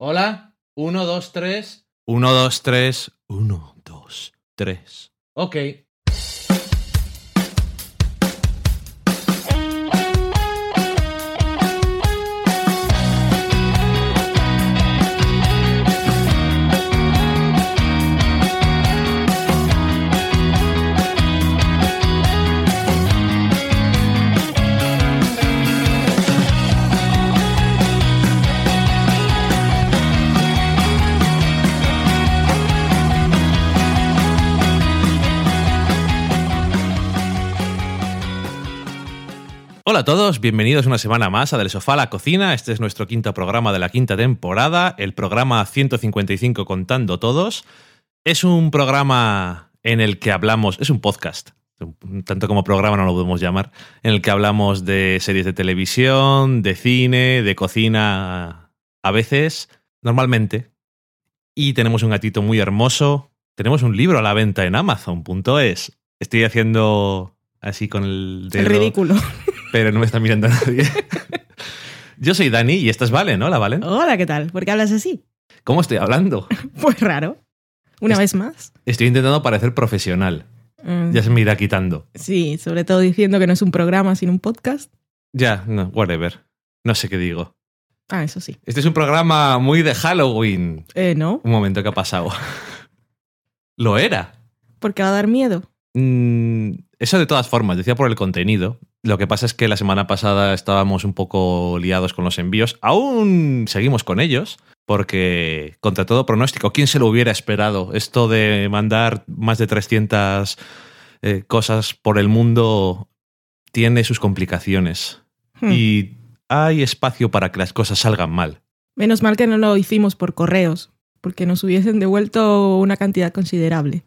Hola, 1, 2, 3. 1, 2, 3. 1, 2, 3. Ok. Todos, bienvenidos una semana más a Del Sofá a la Cocina. Este es nuestro quinto programa de la quinta temporada, el programa 155 Contando Todos. Es un programa en el que hablamos, es un podcast, tanto como programa no lo podemos llamar, en el que hablamos de series de televisión, de cine, de cocina, a veces, normalmente. Y tenemos un gatito muy hermoso. Tenemos un libro a la venta en Amazon.es. Estoy haciendo así con el dedo. El ridículo. pero no me está mirando nadie. Yo soy Dani y esta es Valen. Hola, Valen. Hola, ¿qué tal? ¿Por qué hablas así? ¿Cómo estoy hablando? Pues raro. Una vez más. Estoy intentando parecer profesional. Mm, Ya se me irá quitando. Sí, sobre todo diciendo que no es un programa, sino un podcast. Ya, no, whatever. No sé qué digo. Ah, eso sí. Este es un programa muy de Halloween. Eh, no, Un momento que ha pasado. Lo era. porque va a dar miedo. Mm, eso de todas formas, decía por el contenido. Lo que pasa es que la semana pasada estábamos un poco liados con los envíos. Aún seguimos con ellos, porque contra todo pronóstico, ¿quién se lo hubiera esperado? Esto de mandar más de 300 eh, cosas por el mundo tiene sus complicaciones. Hmm. Y hay espacio para que las cosas salgan mal. Menos mal que no lo hicimos por correos, porque nos hubiesen devuelto una cantidad considerable.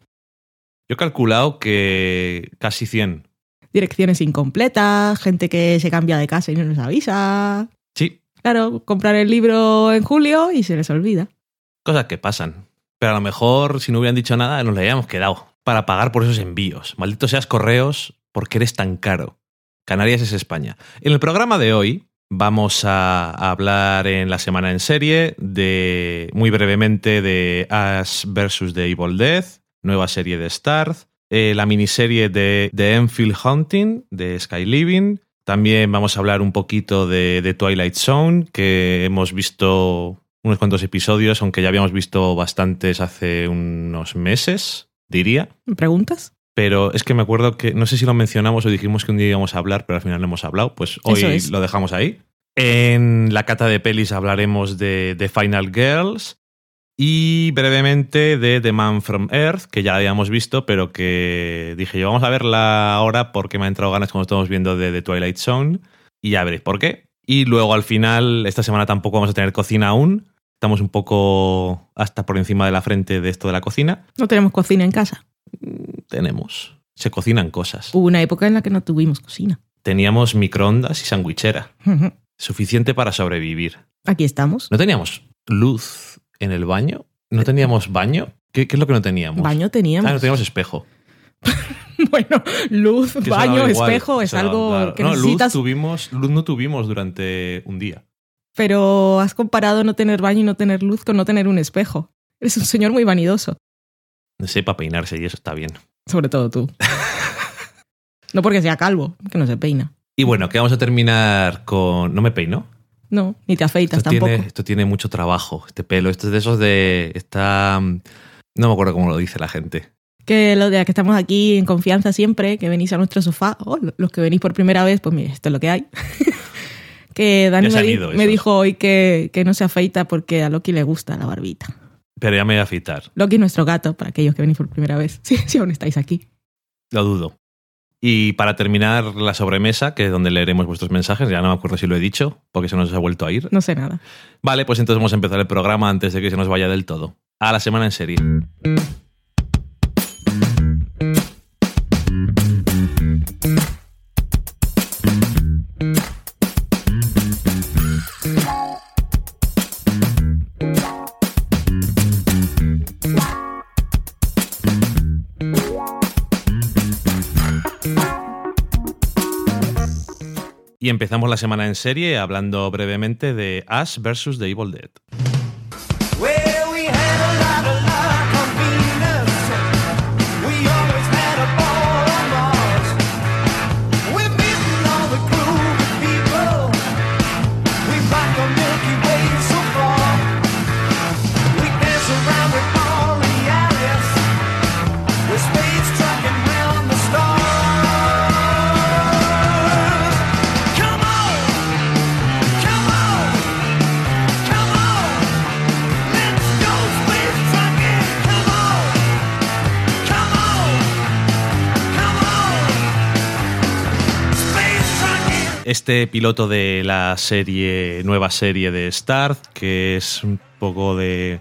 Yo he calculado que casi 100. Direcciones incompletas, gente que se cambia de casa y no nos avisa. Sí, Claro, comprar el libro en julio y se les olvida. Cosas que pasan. Pero a lo mejor, si no hubieran dicho nada, nos la habíamos quedado para pagar por esos envíos. Maldito seas correos, porque eres tan caro. Canarias es España. En el programa de hoy vamos a hablar en la semana en serie de, muy brevemente, de Ash vs. The Evil Dead, nueva serie de Starz, eh, la miniserie de, de Enfield Hunting, de Sky Living. También vamos a hablar un poquito de, de Twilight Zone, que hemos visto unos cuantos episodios, aunque ya habíamos visto bastantes hace unos meses, diría. ¿Me preguntas? Pero es que me acuerdo que, no sé si lo mencionamos o dijimos que un día íbamos a hablar, pero al final no hemos hablado, pues hoy es. lo dejamos ahí. En la cata de pelis hablaremos de The Final Girls y brevemente de The Man from Earth, que ya habíamos visto, pero que dije yo, vamos a verla ahora porque me ha entrado ganas como estamos viendo de The Twilight Zone y ya veréis por qué. Y luego al final, esta semana tampoco vamos a tener cocina aún. Estamos un poco hasta por encima de la frente de esto de la cocina. No tenemos cocina en casa. Tenemos. Se cocinan cosas. Hubo una época en la que no tuvimos cocina. Teníamos microondas y sandwichera. Suficiente para sobrevivir. Aquí estamos. ¿No teníamos luz en el baño? ¿No teníamos baño? ¿Qué, qué es lo que no teníamos? Baño Ah, teníamos. no teníamos espejo. bueno, luz, Que baño, daba igual, espejo, es algo claro. que no, necesitas. Luz, tuvimos, luz no tuvimos durante un día. Pero has comparado no tener baño y no tener luz con no tener un espejo. Eres un señor muy vanidoso. No sé, para peinarse y eso está bien. Sobre todo tú. no porque sea calvo, que no se peina. Y bueno, que vamos a terminar con... ¿No me peino? No, ni te afeitas Esto tampoco. tiene, esto tiene mucho trabajo, este pelo. Esto es de esos de... Está... No me acuerdo cómo lo dice la gente. Que lo de que estamos aquí en confianza siempre, que venís a nuestro sofá, oh, los que venís por primera vez, pues mire, esto es lo que hay. que Dani me, di- dijo hoy que, que no se afeita porque a Loki le gusta la barbita. Pero ya me voy a afeitar. Loki es nuestro gato, para aquellos que venís por primera vez. Sí, sí, aún estáis aquí. Lo dudo. Y para terminar la sobremesa, que es donde leeremos vuestros mensajes, ya no me acuerdo si lo he dicho, porque se nos ha vuelto a ir. No sé nada. Vale, pues entonces vamos a empezar el programa antes de que se nos vaya del todo. A la semana en serie. Empezamos la semana en serie hablando brevemente de Ash vs. The Evil Dead. Este piloto de la serie, nueva serie de Star, que es un poco de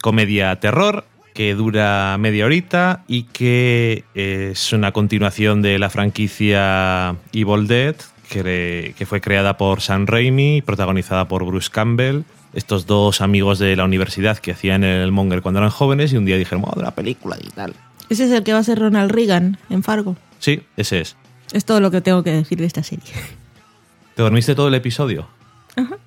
comedia-terror, que dura media horita y que es una continuación de la franquicia Evil Dead, que, que fue creada por Sam Raimi, protagonizada por Bruce Campbell. Estos dos amigos de la universidad que hacían el Monger cuando eran jóvenes y un día dijeron, a una película y tal. Ese es el que va a ser Ronald Reagan en Fargo. Sí, ese es. Es todo lo que tengo que decir de esta serie. ¿Te dormiste todo el episodio? Ajá.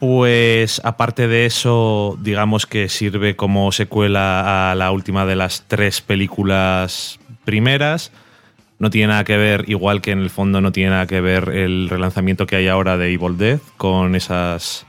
Pues aparte de eso, digamos que sirve como secuela a la última de las tres películas primeras. No tiene nada que ver, igual que en el fondo no tiene nada que ver el relanzamiento que hay ahora de Evil Dead con esas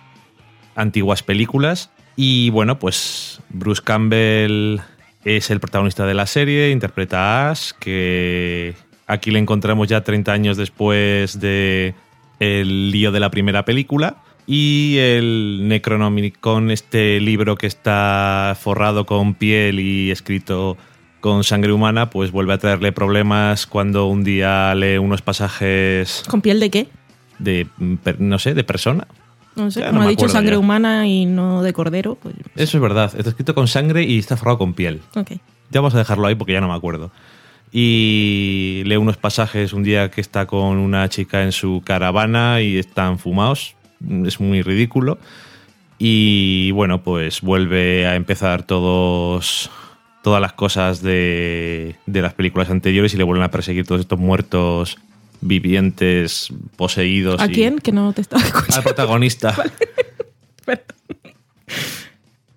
antiguas películas. Y bueno, pues Bruce Campbell es el protagonista de la serie, interpreta a Ash, que aquí le encontramos ya 30 años después de el lío de la primera película. Y el Necronomicon, este libro que está forrado con piel y escrito con sangre humana, pues vuelve a traerle problemas cuando un día lee unos pasajes ¿Con piel de qué? de, no sé, de persona. No sé, Ya como ha dicho sangre ya. humana y no de cordero, pues... Eso es verdad, está escrito con sangre y está forrado con piel. Ok. Ya vamos a dejarlo ahí porque ya no me acuerdo. Y lee unos pasajes un día que está con una chica en su caravana y están fumados. Es muy ridículo. Y bueno, pues vuelve a empezar todos todas las cosas de, de las películas anteriores y le vuelven a perseguir todos estos muertos vivientes, poseídos. ¿A y- quién? Que no te estaba Al escuchando. protagonista. Perdón.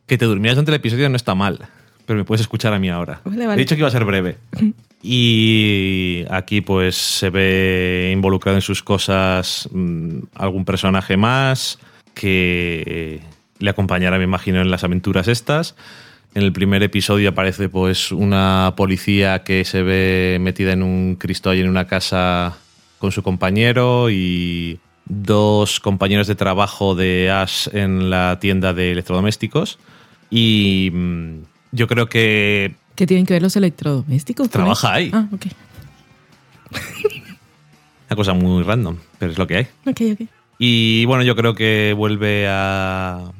Que te durmieras durante el episodio no está mal, pero me puedes escuchar a mí ahora. Vale, vale. He dicho que iba a ser breve. Y aquí pues se ve involucrado en sus cosas mm, algún personaje más que le acompañará, me imagino, en las aventuras estas. En el primer episodio aparece pues una policía que se ve metida en un cristo ahí en una casa con su compañero y dos compañeros de trabajo de Ash en la tienda de electrodomésticos. Y mm, yo creo que ¿Qué tienen que ver los electrodomésticos? Trabaja ahí. Ah, ok. una cosa muy random, pero es lo que hay. Ok, ok. Y bueno, yo creo que vuelve a...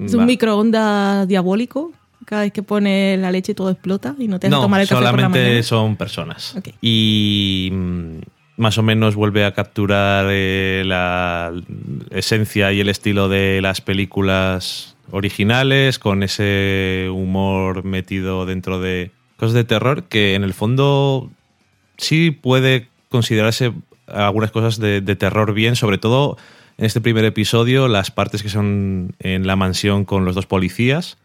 Es un va- microondas diabólico. Cada vez que pone la leche todo explota y no te No, tomar el café por la solamente mañana. son personas. Y mm, más o menos vuelve a capturar eh, la esencia y el estilo de las películas originales, con ese humor metido dentro de cosas de terror, que en el fondo sí puede considerarse algunas cosas de, terror bien, sobre todo en este primer episodio, las partes que son en la mansión con los dos policías.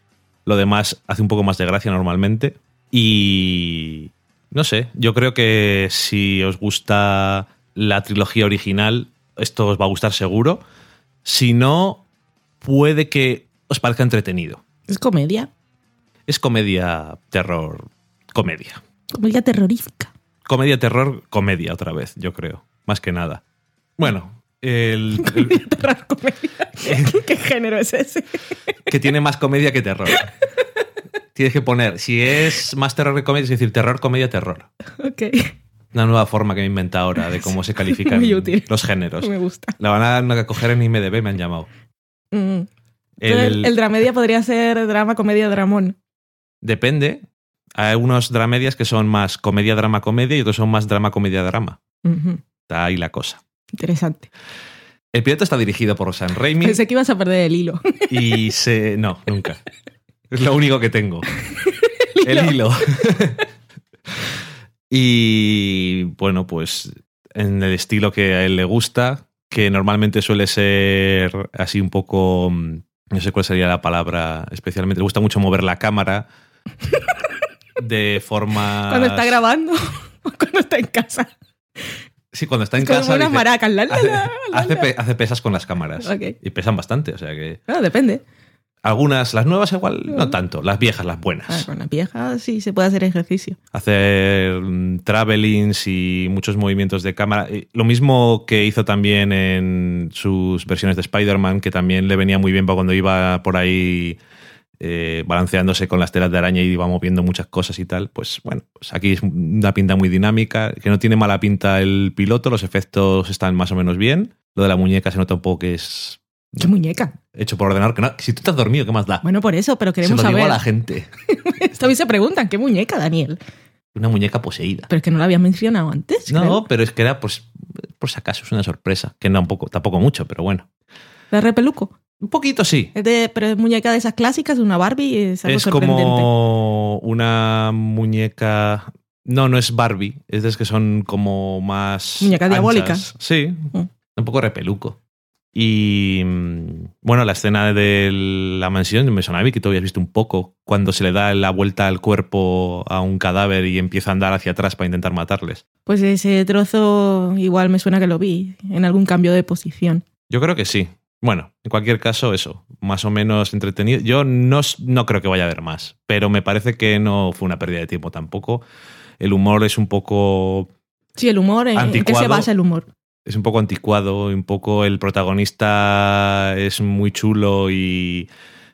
Lo demás hace un poco más de gracia normalmente. Y no sé, yo creo que si os gusta la trilogía original, esto os va a gustar seguro. Si no, puede que os parezca entretenido. Es comedia. Es comedia, terror, comedia. Comedia terrorífica. Comedia, terror, comedia otra vez, yo creo. Más que nada. Bueno, el, el- Terror, comedia. ¿Qué género es ese? que tiene más comedia que terror. Tienes que poner, si es más terror que comedia, es decir, terror, comedia, terror. Ok. Una nueva forma que me inventa ahora de cómo se califican Muy útil. los géneros. Me gusta. La van a coger en IMDB, me han llamado. Mm. El- El, el dramedia podría ser drama, comedia, dramón. Depende. Hay unos dramedias que son más comedia, drama, comedia y otros son más drama, comedia, drama. Está ahí la cosa. Interesante. El piloto está dirigido por Sam Raimi Pensé que ibas a perder el hilo. y se... No, nunca. Es lo único que tengo. El hilo. y bueno, pues en el estilo que a él le gusta, que normalmente suele ser así un poco... No sé cuál sería la palabra especialmente. Le gusta mucho mover la cámara de forma... Cuando está grabando o cuando está en casa. Sí, cuando está en Es como casa... unas dice- maracas. La, la, hace, la, pesas con las cámaras. Y pesan bastante, o sea que... Ah, depende. Algunas, las nuevas igual, no tanto, las viejas, las buenas. Ah, con las viejas sí se puede hacer ejercicio. Hacer mm, travelings y muchos movimientos de cámara. Eh, Lo mismo que hizo también en sus versiones de Spider-Man, que también le venía muy bien para cuando iba por ahí eh, balanceándose con las telas de araña y va moviendo muchas cosas y tal, pues bueno, pues aquí es una pinta muy dinámica, que no tiene mala pinta el piloto, los efectos están más o menos bien. Lo de la muñeca se nota un poco que es ¿Qué muñeca? hecho por ordenador, que no, si tú te has dormido, ¿qué más da? Bueno, por eso, pero se queremos lo digo saber. a la gente. Vez se preguntan, ¿qué muñeca, Daniel? Una muñeca poseída. Pero es que no la habías mencionado antes. No, creo. pero es que era pues por si acaso, es una sorpresa, que no un poco, tampoco mucho, pero bueno. ¿De repeluco? Un poquito sí. Es de, pero es muñeca de esas clásicas, una Barbie, es algo Es sorprendente. como una muñeca. No, no es Barbie. Es de las que son como más. Muñecas anchas. diabólicas. Sí. Mm. Un poco repeluco. Y mm, bueno, la escena de la mansión me sonaba que tú habías visto un poco cuando se le da la vuelta al cuerpo a un cadáver y empieza a andar hacia atrás para intentar matarles. Pues ese trozo igual me suena que lo vi en algún cambio de posición. Yo creo que sí. Bueno, en cualquier caso, eso, más o menos entretenido. Yo no, no creo que vaya a haber más, pero me parece que no fue una pérdida de tiempo tampoco. El humor es un poco Sí, el humor, ¿en, ¿en qué se basa el humor? Es un poco anticuado, un poco el protagonista es muy chulo y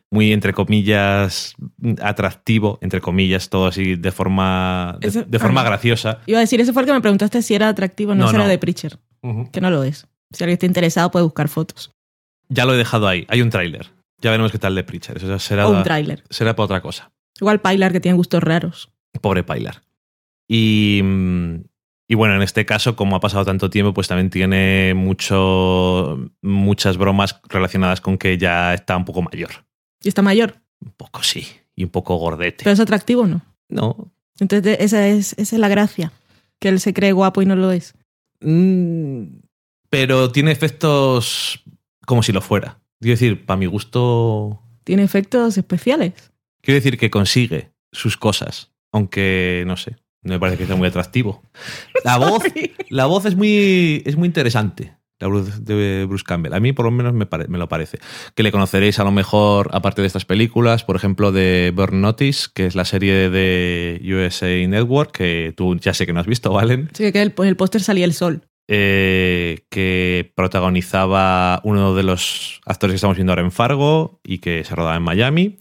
muy entre comillas atractivo, entre comillas, todo así de forma de, Eso- de forma ah. graciosa. Iba a decir, ese fue el que me preguntaste si era atractivo, no, No, si era no. de Preacher, que no lo es. Si alguien está interesado puede buscar fotos. Ya lo he dejado ahí. Hay un tráiler. Ya veremos qué tal de Preacher. Eso será, O un tráiler. será para otra cosa. Igual Pilar que tiene gustos raros. Pobre Pilar. Y, mm, y bueno, en este caso, como ha pasado tanto tiempo, pues también tiene mucho, muchas bromas relacionadas con que ya está un poco mayor. Y está mayor, Un poco sí. Y un poco gordete. pero es atractivo o no. no. Entonces esa es, esa es la gracia, que él se cree guapo y no lo es. Mm, pero tiene efectos como si lo fuera. Quiero decir, para mi gusto. Tiene efectos especiales. Quiero decir que consigue sus cosas. Aunque, no sé, no me parece que sea muy atractivo. La voz, la voz es muy, es muy interesante. La voz de Bruce Campbell. A mí, por lo menos, me, pare- me lo parece. Que le conoceréis a lo mejor, aparte de estas películas, por ejemplo, de Burn Notice, que es la serie de USA Network, que tú ya sé que no has visto, Valen. Sí, que el, pues el póster salía el sol. eh, que protagonizaba uno de los actores que estamos viendo ahora en Fargo y que se rodaba en Miami.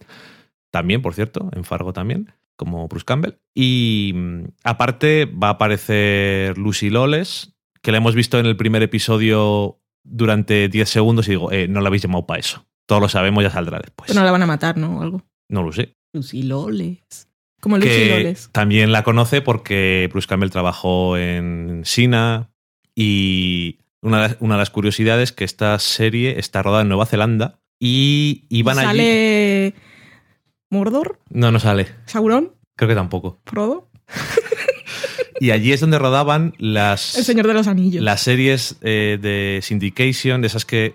También, por cierto, en Fargo también, como Bruce Campbell. Y mm, aparte va a aparecer Lucy Loles, que la hemos visto en el primer episodio durante 10 segundos y digo, eh, no la habéis llamado para eso. Todos lo sabemos, ya saldrá después. Pero no la van a matar, ¿no? O algo. no lo sé. Lucy Loles. Como Lucy que Loles. también la conoce porque Bruce Campbell trabajó en Sina y una de, las, una de las curiosidades que esta serie está rodada en Nueva Zelanda y iban allí... ¿Sale Mordor? No, no sale. ¿Sauron? Creo que tampoco. ¿Frodo? Y allí es donde rodaban las, El Señor de los Anillos. las series eh, de syndication, de esas que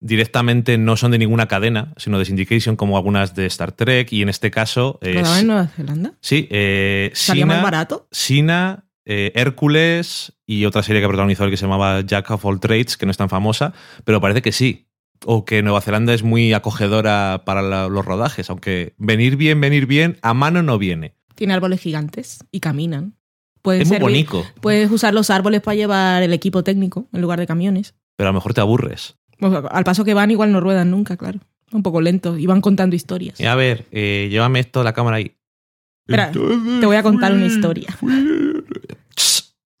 directamente no son de ninguna cadena, sino de syndication como algunas de Star Trek y en este caso... ¿Rodaba en Nueva Zelanda? sí, eh, ¿Salía Sina- más barato? Sina, eh, Hércules y otra serie que protagonizó él que se llamaba Jack of All Trades, que no es tan famosa, pero parece que sí. O que Nueva Zelanda es muy acogedora para la- los rodajes, aunque venir bien, venir bien, a mano no viene. Tiene árboles gigantes y caminan. Pueden es muy servir- bonito, Puedes usar los árboles para llevar el equipo técnico en lugar de camiones. pero a lo mejor te aburres. Al paso que van, igual no ruedan nunca, claro. Un poco lento y van contando historias. Y a ver, eh, llévame esto a la cámara ahí. Espera, te voy a contar una historia.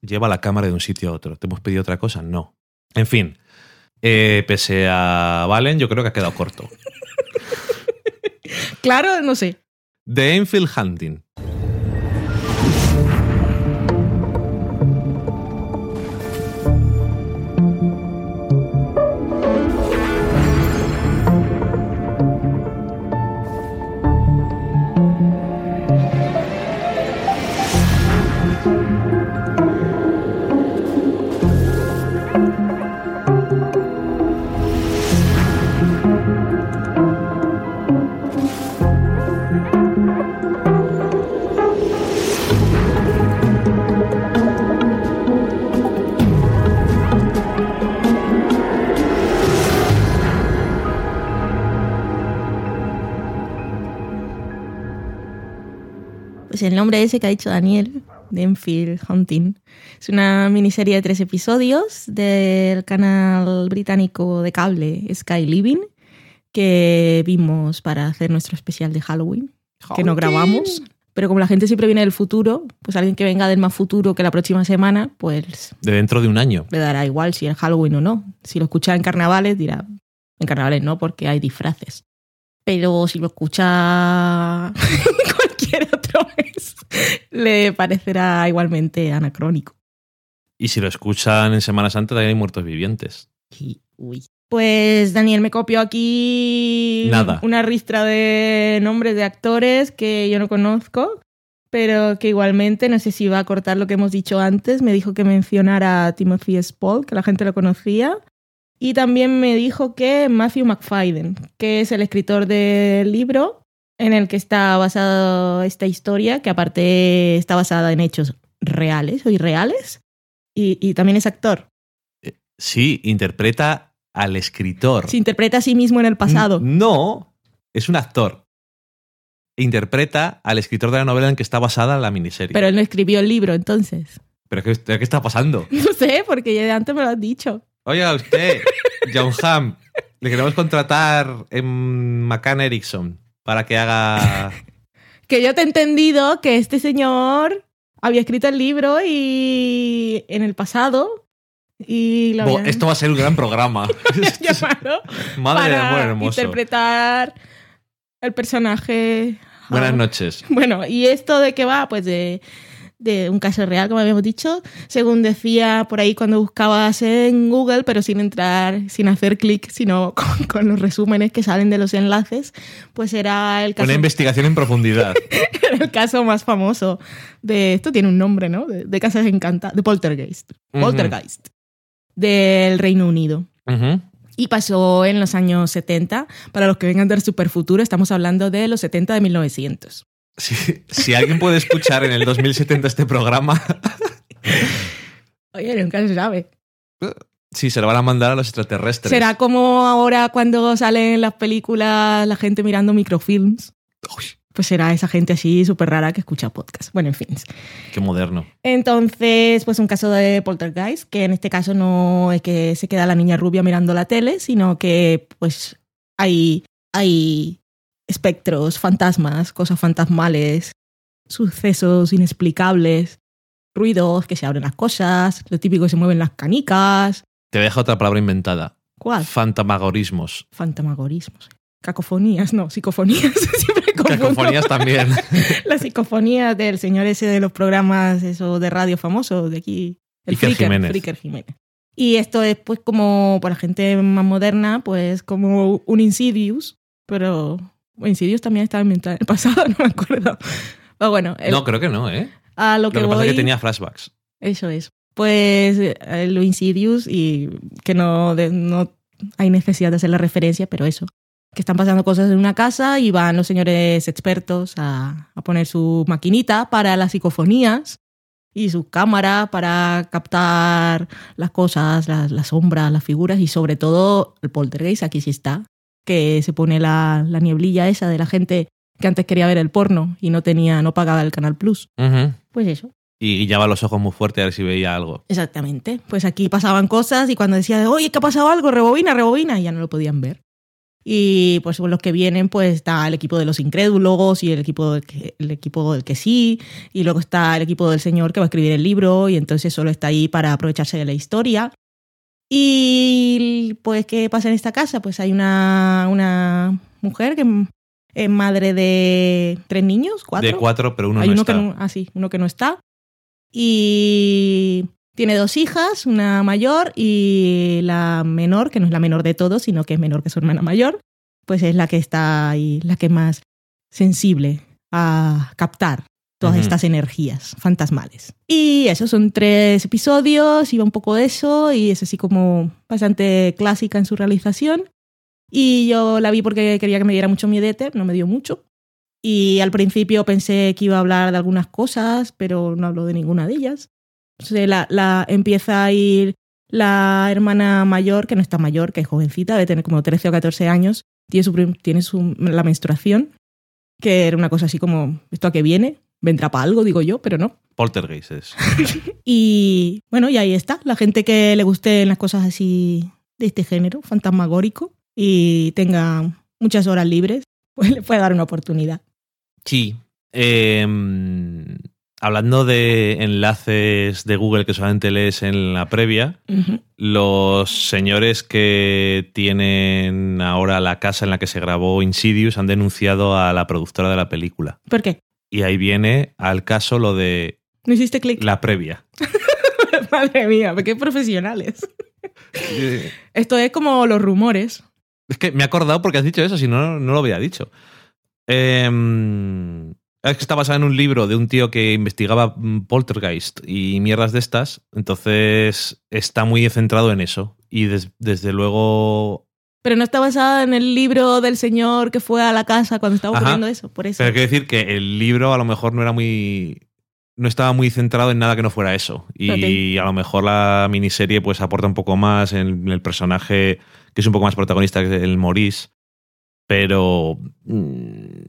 Lleva la cámara de un sitio a otro. ¿Te hemos pedido otra cosa? No. En fin, eh, pese a Valen, yo creo que ha quedado corto. Claro, no sé. The Enfield Hunting. Pues el nombre ese que ha dicho Daniel, Enfield Hunting, es una miniserie de tres episodios del canal británico de cable Sky Living, que vimos para hacer nuestro especial de Halloween, que no grabamos. Pero como la gente siempre viene del futuro, pues alguien que venga del más futuro que la próxima semana, pues De dentro de un año. le dará igual si es Halloween o no. Si lo escucha en carnavales, dirá, en carnavales no, porque hay disfraces. Pero si lo escucha cualquier otro mes, le parecerá igualmente anacrónico. Y si lo escuchan en Semana Santa, también hay muertos vivientes. Uy. Pues Daniel me copió aquí Nada. una ristra de nombres de actores que yo no conozco, pero que igualmente, no sé si va a cortar lo que hemos dicho antes, me dijo que mencionara a Timothy Spall, que la gente lo conocía, y también me dijo que Matthew McFadden, que es el escritor del libro en el que está basada esta historia, que aparte está basada en hechos reales o irreales, y, y también es actor. Sí, interpreta al escritor. Se interpreta a sí mismo en el pasado. No, es un actor. Interpreta al escritor de la novela en que está basada la miniserie. Pero él no escribió el libro, entonces. ¿Pero qué, qué está pasando? No sé, porque ya de antes me lo has dicho. Oiga, usted, John Hamm, le queremos contratar en McCann Erickson para que haga. Que yo te he entendido que este señor había escrito el libro y en el pasado y lo Bo, habían esto va a ser un gran programa. Madre de amor para hermoso. interpretar el personaje. Buenas Ah. noches. Bueno, ¿y esto de qué va? Pues de, de un caso real, como habíamos dicho, según decía por ahí cuando buscabas en Google, pero sin entrar, sin hacer clic, sino con, con los resúmenes que salen de los enlaces, pues era el caso, Una investigación en profundidad. era el caso más famoso de, esto tiene un nombre, ¿no? De, de casas encantadas, de Poltergeist. Poltergeist. Del Reino Unido. Y pasó en los años 70. Para los que vengan del superfuturo, estamos hablando de los 70 de 1900. Si, si alguien puede escuchar en el 2070 este programa, Oye, nunca se sabe. sí, se lo van a mandar a los extraterrestres. Será como ahora cuando salen las películas la gente mirando microfilms. Uy, Pues será esa gente así súper rara que escucha podcast. Bueno, en fin. qué moderno. Entonces, pues un caso de poltergeist, que en este caso no es que se queda la niña rubia mirando la tele, sino que pues hay, hay espectros, fantasmas, cosas fantasmales, sucesos inexplicables, ruidos, que se abren las cosas, lo típico que se mueven las canicas. Te deja otra palabra inventada. ¿Cuál? Fantamagorismos. Fantamagorismos. Cacofonías, no, psicofonías. Siempre confundo. Cacofonías también. La psicofonía del señor ese de los programas eso de radio famosos de aquí. El Iker Jiménez. Fricker Jiménez. Y esto es pues como, para la gente más moderna, pues como un Insidious, pero bueno, Insidious también estaba inventado en el pasado, no me acuerdo. Pero bueno, el- No, creo que no, ¿eh? a lo Lo que, pasa es que tenía flashbacks. eso es. Pues eh, lo Insidious y que no, de- no hay necesidad de hacer la referencia, pero eso. Que están pasando cosas en una casa y van los señores expertos a, a poner su maquinita para las psicofonías y su cámara para captar las cosas, las, las sombras, las figuras y sobre todo el poltergeist, aquí sí está, que se pone la, la nieblilla esa de la gente que antes quería ver el porno y no tenía, no pagaba el Canal Plus. Pues eso. Y guiñaba los ojos muy fuerte a ver si veía algo. Exactamente. Pues aquí pasaban cosas y cuando decía, oye, ¿qué ha pasado algo? Rebobina, rebobina, y ya no lo podían ver. Y pues los que vienen, pues está el equipo de los incrédulos y el equipo del que, el equipo del que sí, y luego está el equipo del señor que va a escribir el libro, y entonces solo está ahí para aprovecharse de la historia. Y pues, ¿qué pasa en esta casa? Pues hay una, una mujer que es madre de tres niños, cuatro. De cuatro, pero uno Hay no uno está. que no, ah, sí, uno que no está. Y tiene dos hijas, una mayor y la menor, que no es la menor de todos, sino que es menor que su hermana mayor, pues es la que está ahí, la que es más sensible a captar todas Ujú. estas energías fantasmales. Y eso son tres episodios, iba un poco de eso y es así como bastante clásica en su realización. Y yo la vi porque quería que me diera mucho miedete, no me dio mucho. Y al principio pensé que iba a hablar de algunas cosas, pero no hablo de ninguna de ellas. Entonces la, la- empieza a ir la hermana mayor, que no está mayor, que es jovencita, debe tener como 13 o 14 años, tiene, su, tiene su, la menstruación, que era una cosa así como, ¿esto a qué viene? ¿Vendrá para algo? Digo yo, pero no. Poltergeist es. Y bueno, y ahí está, la gente que le gusten las cosas así de este género, fantasmagórico, y tenga muchas horas libres, pues le puede dar una oportunidad. Sí. Eh, hablando de enlaces de Google que solamente lees en la previa, los señores que tienen ahora la casa en la que se grabó Insidious han denunciado a la productora de la película. ¿Por qué? Y ahí viene al caso lo de ¿No hiciste clic? la previa. Madre mía, qué profesionales. Esto es como los rumores. Es que me he acordado porque has dicho eso, si no, no lo había dicho. Em, es que está basada en un libro de un tío que investigaba mm, poltergeist y mierdas de estas. Entonces está muy centrado en eso. Y des- desde luego. Pero no está basada en el libro del señor que fue a la casa cuando estaba Ajá. ocurriendo eso. Por eso. Pero hay que decir que el libro a lo mejor no era muy. No estaba muy centrado en nada que no fuera eso. Y a lo mejor la miniserie pues aporta un poco más en el personaje que es un poco más protagonista que el Maurice. Pero. mm,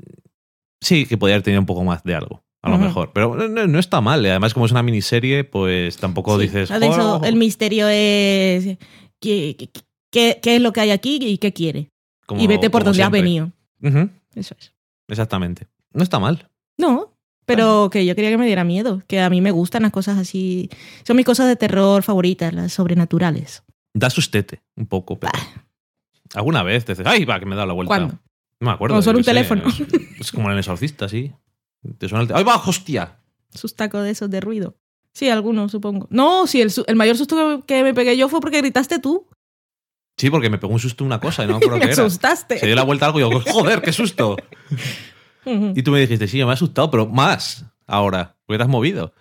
sí, que podría haber tenido un poco más de algo. A lo mejor. Pero no, no está mal. Además, como es una miniserie, pues tampoco Sí, dices. eso, el misterio es qué, qué- qué- qué es lo que hay aquí y qué quiere. como- y vete por como donde has siempre. venido. Ujú, Eso es. exactamente. No está mal. No, pero que yo quería que me diera miedo. Que a mí me gustan las cosas así. Son mis cosas de terror favoritas, las sobrenaturales. Da sustete un poco, pero. Alguna vez te dices, ¡ay, va, que me he dado la vuelta! ¿Cuándo? No me acuerdo. O solo un sé, teléfono. Es, como en el exorcista, sí. Te suena el ¡Ay, va, hostia! Sus tacos de esos de ruido. Sí, algunos, supongo. No, sí, el, el mayor susto que me pegué yo fue porque gritaste tú. Sí, porque me pegó un susto una cosa y no me acuerdo me qué era. asustaste. Se dio la vuelta a algo y yo, ¡joder, qué susto! Y tú me dijiste, sí, me ha asustado, pero más ahora, porque te has movido.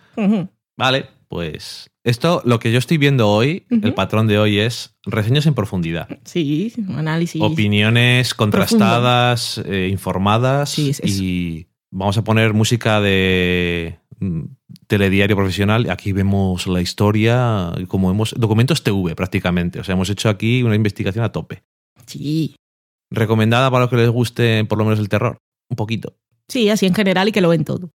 Vale, pues esto, lo que yo estoy viendo hoy, el patrón de hoy es reseñas en profundidad. Sí, análisis. Opiniones contrastadas, eh, informadas Sí, es eso. y vamos a poner música de telediario profesional. Aquí vemos la historia, como hemos documentos TV prácticamente. O sea, hemos hecho aquí una investigación a tope. Sí. Recomendada para los que les guste por lo menos el terror, un poquito. Sí, así en general y que lo ven todo.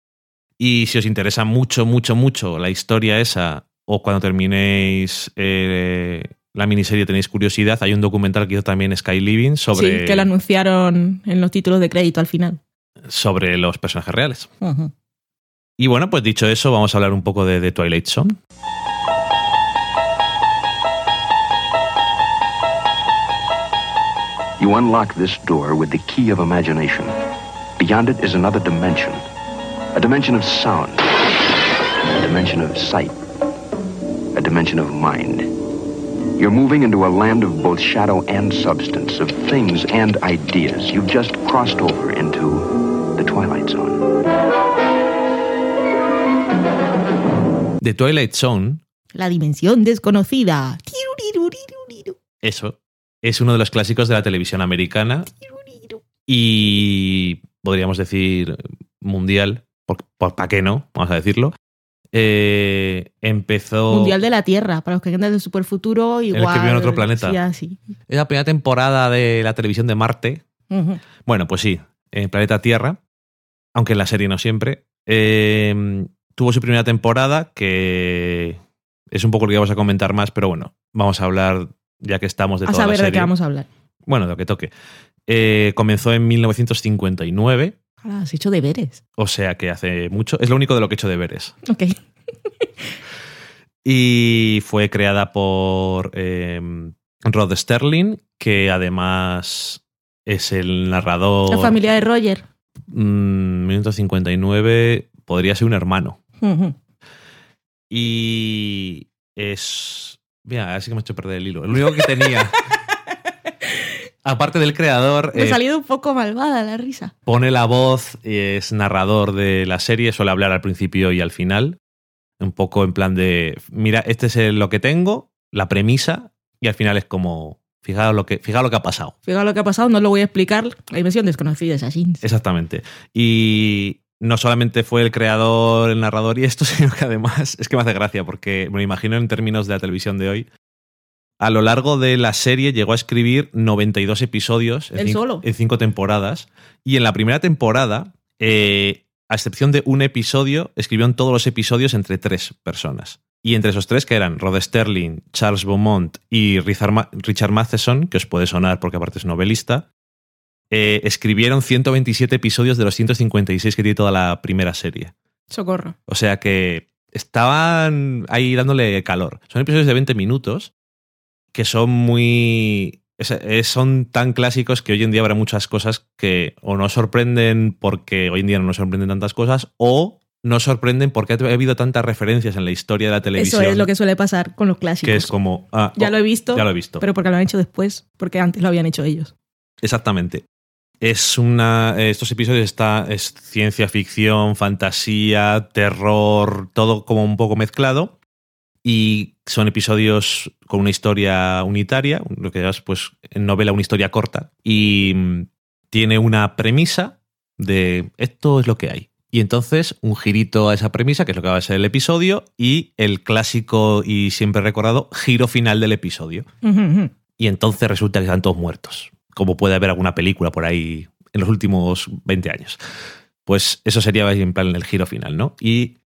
Y si os interesa mucho, mucho, mucho la historia esa, o cuando terminéis eh, la miniserie tenéis curiosidad, hay un documental que hizo también Sky Living sobre, Sí, que lo anunciaron en los títulos de crédito al final. sobre los personajes reales. Y bueno, pues dicho eso, vamos a hablar un poco de The Twilight Zone. You unlock this door with the key of imagination. Beyond it is another dimension. A dimension of sound. A dimension of sight. A dimension of mind. You're moving into a land of both shadow and substance, of things and ideas. You've just crossed over into the Twilight The Twilight Zone, La dimensión desconocida. Eso, es uno de los clásicos de la televisión americana y podríamos decir mundial, ¿para qué no? Vamos a decirlo. Eh, empezó... Mundial de la Tierra, para los que quedan del superfuturo, que igual. vive en otro planeta. Sí, así. Es la primera temporada de la televisión de Marte. Bueno, pues sí, en Planeta Tierra, aunque en la serie no siempre. eh, tuvo su primera temporada, que es un poco lo que vamos a comentar más, pero bueno, vamos a hablar, ya que estamos de A toda la saber de qué vamos a hablar. Bueno, de lo que toque. Eh, comenzó en 1959, Ah, has hecho deberes. o sea que hace mucho. Es lo único de lo que he hecho deberes. Ok. Y fue creada por eh, Rod Sterling, que además es el narrador. La familia de Roger. Mm, minuto 59 podría ser un hermano. Y es. Mira, así que me he hecho perder el hilo. El único que tenía. aparte del creador, Me ha eh, salido un poco malvada la risa. pone la voz, es narrador de la serie, suele hablar al principio y al final. Un poco en plan de. Mira, este es lo que tengo, la premisa, y al final es como. Fijaos lo que, fijaos lo que ha pasado. Fíjate lo que ha pasado, no lo voy a explicar. La dimensión desconocida es así. Exactamente. Y no solamente fue el creador, el narrador y esto, sino que además es que me hace gracia porque me lo imagino en términos de la televisión de hoy. A lo largo de la serie llegó a escribir 92 episodios en, Él cin- solo. en cinco temporadas. Y en la primera temporada, eh, a excepción de un episodio, escribió en todos los episodios entre tres personas. Y entre esos tres, que eran Rod Sterling, Charles Beaumont y Richard Ma- Richard Matheson, que os puede sonar porque aparte es novelista, eh, escribieron 127 episodios de los 156 que tiene toda la primera serie. Socorro. O sea que estaban ahí dándole calor. Son episodios de 20 minutos que son muy... es- es- son tan clásicos que hoy en día habrá muchas cosas que o nos sorprenden porque hoy en día no nos sorprenden tantas cosas o nos sorprenden porque ha habido tantas referencias en la historia de la televisión. Eso es lo que suele pasar con los clásicos. que es como... ah, ya oh, lo he visto, Ya lo he visto. pero porque lo han hecho después, porque antes lo habían hecho ellos. Exactamente. Es una. Estos episodios está. Es ciencia ficción, fantasía, terror, todo como un poco mezclado. Y son episodios con una historia unitaria, lo que es pues en novela una historia corta. Y mm, tiene una premisa de esto es lo que hay. Y entonces un girito a esa premisa, que es lo que va a ser el episodio, y el clásico y siempre recordado giro final del episodio y entonces resulta que están todos muertos, como puede haber alguna película por ahí en los últimos 20 años. Pues eso sería en plan el giro final, ¿no? Y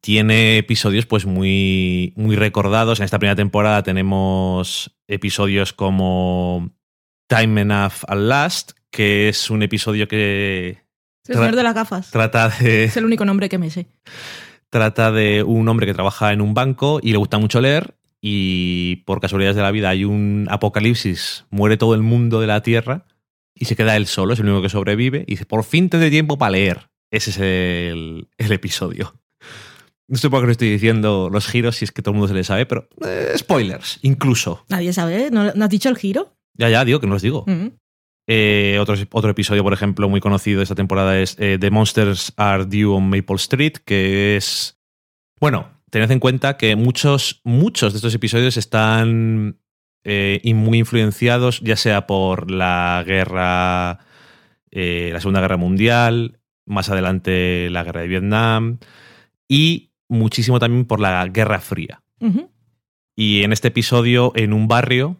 tiene episodios pues muy, muy recordados. En esta primera temporada tenemos episodios como Time Enough at Last, que es un episodio que El señor de las gafas. trata de Es el único nombre que me sé. trata de un hombre que trabaja en un banco y le gusta mucho leer y por casualidades de la vida hay un apocalipsis, muere todo el mundo de la Tierra y se queda él solo, es el único que sobrevive y dice, por fin tendré tiempo para leer. Ese es el, el episodio. No sé por qué lo estoy diciendo los giros, si es que todo el mundo se le sabe, pero eh, spoilers, incluso. Nadie sabe, ¿no, ¿no has dicho el giro? Ya, ya, digo que no los digo. Ujú. Eh, otro, otro episodio, por ejemplo, muy conocido de esta temporada es eh, The Monsters Are Due on Maple Street, que es... Bueno, tened en cuenta que muchos, muchos de estos episodios están eh, y muy influenciados, ya sea por la guerra, eh, la Segunda Guerra Mundial, más adelante la Guerra de Vietnam, y muchísimo también por la Guerra Fría. Y en este episodio, en un barrio,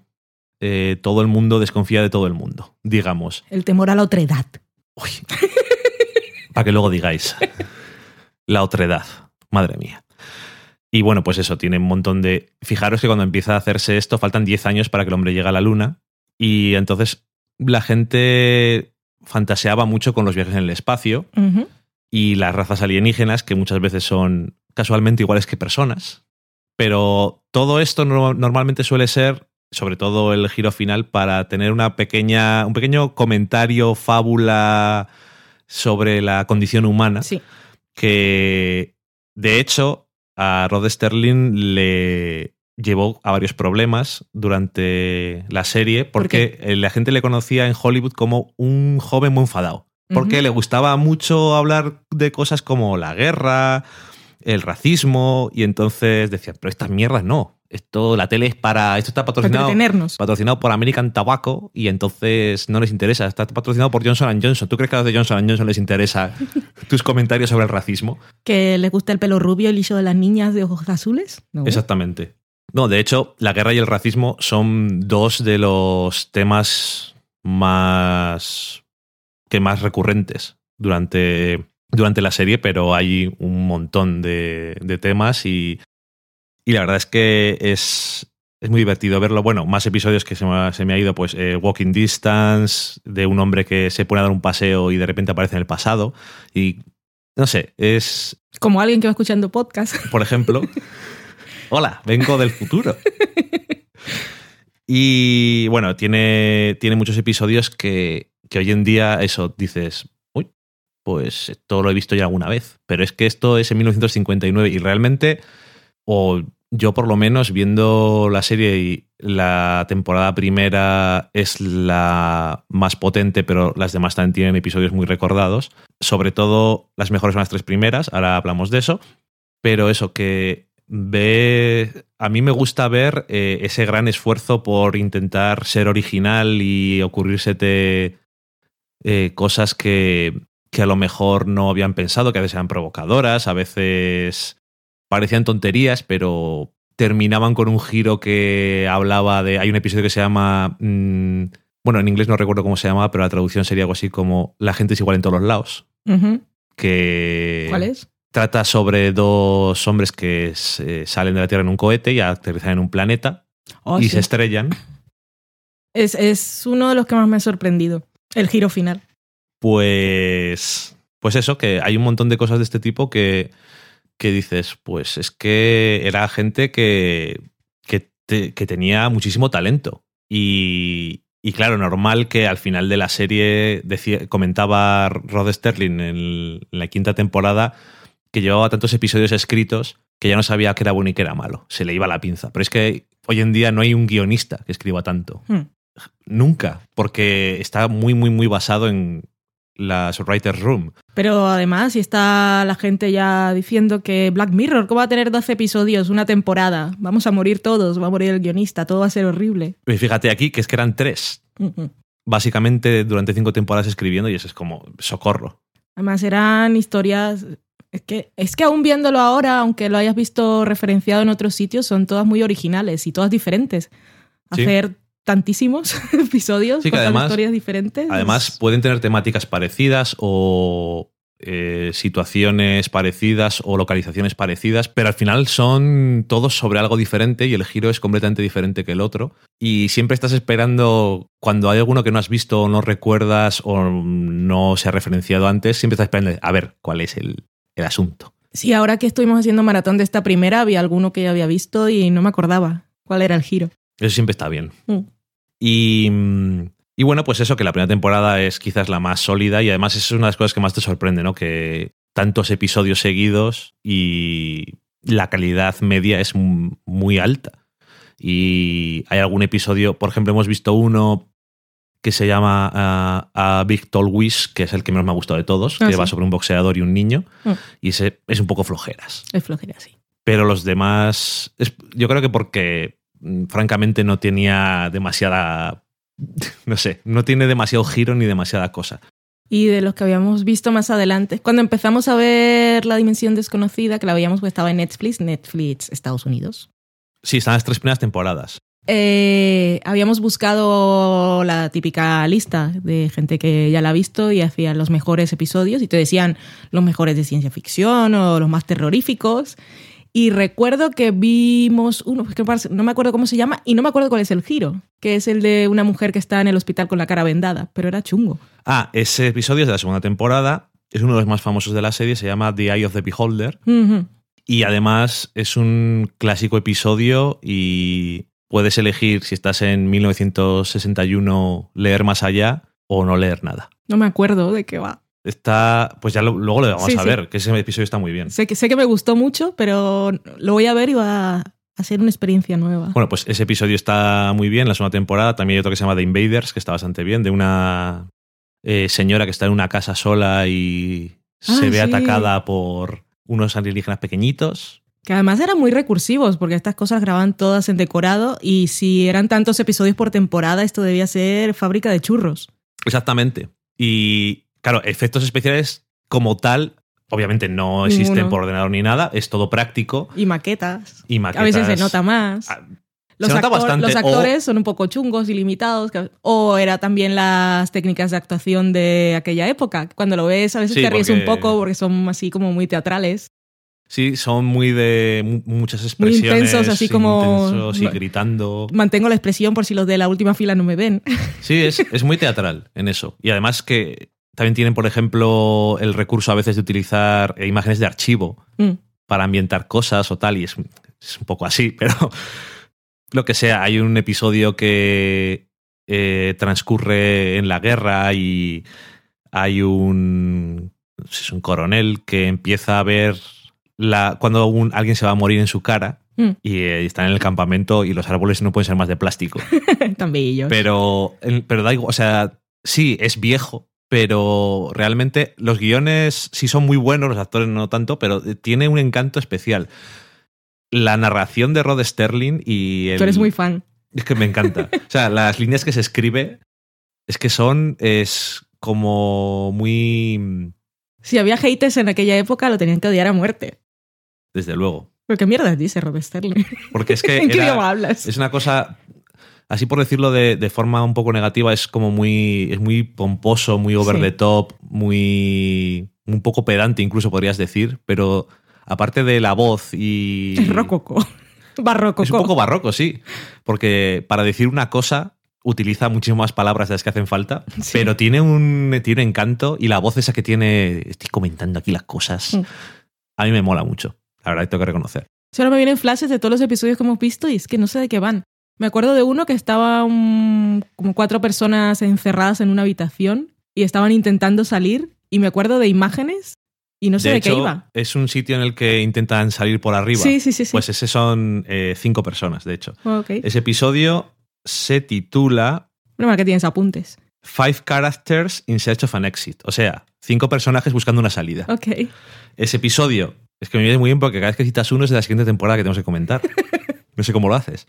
eh, todo el mundo desconfía de todo el mundo, digamos. El temor a la otredad. Uy. Para que luego digáis. La otredad. Madre mía. Y bueno, pues eso, tiene un montón de... Fijaros que cuando empieza a hacerse esto, faltan 10 años para que el hombre llegue a la luna. Y entonces la gente fantaseaba mucho con los viajes en el espacio y las razas alienígenas, que muchas veces son casualmente iguales que personas. Pero todo esto no- normalmente suele ser, sobre todo el giro final, para tener una pequeña, un pequeño comentario, fábula sobre la condición humana, Sí. que de hecho a Rod Sterling le llevó a varios problemas durante la serie ¿Por porque la gente le conocía en Hollywood como un joven muy enfadado. Porque le gustaba mucho hablar de cosas como la guerra, el racismo, y entonces decían, pero estas mierdas no. Esto, la tele es para. Esto está patrocinado, patrocinado por American Tobacco y entonces no les interesa. Está patrocinado por Johnson Johnson. ¿Tú crees que a los de Johnson Johnson les interesa tus comentarios sobre el racismo? Que les gusta el pelo rubio, el liso de las niñas de ojos azules. No. Exactamente. No, de hecho, la guerra y el racismo son dos de los temas más que más recurrentes durante, durante la serie, pero hay un montón de, de temas y, y la verdad es que es, es muy divertido verlo. Bueno, más episodios que se me ha, se me ha ido, pues eh, Walking Distance, de un hombre que se pone a dar un paseo y de repente aparece en el pasado. Y no sé, es, Como alguien que va escuchando podcast. por ejemplo. Hola, vengo del futuro. Y bueno, tiene, tiene muchos episodios que, que hoy en día eso dices, uy, pues esto lo he visto ya alguna vez. Pero es que esto es en 1959 y realmente, o yo por lo menos viendo la serie y la temporada primera es la más potente, pero las demás también tienen episodios muy recordados. Sobre todo las mejores son las tres primeras, ahora hablamos de eso. Pero eso, que ve. A mí me gusta ver eh, ese gran esfuerzo por intentar ser original y ocurrírsete eh, cosas que, que a lo mejor no habían pensado, que a veces eran provocadoras, a veces parecían tonterías, pero terminaban con un giro que hablaba de. Hay un episodio que se llama. mm, bueno, en inglés no recuerdo cómo se llamaba, pero la traducción sería algo así como La gente es igual en todos los lados. Que ¿Cuál es? trata sobre dos hombres que se- salen de la Tierra en un cohete y aterrizan en un planeta Oh, y sí. se estrellan. es, es uno de los que más me ha sorprendido. El giro final. Pues, pues eso, que hay un montón de cosas de este tipo que, que dices, pues es que era gente que, que, te- que tenía muchísimo talento. Y, y claro, normal que al final de la serie decía- comentaba Rod Sterling en, el- en la quinta temporada que llevaba tantos episodios escritos que ya no sabía qué era bueno y qué era malo. Se le iba la pinza. Pero es que hoy en día no hay un guionista que escriba tanto. Hmm. Nunca, porque está muy, muy, muy basado en las Writer's Room. Pero además, si está la gente ya diciendo que Black Mirror, ¿cómo va a tener 12 episodios, una temporada? Vamos a morir todos, va a morir el guionista, todo va a ser horrible. Y fíjate aquí que es que eran tres, básicamente durante cinco temporadas escribiendo, y eso es como socorro. Además, eran historias. Es que, es que aún viéndolo ahora, aunque lo hayas visto referenciado en otros sitios, son todas muy originales y todas diferentes. Sí. Tantísimos episodios Sí, que con además- historias diferentes. Además, pueden tener temáticas parecidas o eh, situaciones parecidas o localizaciones parecidas, pero al final son todos sobre algo diferente y el giro es completamente diferente que el otro. Y siempre estás esperando, cuando hay alguno que no has visto o no recuerdas o no se ha referenciado antes, siempre estás esperando a ver cuál es el, el asunto. Sí, ahora que estuvimos haciendo maratón de esta primera, había alguno que ya había visto y no me acordaba cuál era el giro. Eso siempre está bien. Mm. Y, mm, y bueno, pues eso, que la primera temporada es quizás la más sólida y además eso es una de las cosas que más te sorprende, ¿no? Que tantos episodios seguidos y la calidad media es muy alta. Y hay algún episodio, por ejemplo, hemos visto uno que se llama ah, A Big Tall Wish, que es el que menos me ha gustado de todos, Ah, que sí. va sobre un boxeador y un niño, Mm. y ese es un poco flojeras. Es flojera, sí. Pero los demás, es- yo creo que porque francamente no tenía demasiada, no sé, no tiene demasiado giro ni demasiada cosa. Y de los que habíamos visto más adelante, cuando empezamos a ver La Dimensión Desconocida, que la veíamos porque estaba en Netflix, Netflix Estados Unidos, Sí, están las tres primeras temporadas. eh, habíamos buscado la típica lista de gente que ya la ha visto y hacía los mejores episodios y te decían los mejores de ciencia ficción o los más terroríficos. Y recuerdo que vimos uno, que no me acuerdo cómo se llama y no me acuerdo cuál es el giro, que es el de una mujer que está en el hospital con la cara vendada, pero era chungo. Ah, ese episodio es de la segunda temporada, es uno de los más famosos de la serie, se llama The Eye of the Beholder y además es un clásico episodio y puedes elegir si estás en 1961 leer más allá o no leer nada. No me acuerdo de qué va. Está, pues ya lo- luego lo vamos Sí, a sí. ver, que ese episodio está muy bien. Sé que, sé que me gustó mucho, pero lo voy a ver y va a, ser una experiencia nueva. Bueno, pues ese episodio está muy bien, la segunda temporada. También hay otro que se llama The Invaders, que está bastante bien, de una eh, señora que está en una casa sola y se Ah, ve sí. atacada por unos alienígenas pequeñitos. Que además eran muy recursivos, porque estas cosas grababan todas en decorado y si eran tantos episodios por temporada, esto debía ser fábrica de churros. Exactamente. Y claro, efectos especiales como tal, obviamente no existen Ninguno. por ordenador ni nada, es todo práctico Y maquetas. y maquetas. A veces se nota más. Ah, Los, se nota actor- bastante, los o- actores son un poco chungos y limitados. O era también las técnicas de actuación de aquella época. Cuando lo ves, a veces Sí, te ríes un poco porque son así como muy teatrales. Sí, son muy de mu- muchas Muy expresiones. intensos, así como- intensos y gritando. Mantengo la expresión por si los de la última fila no me ven. Sí, es, es muy teatral en eso. Y además que también tienen, por ejemplo, el recurso a veces de utilizar eh, imágenes de archivo Mm. para ambientar cosas o tal, y es, es un poco así, pero lo que sea, hay un episodio que eh, transcurre en la guerra y hay un, es un coronel que empieza a ver la, cuando un- alguien se va a morir en su cara Mm. y eh, está en el campamento y los árboles no pueden ser más de plástico. Bellos. Pero, pero da igual, o sea, sí, es viejo, pero realmente los guiones sí son muy buenos, los actores no tanto, pero tiene un encanto especial. La narración de Rod Sterling y el... Tú eres muy fan. Es que me encanta. O sea, las líneas que se escribe es que son, es como muy... Si había haters en aquella época, lo tenían que odiar a muerte. Desde luego. ¿Pero qué mierda dice Rod Sterling? Porque es que ¿En qué era- idioma hablas? es una cosa, así por decirlo de, de forma un poco negativa, es como muy, es muy pomposo, muy over Sí. the top, muy, un poco pedante incluso podrías decir, pero aparte de la voz y... Es rococo. Barroco. Es un poco barroco, sí, porque para decir una cosa utiliza muchísimas palabras de las que hacen falta, Sí. pero tiene un, tiene un encanto y la voz esa que tiene, estoy comentando aquí las cosas, Mm. a mí me mola mucho. La verdad, tengo que reconocer. Solo me vienen flashes de todos los episodios que hemos visto y es que no sé de qué van. Me acuerdo de uno que estaba un- como cuatro personas encerradas en una habitación y estaban intentando salir y me acuerdo de imágenes y no sé de, de qué hecho, iba. es un sitio en el que intentan salir por arriba. Sí, sí, sí, sí. Pues ese son eh, cinco personas, de hecho. ok. Ese episodio se titula mal que tienes apuntes. Five Characters in Search of an Exit. O sea, cinco personajes buscando una salida. Ok. Ese episodio, es que me viene muy bien porque cada vez que citas uno es de la siguiente temporada que tenemos que comentar. No sé cómo lo haces.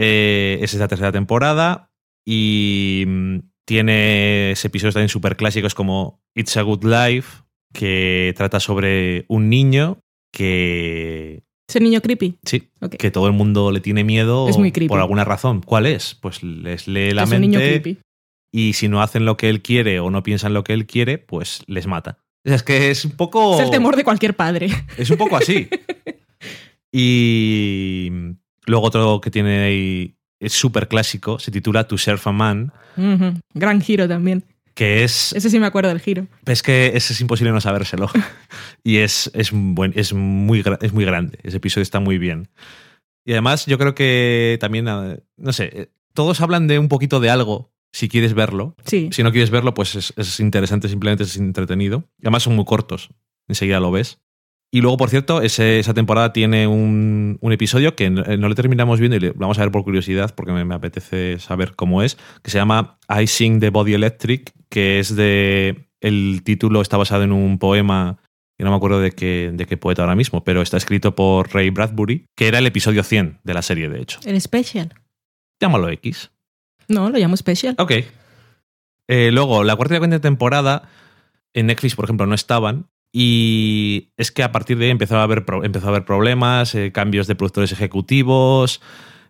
Eh, es la tercera temporada y mm, tiene episodios también súper clásicos como It's a Good Life, que trata sobre un niño que Ese niño creepy. Sí, que todo el mundo le tiene miedo Es muy creepy. por alguna razón. ¿Cuál es? Pues les lee la es un niño mente creepy. y si no hacen lo que él quiere o no piensan lo que él quiere, pues les mata. Es que es un poco... Es el temor de cualquier padre. Es un poco así. y luego otro que tiene ahí, es súper clásico, se titula To Serve a Man. Gran giro también. que es... Ese sí me acuerdo del giro. Es que ese es imposible no sabérselo. y es, es, buen, es, muy, es muy grande. Ese episodio está muy bien. Y además, yo creo que también, eh, no sé, eh, todos hablan de un poquito de algo, si quieres verlo. Sí. Si no quieres verlo, pues es, es interesante, simplemente es entretenido. Y además son muy cortos, enseguida lo ves. Y luego, por cierto, ese- esa temporada tiene un, un episodio que no, no le terminamos viendo y le vamos a ver por curiosidad, porque me, me apetece saber cómo es, que se llama I Sing the Body Electric, que es de... El título está basado en un poema, que no me acuerdo de qué, de qué poeta ahora mismo, pero está escrito por Ray Bradbury, que era el episodio 100 de la serie, de hecho. El special. Llámalo X. No, lo llamo special. Ok. Eh, luego, la cuarta y la quinta temporada en Netflix, por ejemplo, no estaban. Y es que a partir de ahí empezó a haber, empezó a haber problemas, eh, cambios de productores ejecutivos,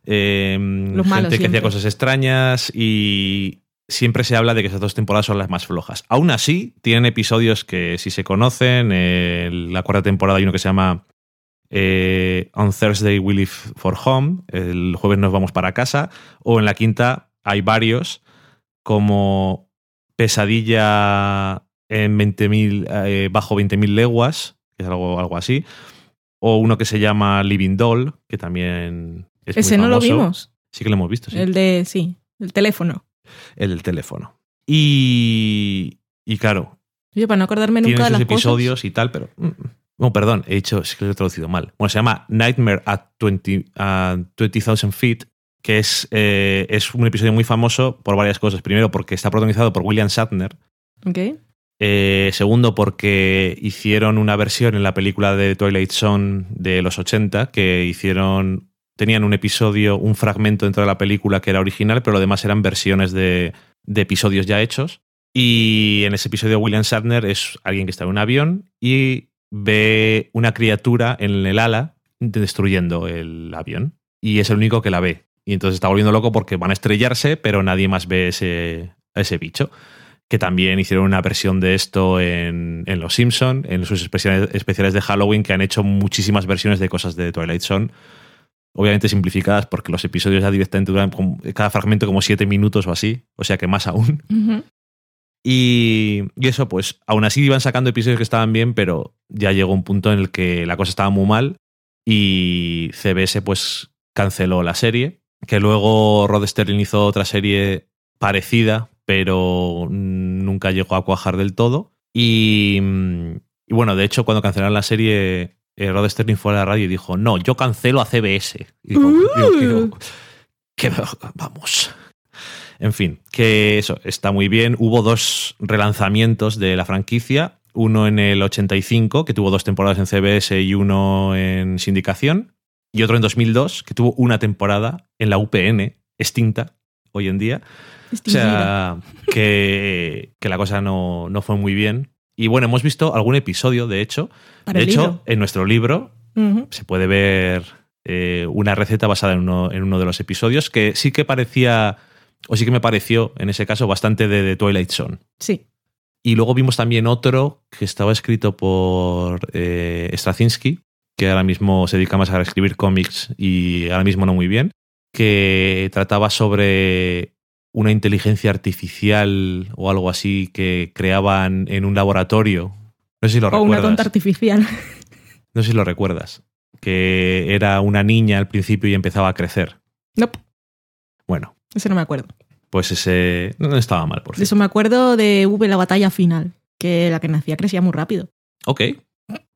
eh, Los gente que hacía cosas extrañas y siempre se habla de que esas dos temporadas son las más flojas. Aún así, tienen episodios que sí se conocen. En la cuarta temporada hay uno que se llama eh, On Thursday We Leave for Home, el jueves nos vamos para casa, o en la quinta hay varios como Pesadilla en 20.000 eh, bajo 20.000 leguas, que es algo, algo así, o uno que se llama Living Doll, que también es muy Ese no lo vimos. Sí que lo hemos visto, sí. El de, sí, el teléfono. El del teléfono. Y, y claro, Oye, para no acordarme nunca de las episodios y tal, pero... mm, No, perdón, he dicho, es que lo he traducido mal. Bueno, se llama Nightmare at 20 at 20,000 Feet, que es, eh, es un episodio muy famoso por varias cosas. Primero, porque está protagonizado por William Shatner. cosas. Eh, segundo, porque hicieron una versión en la película de Twilight Zone de los 80, que hicieron. Tenían un episodio, un fragmento dentro de la película que era original, pero lo demás eran versiones de, de episodios ya hechos. Y en ese episodio, William Shatner es alguien que está en un avión y ve una criatura en el ala destruyendo el avión. Y es el único que la ve. Y entonces está volviendo loco porque van a estrellarse, pero nadie más ve ese, ese bicho que también hicieron una versión de esto en, en Los Simpson, en sus especiales, especiales de Halloween, que han hecho muchísimas versiones de cosas de Twilight Zone, obviamente simplificadas porque los episodios ya directamente duran como- cada fragmento como siete minutos o así, o sea que más aún. Y, y eso, pues, aún así iban sacando episodios que estaban bien, pero ya llegó un punto en el que la cosa estaba muy mal y CBS, pues, canceló la serie. Que luego Rod Sterling hizo otra serie parecida, pero nunca llegó a cuajar del todo. Y, mm, y bueno, de hecho, cuando cancelaron la serie, eh, Rod Sterling fue a la radio y dijo: No, yo cancelo a CBS. Y digo, Uh. que vamos. En fin, que eso está muy bien. Hubo dos relanzamientos de la franquicia. Uno en el 85, que tuvo dos temporadas en CBS y uno en sindicación. Y otro en 2002, que tuvo una temporada en la UPN, extinta hoy en día. O sea, que, que la cosa no, no fue muy bien. Y bueno, hemos visto algún episodio, de hecho. Para de hecho, libro. en nuestro libro se puede ver eh, una receta basada en uno, en uno de los episodios que sí que parecía, o sí que me pareció en ese caso, bastante de, de Twilight Zone. Sí. Y luego vimos también otro que estaba escrito por eh, Straczynski, que ahora mismo se dedica más a escribir cómics y ahora mismo no muy bien, que trataba sobre una inteligencia artificial o algo así que creaban en un laboratorio. No sé si lo O recuerdas. una tonta artificial. No sé si lo recuerdas. Que era una niña al principio y empezaba a crecer. no, Bueno, eso no me acuerdo. pues ese no estaba mal, por De cierto. eso me acuerdo de V, la batalla final, que la que nacía crecía muy rápido. Ok.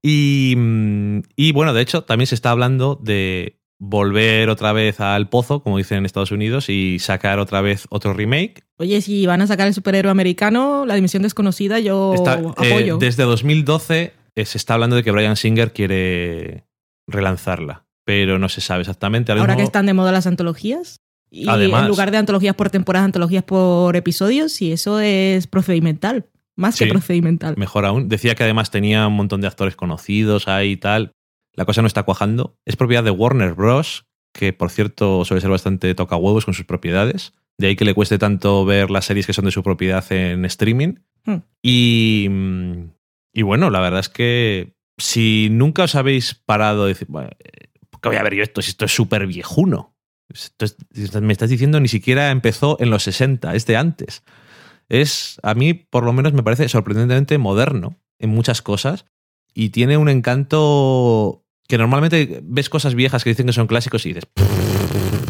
Y, mm, y bueno, de hecho, también se está hablando de volver otra vez al pozo, como dicen en Estados Unidos, y sacar otra vez otro remake. Oye, si van a sacar el superhéroe americano, la dimensión desconocida, yo Está- eh, apoyo. desde 2012 eh, se está hablando de que Brian Singer quiere relanzarla, pero no se sabe exactamente. Ahora Ahora que están de moda las antologías. Y Además- en lugar de antologías por temporadas, antologías por episodios, y eso es procedimental. Más Sí. que procedimental. Mejor aún. Decía que además tenía un montón de actores conocidos ahí y tal. La cosa no está cuajando. Es propiedad de Warner Bros., que por cierto suele ser bastante toca huevos con sus propiedades. De ahí que le cueste tanto ver las series que son de su propiedad en streaming. Hmm. Y, mm, y bueno, la verdad es que si nunca os habéis parado de decir, "Bueno, eh, ¿por qué voy a ver yo esto si esto es súper viejuno? Esto es- me estás diciendo ni siquiera empezó en los 60, es de antes. Es, a mí por lo menos me parece sorprendentemente moderno en muchas cosas y tiene un encanto que normalmente ves cosas viejas que dicen que son clásicos y dices,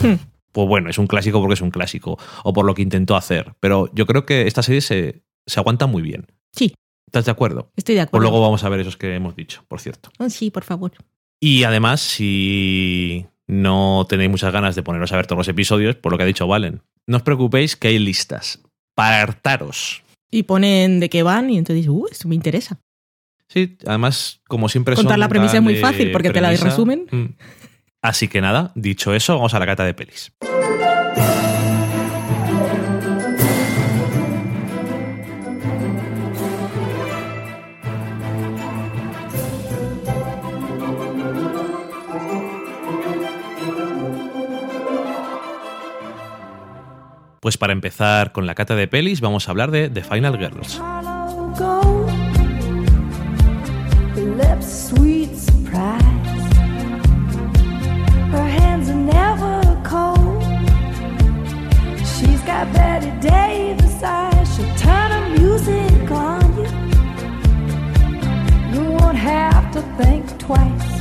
Hmm. pues bueno, es un clásico porque es un clásico o por lo que intentó hacer. Pero yo creo que esta serie se, se aguanta muy bien. Sí. ¿Estás de acuerdo? Estoy de Pues acuerdo. luego vamos a ver esos que hemos dicho, por cierto. Oh, sí, por favor. Y además, si no tenéis muchas ganas de poneros a ver todos los episodios, por lo que ha dicho Valen, no os preocupéis que hay listas para hartaros. Y ponen de qué van y entonces dices, uh, esto me interesa. Sí, además, como siempre Contar son la premisa es muy fácil, porque te la resumen. Mm. Así que nada, dicho eso, vamos a la cata de pelis. Pues para empezar con la cata de pelis, vamos a hablar de The Final Girls. Sweet surprise. Her hands are never cold. She's got Betty Davis eyes. She'll turn her music on you. You won't have to think twice.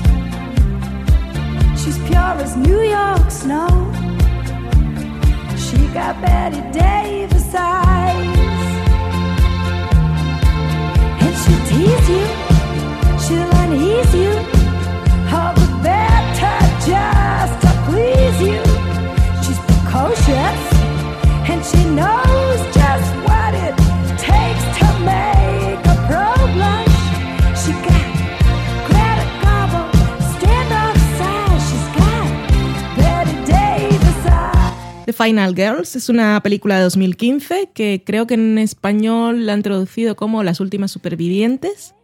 She's pure as New York snow. She got Betty Davis eyes. And she'll tease you, She's precocious, and she knows just what it takes to make a blush. She. The Final Girls es una película de 2015 que creo que en español la han traducido como Las últimas supervivientes.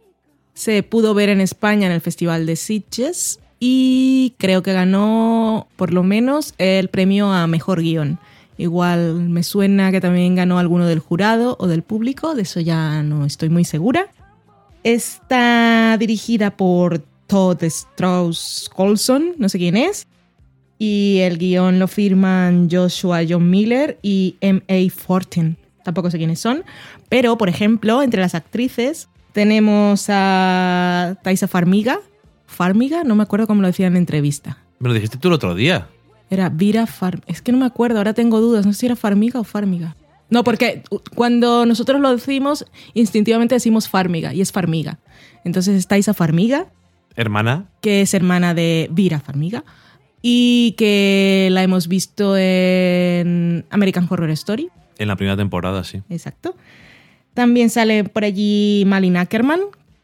Se pudo ver en España en el Festival de Sitges y creo que ganó por lo menos el premio a mejor guion. Igual me suena que también ganó alguno del jurado o del público, de eso ya no estoy muy segura. Está dirigida por Todd Strauss Colson, no sé quién es, y el guion lo firman Joshua John Miller y M.A. Fortin. Tampoco sé quiénes son. Pero, por ejemplo, entre las actrices tenemos a Taisa Farmiga. Farmiga, no me acuerdo cómo lo decían en la entrevista. Me lo dijiste tú el otro día. Era Vira Far... Es que no me acuerdo, ahora tengo dudas. No sé si era Farmiga o Farmiga. No, porque cuando nosotros lo decimos, instintivamente decimos Farmiga y es Farmiga. Entonces es Taisa Farmiga Hermana, que es hermana de Vira Farmiga y que la hemos visto en American Horror Story, en la primera temporada, sí. exacto. También sale por allí Malin Ackerman,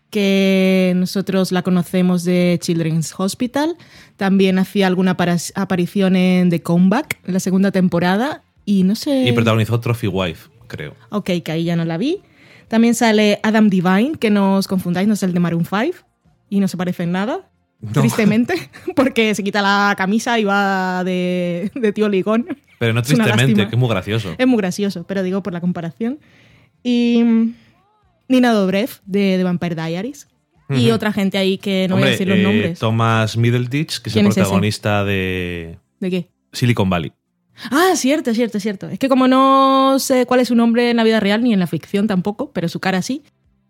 que nosotros la conocemos de Children's Hospital. También hacía alguna aparición en The Comeback, en la segunda temporada. Y no sé... Y protagonizó Trophy Wife, creo. Ok, que ahí ya no la vi. También sale Adam Divine, que no os confundáis, no es el de Maroon 5 y no se parece en nada, tristemente, porque se quita la camisa y va de, de tío ligón. Pero no tristemente, que es muy gracioso. Es muy gracioso, pero digo por la comparación. Y Nina Dobrev, de The Vampire Diaries. Y otra gente ahí que no voy Hombre, a decir los eh, nombres. Thomas Middleditch, que es el protagonista de ¿De qué? Silicon Valley. Ah, cierto, cierto, cierto. Es que como no sé cuál es su nombre en la vida real ni en la ficción tampoco, pero su cara sí,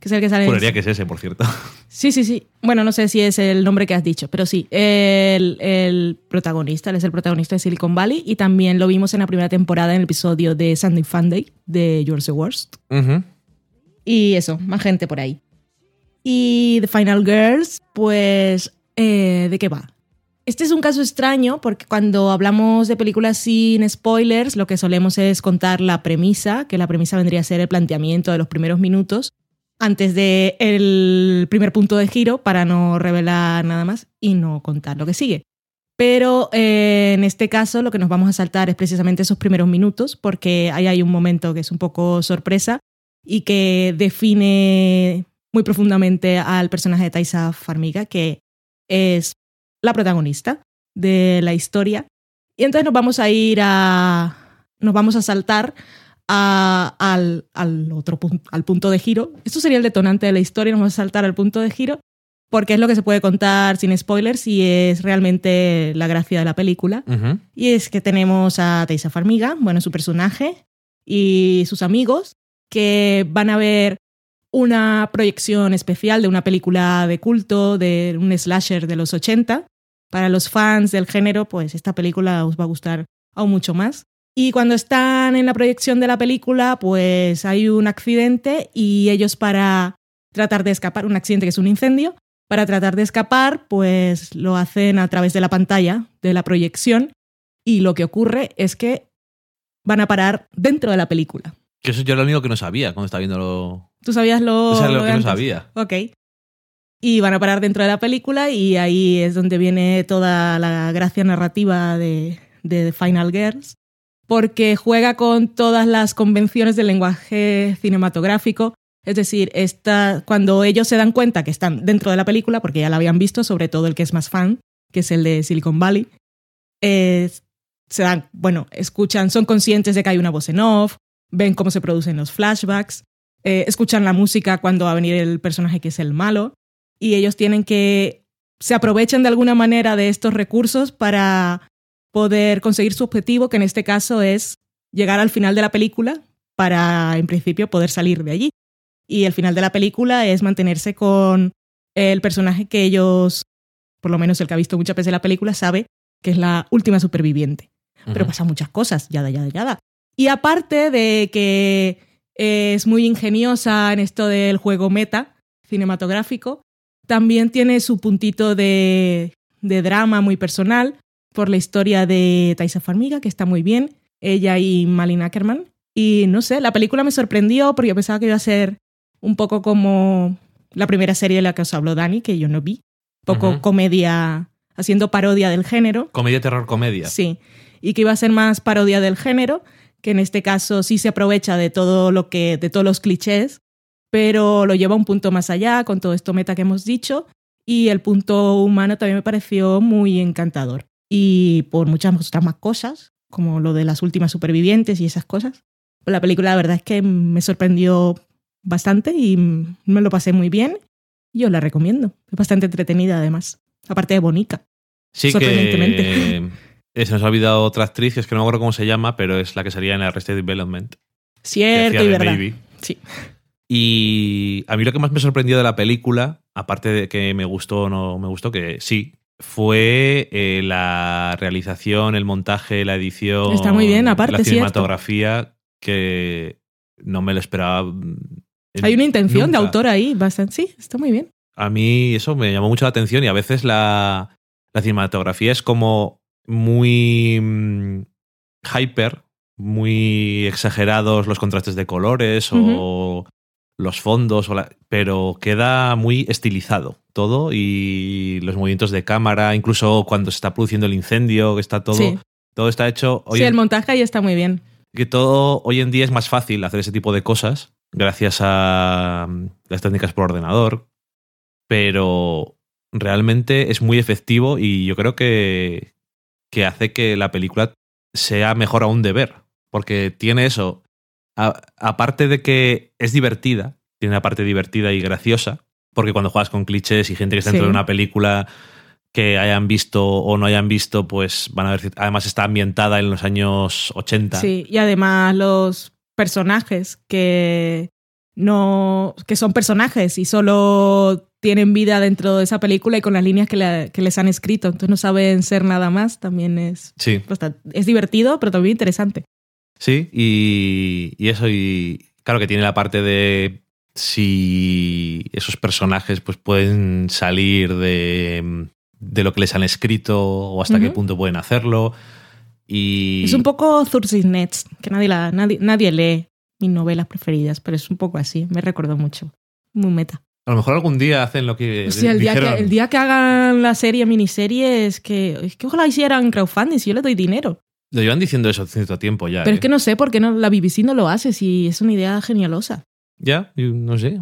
que es el que sale. Juraría que es ese, por cierto. Sí, sí, sí. Bueno, no sé si es el nombre que has dicho, pero sí, el, el protagonista, él es el protagonista de Silicon Valley y también lo vimos en la primera temporada en el episodio de Sunday Funday de You're the Worst. Y eso, más gente por ahí. Y The Final Girls, pues, eh, ¿de qué va? Este es un caso extraño porque cuando hablamos de películas sin spoilers, lo que solemos es contar la premisa, que la premisa vendría a ser el planteamiento de los primeros minutos antes de el primer punto de giro para no revelar nada más y no contar lo que sigue. Pero eh, en este caso lo que nos vamos a saltar es precisamente esos primeros minutos porque ahí hay un momento que es un poco sorpresa y que define muy profundamente al personaje de Taisa Farmiga, que es la protagonista de la historia. Y entonces nos vamos a ir a. Nos vamos a saltar a- al, al otro punto, al punto de giro. Esto sería el detonante de la historia. Nos vamos a saltar al punto de giro porque es lo que se puede contar sin spoilers y es realmente la gracia de la película. Y es que tenemos a Taisa Farmiga, bueno, su personaje y sus amigos, que van a ver una proyección especial de una película de culto, de un slasher de los 80. Para los fans del género, pues esta película os va a gustar aún mucho más. Y cuando están en la proyección de la película, pues hay un accidente y ellos para tratar de escapar, un accidente que es un incendio, para tratar de escapar, pues lo hacen a través de la pantalla de la proyección y lo que ocurre es que van a parar dentro de la película. Que eso yo lo único que no sabía cuando estaba viendo ¿Tú sabías lo, Eso es lo que no antes? sabía. Ok. Y van a parar dentro de la película y ahí es donde viene toda la gracia narrativa de, de The Final Girls, porque juega con todas las convenciones del lenguaje cinematográfico. Es decir, cuando ellos se dan cuenta que están dentro de la película, porque ya la habían visto, sobre todo el que es más fan, que es el de Silicon Valley, se dan, bueno, escuchan, son conscientes de que hay una voz en off, ven cómo se producen los flashbacks, eh, escuchan la música cuando va a venir el personaje que es el malo, y ellos tienen que, se aprovechan de alguna manera de estos recursos para poder conseguir su objetivo, que en este caso es llegar al final de la película para, en principio, poder salir de allí. Y el final de la película es mantenerse con el personaje que ellos, por lo menos el que ha visto muchas veces la película, sabe que es la última superviviente pero pasan muchas cosas, yada, yada, yada. Y aparte de que es muy ingeniosa en esto del juego meta cinematográfico, también tiene su puntito de, de drama muy personal por la historia de Taisa Farmiga, que está muy bien, ella y Malin Ackerman. Y no sé, la película me sorprendió porque yo pensaba que iba a ser un poco como la primera serie de la que os habló Dani, que yo no vi. Un poco comedia, haciendo parodia del género. Comedia, terror, comedia. Sí, y que iba a ser más parodia del género, que en este caso sí se aprovecha de todo lo que, de todos los clichés, pero lo lleva un punto más allá con todo esto meta que hemos dicho, y el punto humano también me pareció muy encantador. Y por muchas otras más cosas, como lo de las últimas supervivientes y esas cosas, la película la verdad es que me sorprendió bastante y me lo pasé muy bien. Yo la recomiendo. Es bastante entretenida además. Aparte de bonita. Sí que Sorprendentemente. eh, se nos ha olvidado otra actriz, que es que no me acuerdo cómo se llama, pero es la que salía en Arrested Development. que Cierto y verdad. Baby. Sí. Y a mí lo que más me sorprendió de la película, aparte de que me gustó o no me gustó, que sí, fue eh, la realización, el montaje, la edición. Está muy bien, aparte, La cierto. cinematografía, que no me lo esperaba. mm, Hay una intención de autor ahí, bastante. Sí, está muy bien. A mí eso me llamó mucho la atención y a veces la, la cinematografía es como muy mm, hyper, muy exagerados los contrastes de colores o los fondos, o la- pero queda muy estilizado todo y los movimientos de cámara, incluso cuando se está produciendo el incendio, que está todo, Sí. todo está hecho. Hoy sí, en- el montaje ahí está muy bien. que todo hoy en día es más fácil hacer ese tipo de cosas gracias a mm, las técnicas por ordenador, pero realmente es muy efectivo y yo creo que, que hace que la película sea mejor aún de ver, porque tiene eso, a- aparte de que es divertida, tiene una parte divertida y graciosa, porque cuando juegas con clichés y gente que está dentro de una película que hayan visto o no hayan visto, pues van a ver. Además, está ambientada en los años 80. Sí, y además los personajes que no. que son personajes y solo tienen vida dentro de esa película y con las líneas que, la- que les han escrito. Entonces no saben ser nada más. También es. Sí, es divertido, pero también interesante. Sí, y, y eso, y claro que tiene la parte de si esos personajes pues pueden salir de, de lo que les han escrito o hasta qué punto pueden hacerlo. Y Es un poco Nets, que nadie, la, nadie, nadie lee mis novelas preferidas, pero es un poco así. Me recordó mucho. Muy meta. a lo mejor algún día hacen lo que O sea, el día, que, el día que hagan la serie, miniserie, es que, es que ojalá hicieran crowdfunding si yo le doy dinero. Lo llevan diciendo eso hace cierto tiempo ya. Pero ¿eh? es que no sé por qué no, la BBC no lo hace, si es una idea genialosa. Ya, yo no sé.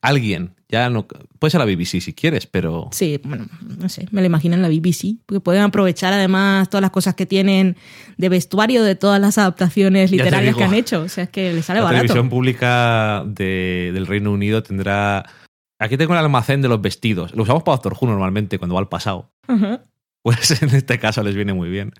Alguien, ya no. Puede ser la BBC si quieres, pero. Sí, bueno, no sé, me lo imagino en la BBC, porque pueden aprovechar además todas las cosas que tienen de vestuario de todas las adaptaciones literarias que digo. han hecho. O sea, es que les sale la barato. televisión pública de- del Reino Unido tendrá. Aquí tengo el almacén de los vestidos. Lo usamos para Doctor Who normalmente cuando va al pasado. Ajá. Pues en este caso les viene muy bien.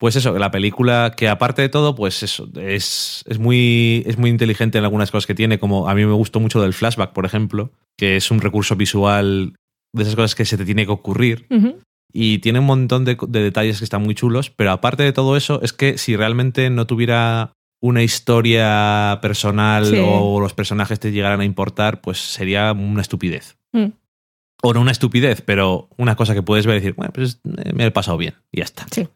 Pues eso, la película que aparte de todo, pues eso, es, es, muy, es muy inteligente en algunas cosas que tiene, como a mí me gustó mucho del flashback, por ejemplo, que es un recurso visual de esas cosas que se te tiene que ocurrir y tiene un montón de, de detalles que están muy chulos, pero aparte de todo eso, es que si realmente no tuviera una historia personal Sí. o los personajes te llegaran a importar, pues sería una estupidez. Mm. O no una estupidez, pero una cosa que puedes ver y decir, bueno, pues eh, me he pasado bien y ya está. Sí.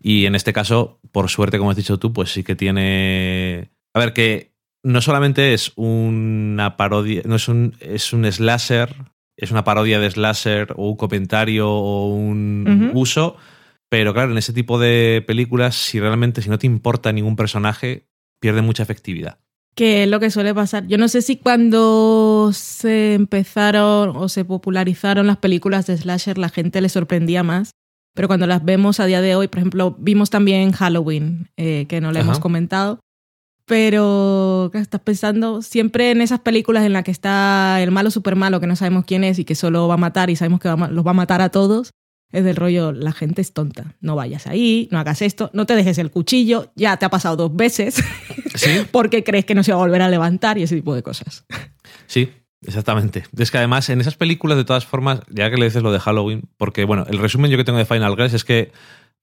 Y en este caso, por suerte, como has dicho tú, pues sí que tiene... A ver, que no solamente es una parodia, no es un, es un slasher, es una parodia de slasher o un comentario o un uso, pero claro, en ese tipo de películas, si realmente, si no te importa ningún personaje, pierde mucha efectividad. Que es lo que suele pasar. Yo no sé si cuando se empezaron o se popularizaron las películas de slasher la gente le sorprendía más, pero cuando las vemos a día de hoy, por ejemplo, vimos también Halloween, eh, que no le Ajá. hemos comentado, pero ¿qué estás pensando siempre en esas películas en las que está el malo super malo que no sabemos quién es y que solo va a matar y sabemos que va los va a matar a todos. Es del rollo, la gente es tonta. No vayas ahí, no hagas esto, no te dejes el cuchillo, ya te ha pasado dos veces Sí, porque crees que no se va a volver a levantar y ese tipo de cosas. sí, exactamente. Es que además en esas películas, de todas formas, ya que le dices lo de Halloween, porque bueno, el resumen yo que tengo de Final Girls es que,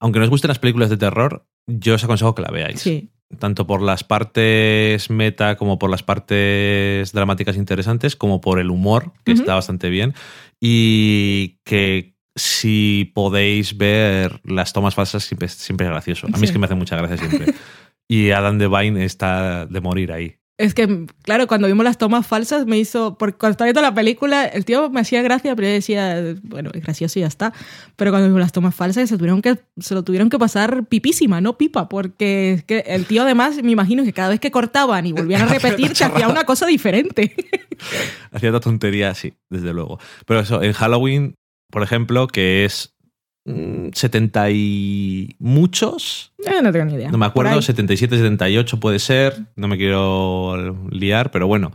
aunque no os gusten las películas de terror, yo os aconsejo que la veáis. Sí. tanto por las partes meta como por las partes dramáticas interesantes, como por el humor, que está bastante bien, y que si podéis ver las tomas falsas siempre, siempre es gracioso. A mí Sí. es que me hace mucha gracia siempre. y Adam Devine está de morir ahí. Es que, claro, cuando vimos las tomas falsas me hizo. Porque cuando estaba viendo la película, el tío me hacía gracia, pero yo decía, bueno, es gracioso y ya está. Pero cuando vimos las tomas falsas, se, tuvieron que, se lo tuvieron que pasar pipísima, no pipa, porque es que el tío, además, me imagino que cada vez que cortaban y volvían a repetir, te hacía una cosa diferente. Hacía otra tontería, sí, desde luego. Pero eso, en Halloween, por ejemplo, que es mm, 70 y muchos, Eh, no tengo ni idea. No me acuerdo, ahí. 77, 78 puede ser, no me quiero liar, pero bueno,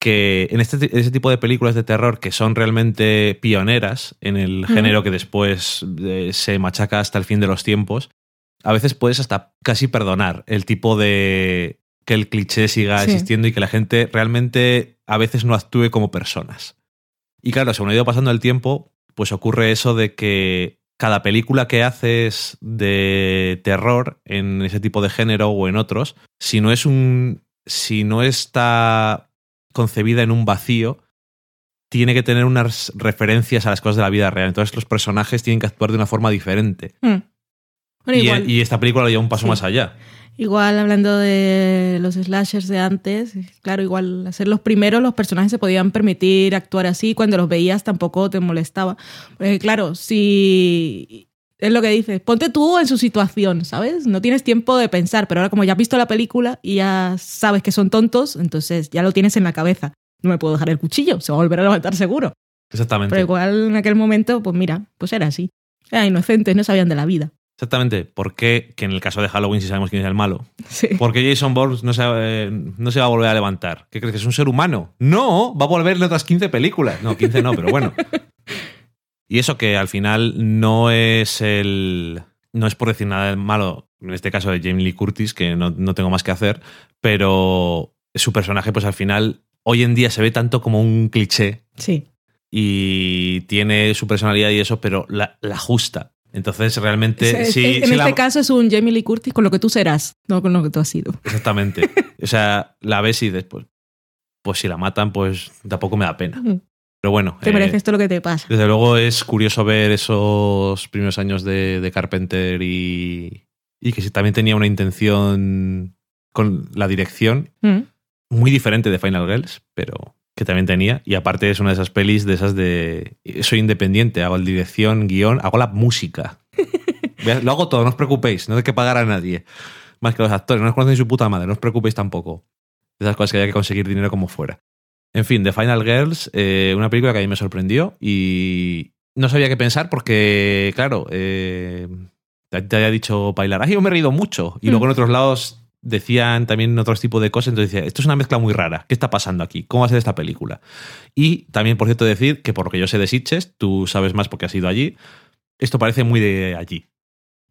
que en este, ese tipo de películas de terror que son realmente pioneras en el género que después eh, se machaca hasta el fin de los tiempos, a veces puedes hasta casi perdonar el tipo de que el cliché siga Sí. existiendo y que la gente realmente a veces no actúe como personas. Y claro, según ha ido pasando el tiempo, pues ocurre eso de que cada película que haces de terror en ese tipo de género o en otros, si no es un. si no está concebida en un vacío, tiene que tener unas referencias a las cosas de la vida real. Entonces los personajes tienen que actuar de una forma diferente. Mm. Bueno, Y, esta película lo lleva un paso Sí. más allá. Igual hablando de los slashers de antes, claro, igual hacer los primeros, los personajes se podían permitir actuar así, cuando los veías tampoco te molestaba. Porque claro, si es lo que dices, ponte tú en su situación, ¿sabes? No tienes tiempo de pensar, pero ahora como ya has visto la película y ya sabes que son tontos, entonces ya lo tienes en la cabeza. No me puedo dejar el cuchillo, se va a volver a levantar seguro. Exactamente. Pero igual en aquel momento, pues mira, pues era así. Eran inocentes, no sabían de la vida. Exactamente. ¿Por qué? Que en el caso de Halloween sí sabemos quién es el malo. Sí. ¿Por qué Jason Bourne no se, eh, no se va a volver a levantar? ¿Qué crees? ¿Que es un ser humano? No, va a volver en otras 15 películas. No, 15 no, pero bueno. Y eso que al final no es el. No es por decir nada de malo, en este caso de Jamie Lee Curtis, que no, no tengo más que hacer, pero su personaje, pues al final, hoy en día se ve tanto como un cliché Sí. y tiene su personalidad y eso, pero la, la ajusta. Entonces, realmente, Es- sí, en sí este la- caso es un Jamie Lee Curtis con lo que tú serás, no con lo que tú has sido. Exactamente. O sea, la ves y después, pues si la matan, pues tampoco me da pena. Pero bueno, Te eh, mereces todo lo que te pasa. desde luego es curioso ver esos primeros años de, de Carpenter y, y que sí, también tenía una intención con la dirección Mm. muy diferente de Final Girls, pero que también tenía. Y aparte es una de esas pelis de esas de soy independiente, hago la dirección, guion, hago la música. Lo hago todo, no os preocupéis, no hay que pagar a nadie. Más que los actores, no os conocen su puta madre, no os preocupéis tampoco. De esas cosas que hay que conseguir dinero como fuera. En fin, The Final Girls, eh, una película que a mí me sorprendió y no sabía qué pensar porque, claro, eh, te había dicho bailar, ay, yo me he reído mucho. Y luego en otros lados decían también otros tipos de cosas, entonces decía, esto es una mezcla muy rara, ¿qué está pasando aquí? ¿Cómo va a ser esta película? Y también, por cierto, decir que por lo que yo sé de Sitges, tú sabes más porque has ido allí, esto parece muy de allí.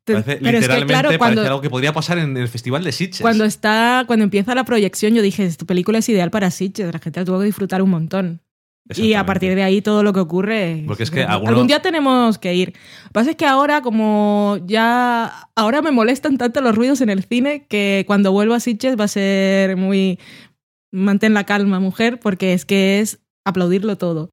Parece, Pero es que, literalmente claro, parece cuando, algo que podría pasar en el Festival de Sitges. cuando está, cuando empieza la proyección, yo dije, esta película es ideal para Sitges, la gente la tuvo que disfrutar un montón. Y a partir de ahí todo lo que ocurre. Porque es que algún día tenemos que ir. Lo que pasa es que ahora, como ya. Ahora me molestan tanto los ruidos en el cine que cuando vuelva a Sitges va a ser muy. Mantén la calma, mujer, porque es que es aplaudirlo todo.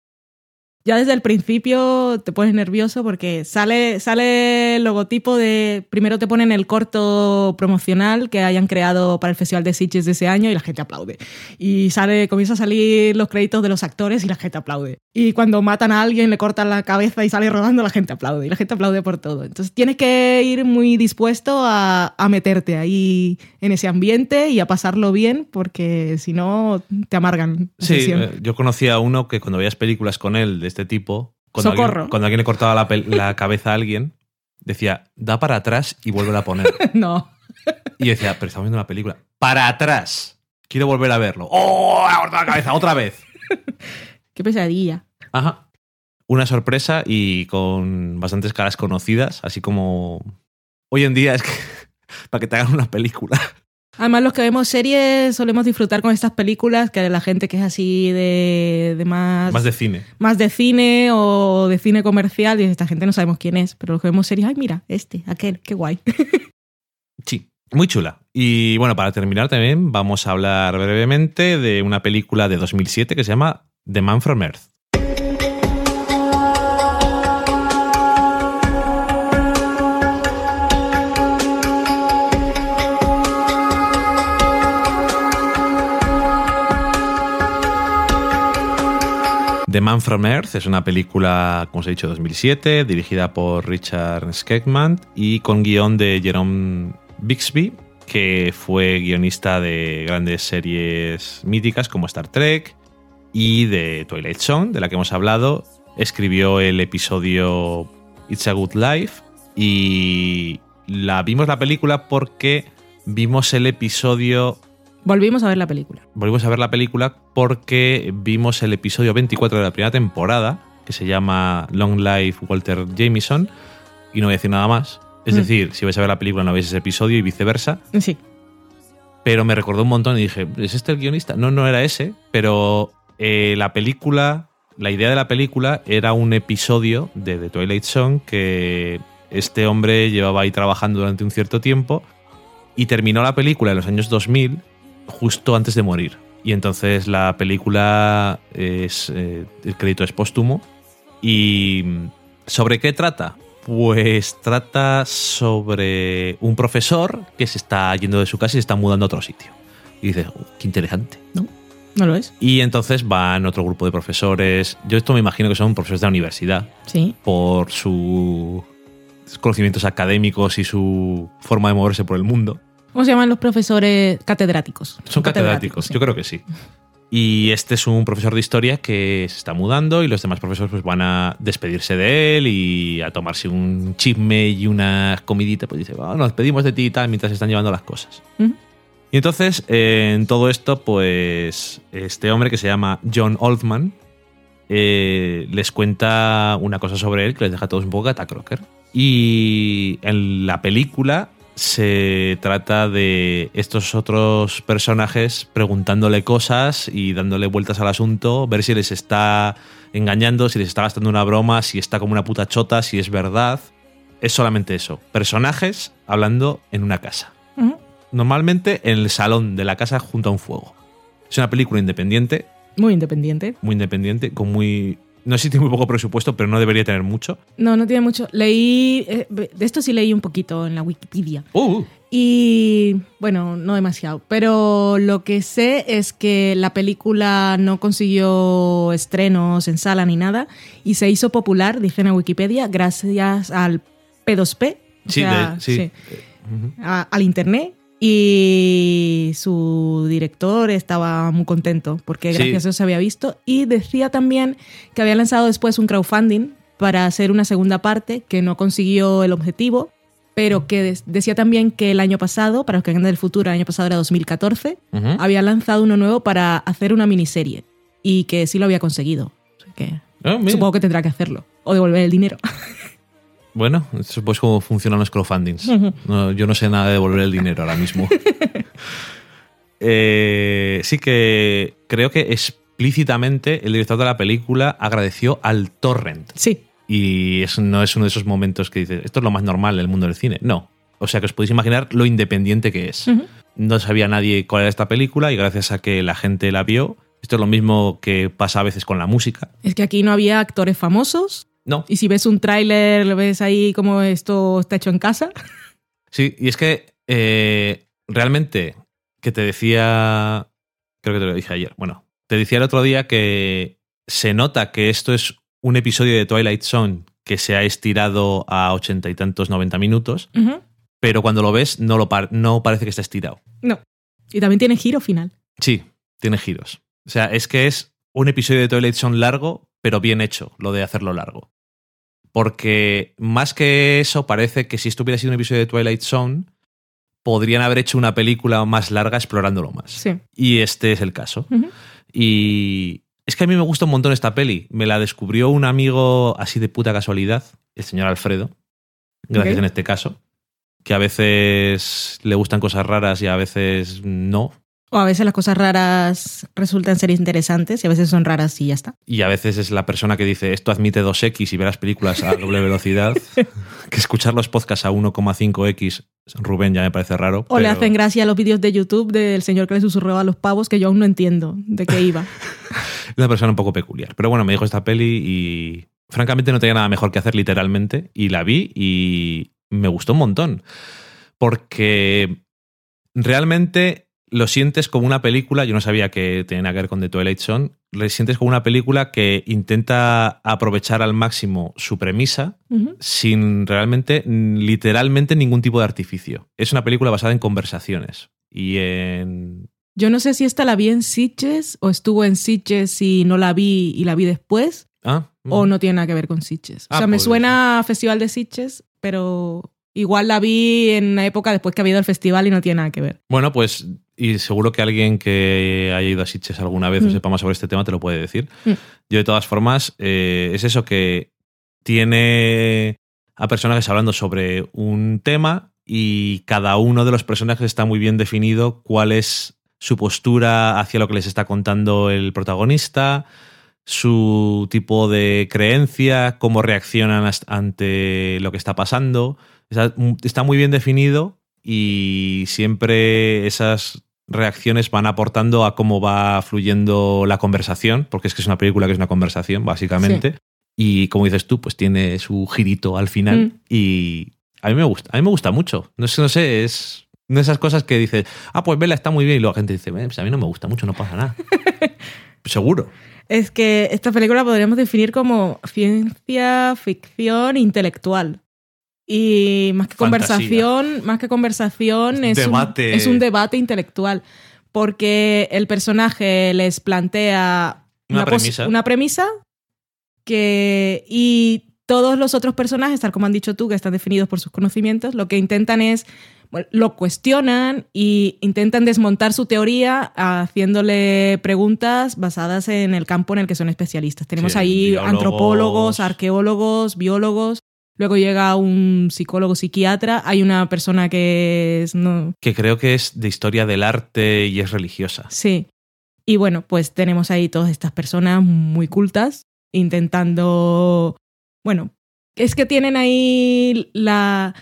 Ya desde el principio te pones nervioso porque sale, sale el logotipo de. Primero te ponen el corto promocional que hayan creado para el Festival de Sitges de ese año y la gente aplaude. Y sale, comienza a salir los créditos de los actores y la gente aplaude. Y cuando matan a alguien, le cortan la cabeza y sale rodando, la gente aplaude. Y la gente aplaude por todo. Entonces tienes que ir muy dispuesto a, a meterte ahí en ese ambiente y a pasarlo bien porque si no te amargan la Sí, sesión. eh, yo conocía a uno que cuando veías películas con él de este tipo, cuando, alguien, cuando alguien le cortaba la, cabeza a alguien, decía, da para atrás y vuelve a poner. no. Y yo decía, pero estamos viendo una película. ¡Para atrás! Quiero volver a verlo. ¡Oh! ¡Ha cortado la cabeza! ¡Otra vez! Qué pesadilla. Ajá. Una sorpresa y con bastantes caras conocidas, así como hoy en día es que para que te hagan una película. Además, los que vemos series solemos disfrutar con estas películas que la gente que es así de, de más, Más de cine. más de cine o de cine comercial, y esta gente no sabemos quién es, pero los que vemos series, ay, mira, este, aquel, qué guay. Sí, muy chula. Y bueno, para terminar también vamos a hablar brevemente de una película de 2007 que se llama The Man from Earth. The Man from Earth es una película, como os he dicho, 2007, dirigida por Richard Skegman y con guion de Jerome Bixby, que fue guionista de grandes series míticas como Star Trek y de Twilight Zone, de la que hemos hablado. Escribió el episodio It's a Good Life y la vimos la película porque vimos el episodio Volvimos a ver la película. volvimos a ver la película porque vimos el episodio 24 de la primera temporada, que se llama Long Life Walter Jameson, y no voy a decir nada más. Es Mm. decir, si vais a ver la película no veis ese episodio y viceversa. Sí. Pero me recordó un montón y dije, ¿es este el guionista? No, no era ese, pero eh, la película, la idea de la película era un episodio de The Twilight Zone que este hombre llevaba ahí trabajando durante un cierto tiempo y terminó la película en los años 2000 justo antes de morir. Y entonces la película es. eh, el crédito es póstumo. ¿Y sobre qué trata? Pues trata sobre un profesor que se está yendo de su casa y se está mudando a otro sitio. Y dices, "Oh, qué interesante. ¿No lo es? Y entonces van otro grupo de profesores. Yo esto me imagino que son profesores de la universidad Sí. por sus conocimientos académicos y su forma de moverse por el mundo. ¿Cómo se llaman los profesores catedráticos? Son catedráticos, sí. yo creo que sí. Y este es un profesor de historia que se está mudando y los demás profesores pues van a despedirse de él y a tomarse un chisme y una comidita. Pues dice, "Ah, nos despedimos de ti y tal mientras se están llevando las cosas. Y entonces, eh, en todo esto, pues este hombre que se llama John Oldman eh, les cuenta una cosa sobre él que les deja a todos un poco catacroker. Y en la película se trata de estos otros personajes preguntándole cosas y dándole vueltas al asunto, ver si les está engañando, si les está gastando una broma, si está como una puta chota, si es verdad. Es solamente eso. Personajes hablando en una casa. Normalmente en el salón de la casa junto a un fuego. Es una película independiente, Muy independiente. muy independiente, con muy... No sé si tiene muy poco presupuesto, pero no debería tener mucho. No, no tiene mucho. Leí. eh, de esto sí leí un poquito en la Wikipedia. Uh, Y bueno, no demasiado. Pero lo que sé es que la película no consiguió estrenos en sala ni nada. Y se hizo popular, dice en Wikipedia, gracias al P2P. o sí, sea, de- sí. sí, a- al internet. Y su director estaba muy contento porque Sí. gracias a eso se había visto. Y decía también que había lanzado después un crowdfunding para hacer una segunda parte que no consiguió el objetivo, pero que decía también que el año pasado, para los que vengan del futuro, el año pasado era 2014, Ujú. había lanzado uno nuevo para hacer una miniserie y que sí lo había conseguido. Que mira. supongo que tendrá que hacerlo o devolver el dinero. Bueno, eso pues cómo funcionan los crowdfundings. No, yo no sé nada de devolver el dinero ahora mismo. Eh, sí que creo que explícitamente el director de la película agradeció al torrent. Sí, Y eso no es uno de esos momentos que dices, esto es lo más normal en el mundo del cine. No. O sea que os podéis imaginar lo independiente que es. No sabía nadie cuál era esta película y gracias a que la gente la vio, esto es lo mismo que pasa a veces con la música. es que aquí no había actores famosos, No, Y si ves un tráiler, lo ves ahí como esto está hecho en casa. Sí, y es que eh, realmente, que te decía, creo que te lo dije ayer, bueno, te decía el otro día que se nota que esto es un episodio de Twilight Zone que se ha estirado a ochenta y tantos, noventa minutos, pero cuando lo ves no, lo par- no parece que está estirado. No. Y también tiene giro final. Sí, tiene giros. O sea, es que es un episodio de Twilight Zone largo, pero bien hecho, lo de hacerlo largo. Porque más que eso, parece que si esto hubiera sido un episodio de Twilight Zone, podrían haber hecho una película más larga explorándolo más. Sí. Y este es el caso. Y es que a mí me gusta un montón esta peli. Me la descubrió un amigo así de puta casualidad, el señor Alfredo, gracias en este caso, que a veces le gustan cosas raras y a veces no. O a veces las cosas raras resultan ser interesantes y a veces son raras y ya está. Y a veces es la persona que dice esto admite 2x y ve las películas a doble velocidad. que escuchar los podcasts a 1,5x, Rubén ya me parece raro. O le hacen gracia los vídeos de YouTube del señor que le susurraba a los pavos que yo aún no entiendo de qué iba. Es una persona un poco peculiar. Pero bueno, me dijo esta peli y francamente no tenía nada mejor que hacer literalmente. Y la vi y me gustó un montón. Porque realmente lo sientes como una película, yo no sabía que tenía que ver con The Twilight Zone, lo sientes como una película que intenta aprovechar al máximo su premisa sin realmente, mm, literalmente ningún tipo de artificio. Es una película basada en conversaciones y en... Yo no sé si esta la vi en Sitges o estuvo en Sitges y no la vi y la vi después Ah, o no tiene nada que ver con Sitges. O Ah, sea, me suena a Festival de Sitges, pero igual la vi en una época después que había ido al festival y no tiene nada que ver. Bueno, pues y seguro que alguien que haya ido a Sitges alguna vez o Mm. sepa más sobre este tema te lo puede decir. Mm. Yo de todas formas, eh, es eso que tiene a personajes hablando sobre un tema y cada uno de los personajes está muy bien definido cuál es su postura hacia lo que les está contando el protagonista, su tipo de creencia, cómo reaccionan ante lo que está pasando. Está, está muy bien definido y siempre esas reacciones van aportando a cómo va fluyendo la conversación, porque es que es una película que es una conversación, básicamente. Y como dices tú, pues tiene su girito al final. Mm. Y a mí me gusta, a mí me gusta mucho. No sé, no sé, es de esas cosas que dices, ah, pues vela, está muy bien. Y luego la gente dice, "Eh, pues a mí no me gusta mucho, no pasa nada. Seguro. Es que esta película podríamos definir como ciencia ficción intelectual. Y más que Fantasía. conversación, más que conversación es Debate. un, es un debate intelectual. Porque el personaje les plantea Una premisa. una premisa que, y todos los otros personajes, tal como han dicho tú, que están definidos por sus conocimientos, lo que intentan es bueno, lo cuestionan y intentan desmontar su teoría haciéndole preguntas basadas en el campo en el que son especialistas. Tenemos Sí, ahí biólogos. antropólogos, arqueólogos, biólogos. Luego llega un psicólogo psiquiatra, hay una persona que es no, Que creo que es de historia del arte y es religiosa. Sí. Y bueno, pues tenemos ahí todas estas personas muy cultas intentando, bueno, es que tienen ahí la,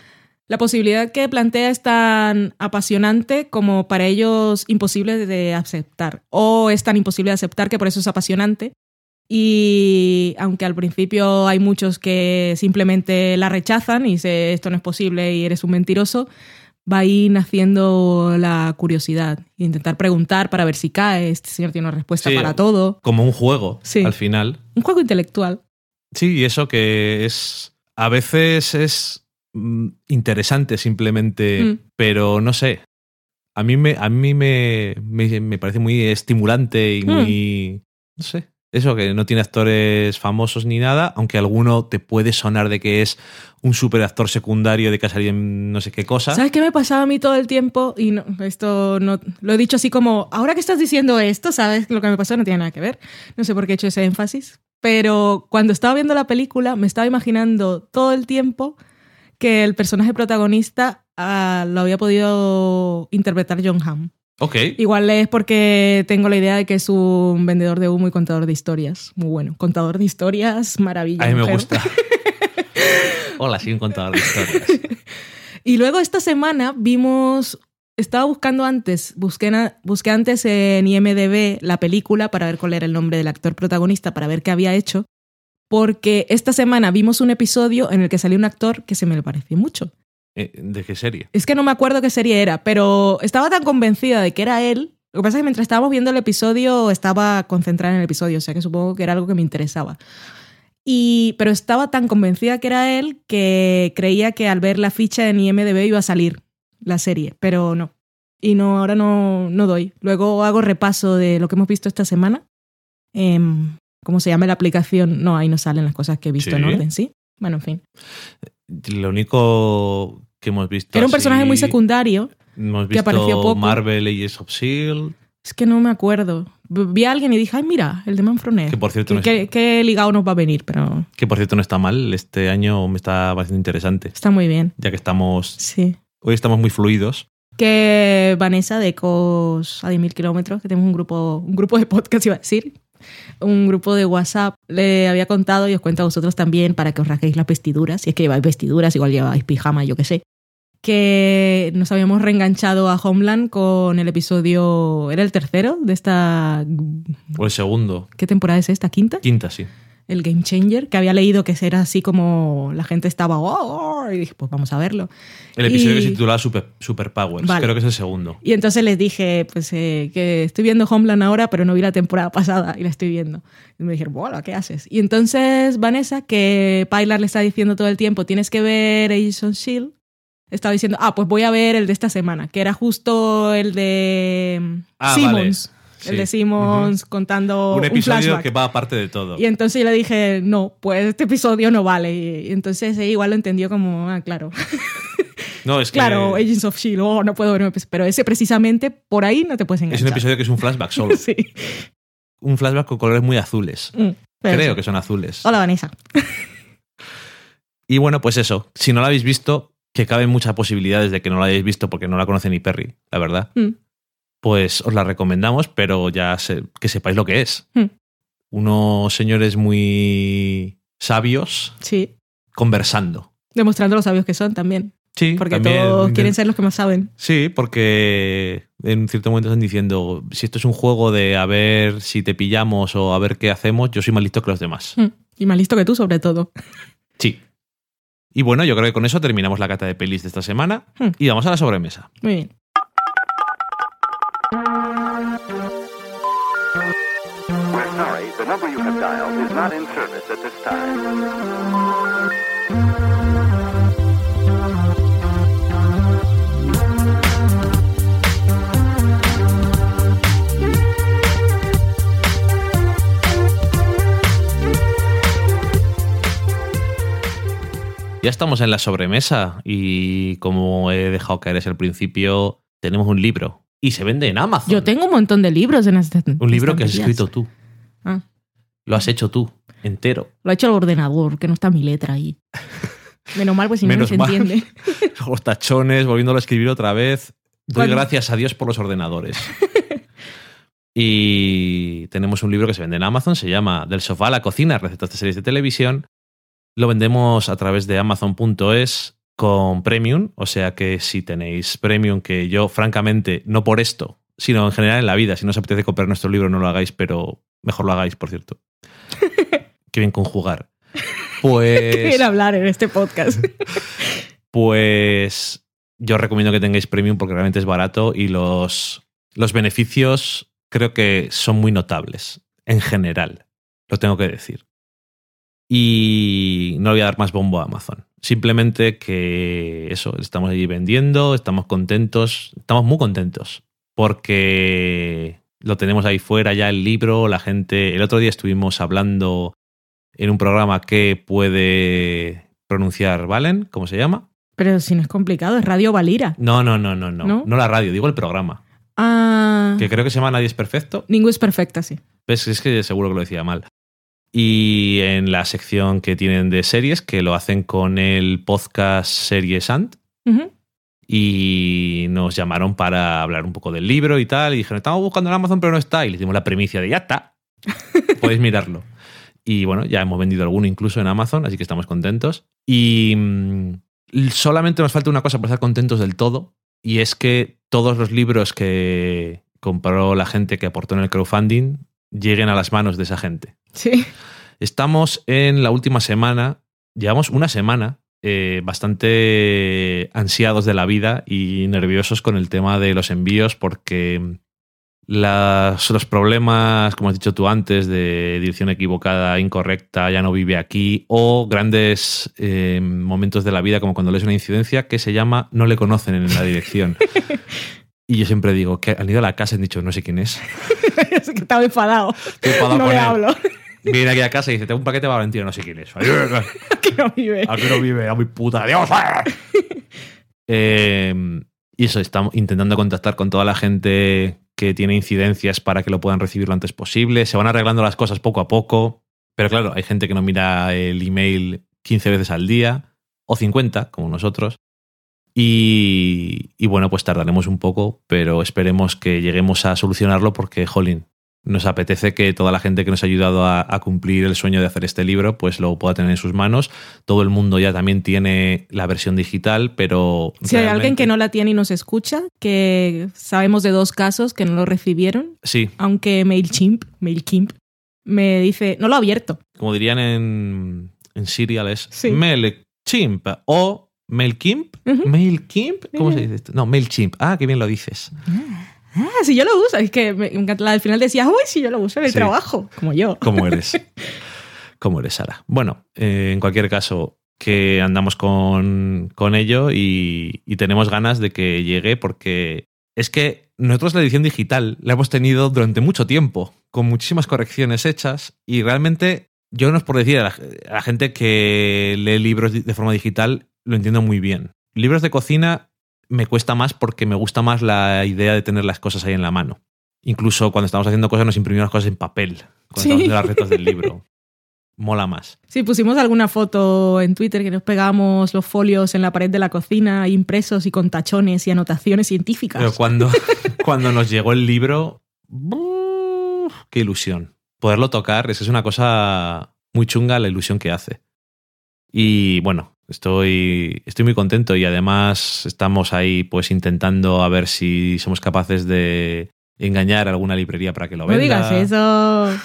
la posibilidad que plantea es tan apasionante como para ellos imposible de aceptar. O es tan imposible de aceptar que por eso es apasionante. Y aunque al principio hay muchos que simplemente la rechazan y dicen esto no es posible y eres un mentiroso, va ahí naciendo la curiosidad. E intentar preguntar para ver si cae. Este señor tiene una respuesta Sí. para todo. Como un juego, Sí. al final. Un juego intelectual. Sí, y eso que es. A veces es mm, interesante simplemente, Mm. pero no sé. A mí me, a mí me, me, me parece muy estimulante y Mm. muy. No sé. Eso que no tiene actores famosos ni nada, aunque alguno te puede sonar de que es un superactor secundario de que ha en no sé qué cosa. ¿Sabes qué me pasaba a mí todo el tiempo? Y no, esto no lo he dicho así como, ahora que estás diciendo esto, ¿sabes? Lo que me pasó no tiene nada que ver. No sé por qué he hecho ese énfasis. Pero cuando estaba viendo la película, me estaba imaginando todo el tiempo que el personaje protagonista ah, lo había podido interpretar John Hamm. Ok. Igual es porque tengo la idea de que es un vendedor de humo y contador de historias. Muy bueno. Contador de historias, maravilla. A mí me mujer. gusta. Hola, soy un contador de historias. Y luego esta semana vimos, estaba buscando antes, busqué, busqué antes en IMDB la película para ver cuál era el nombre del actor protagonista, para ver qué había hecho, porque esta semana vimos un episodio en el que salió un actor que se me le pareció mucho. Eh, ¿De qué serie? Es que no me acuerdo qué serie era, pero estaba tan convencida de que era él. Lo que pasa es que mientras estábamos viendo el episodio estaba concentrada en el episodio, o sea que supongo que era algo que me interesaba. Y, pero estaba tan convencida que era él que creía que al ver la ficha en IMDB iba a salir la serie, pero no. Y no, ahora no, no doy. Luego hago repaso de lo que hemos visto esta semana. Em, ¿Cómo se llama la aplicación? No, ahí no salen las cosas que he visto en orden, ¿sí? Bueno, en fin. Lo único que hemos visto. Que era un personaje muy secundario. Hemos que visto apareció poco. Marvel Agents of S.H.I.E.L.D. Es que no me acuerdo. Vi a alguien y dije, ay, mira, el de Manfronet. Que por cierto no ¿Qué, es- qué ligado nos va a venir? Pero Que por cierto no está mal. Este año me está pareciendo interesante. está muy bien. Ya que estamos. Sí. Hoy estamos muy fluidos. Que Vanessa de Ecos a 10.000 kilómetros, que tenemos un grupo, un grupo de podcast, iba a decir, un grupo de WhatsApp, le había contado y os cuento a vosotros también para que os rasguéis las vestiduras. Si es que lleváis vestiduras, igual lleváis pijama, yo qué sé. Que nos habíamos reenganchado a Homeland con el episodio. ¿Era el tercero de esta. O el segundo. ¿Qué temporada es esta? ¿Quinta? Quinta, sí. el Game Changer, que había leído que era así como la gente estaba, "Oh, oh", y dije, pues vamos a verlo. El episodio Y- que se titulaba Super, Superpowers. Vale. Creo que es el segundo. Y entonces les dije, pues eh, que estoy viendo Homeland ahora, pero no vi la temporada pasada y la estoy viendo. Y me dijeron, bueno, ¿qué haces? Y entonces Vanessa, que Pilar le está diciendo todo el tiempo, tienes que ver Agents of S.H.I.E.L.D., estaba diciendo, ah, pues voy a ver el de esta semana, que era justo el de Ah, Simmons. vale. El Sí. de Simmons contando Un episodio flashback. que va aparte de todo. Y entonces yo le dije, no, pues este episodio no vale. Y entonces ella igual lo entendió como, ah, claro. No, es que Claro, Agents of S.H.I.E.L.D., oh, no puedo ver un episodio. Pero ese precisamente, por ahí no te puedes es enganchar. un episodio que es un flashback solo. sí. un flashback con colores muy azules. Mm, Creo sí. que son azules. Hola, Vanessa. Y bueno, pues eso. Si no la habéis visto, que caben muchas posibilidades de que no la hayáis visto porque no la conoce ni Perry, la verdad. Mm, Pues os la recomendamos, pero ya se- que sepáis lo que es. Mm. Unos señores muy sabios sí. conversando. Demostrando lo sabios que son también. Sí, Porque también- todos quieren ser los que más saben. Sí, porque en cierto momento están diciendo, si esto es un juego de a ver si te pillamos o a ver qué hacemos, yo soy más listo que los demás. Mm, Y más listo que tú, sobre todo. Sí. Y bueno, yo creo que con eso terminamos la cata de pelis de esta semana Hmm. y vamos a la sobremesa. Muy bien. We're sorry, the number you have dialed is not in service at this time. Ya estamos en la sobremesa y como he dejado caer es el principio, tenemos un libro y se vende en Amazon. Yo tengo un montón de libros en este un libro que has escrito tú. Ah, Lo has hecho tú, entero. lo ha hecho el ordenador, que no está mi letra ahí. Menos mal, pues si no, no Menos se entiende. Los tachones, volviéndolo a escribir otra vez. Doy gracias a Dios por los ordenadores. y tenemos un libro que se vende en Amazon, se llama Del sofá a la cocina, recetas de series de televisión. Lo vendemos a través de amazon.es con premium, o sea que si tenéis premium, que yo francamente, no por esto, sino en general en la vida, si no os apetece comprar nuestro libro, no lo hagáis, pero mejor lo hagáis, por cierto. Qué bien conjugar. Pues Qué bien hablar en este podcast. pues yo os recomiendo que tengáis premium porque realmente es barato y los, los beneficios creo que son muy notables en general, lo tengo que decir. Y no le voy a dar más bombo a Amazon. Simplemente que eso, estamos allí vendiendo, estamos contentos, estamos muy contentos porque lo tenemos ahí fuera ya el libro, la gente... El otro día estuvimos hablando en un programa que puede pronunciar Valen, ¿cómo se llama? Pero si no es complicado, es Radio Valira. No, no, no, no, no. ¿No? No, la radio, digo el programa. Ah, Que creo que se llama Nadie es Perfecto. ningún es perfecta, sí. Ves, es que seguro que lo decía mal. Y en la sección que tienen de series, que lo hacen con el podcast Series Ant, y nos llamaron para hablar un poco del libro y tal. Y dijeron, estamos buscando en Amazon, pero no está. Y le dimos la primicia de ya está. Podéis mirarlo. Y bueno, ya hemos vendido alguno incluso en Amazon, así que estamos contentos. Y mm, solamente nos falta una cosa para estar contentos del todo. Y es que todos los libros que compró la gente que aportó en el crowdfunding lleguen a las manos de esa gente. Sí. Estamos en la última semana, llevamos una semana eh, bastante ansiados de la vida y nerviosos con el tema de los envíos porque las- los problemas, como has dicho tú antes, de dirección equivocada, incorrecta, ya no vive aquí, o grandes eh, momentos de la vida como cuando lees una incidencia que se llama no le conocen en la dirección. Y yo siempre digo que han ido a la casa y han dicho, no sé quién es. es que estaba enfadado. Enfadado no le hablo. Viene aquí a casa y dice, tengo un paquete para Valentina, no sé quién es. que no vive. Aquí no vive, a mi puta Dios. Eh, y eso, estamos intentando contactar con toda la gente que tiene incidencias para que lo puedan recibir lo antes posible. Se van arreglando las cosas poco a poco. Pero claro, hay gente que no mira el email 15 veces al día o 50, como nosotros. Y, y bueno, pues tardaremos un poco, pero esperemos que lleguemos a solucionarlo porque, jolín, nos apetece que toda la gente que nos ha ayudado a, a cumplir el sueño de hacer este libro, pues lo pueda tener en sus manos. Todo el mundo ya también tiene la versión digital, pero... Si hay alguien que no la tiene y nos escucha, que sabemos de dos casos que no lo recibieron, Sí, aunque MailChimp, MailChimp, me dice, no lo ha abierto. como dirían en, en Serial es Sí. MailChimp o MailKimp. Ujú. ¿MailKimp? ¿Cómo se dice esto? No, MailChimp. Ah, qué bien lo dices. Ah, si yo lo uso. Es que me encanta. Al final decía, uy, si yo lo uso en el Sí. trabajo, como yo. ¿Cómo eres? ¿Cómo eres, Sara? Bueno, eh, en cualquier caso, que andamos con, con ello y, y tenemos ganas de que llegue porque es que nosotros la edición digital la hemos tenido durante mucho tiempo, con muchísimas correcciones hechas y realmente yo no es por decir a la, a la gente que lee libros de forma digital, lo entiendo muy bien. Libros de cocina me cuesta más porque me gusta más la idea de tener las cosas ahí en la mano. Incluso cuando estamos haciendo cosas nos imprimimos las cosas en papel, cuando Sí. estamos haciendo las retas del libro. Mola más. Sí, pusimos alguna foto en Twitter que nos pegamos los folios en la pared de la cocina, impresos y con tachones y anotaciones científicas. Pero cuando, cuando nos llegó el libro, ¡buf! qué ilusión. Poderlo tocar es una cosa muy chunga la ilusión que hace. Y bueno, estoy, estoy muy contento y además estamos ahí pues intentando a ver si somos capaces de engañar a alguna librería para que lo no venda. digas eso.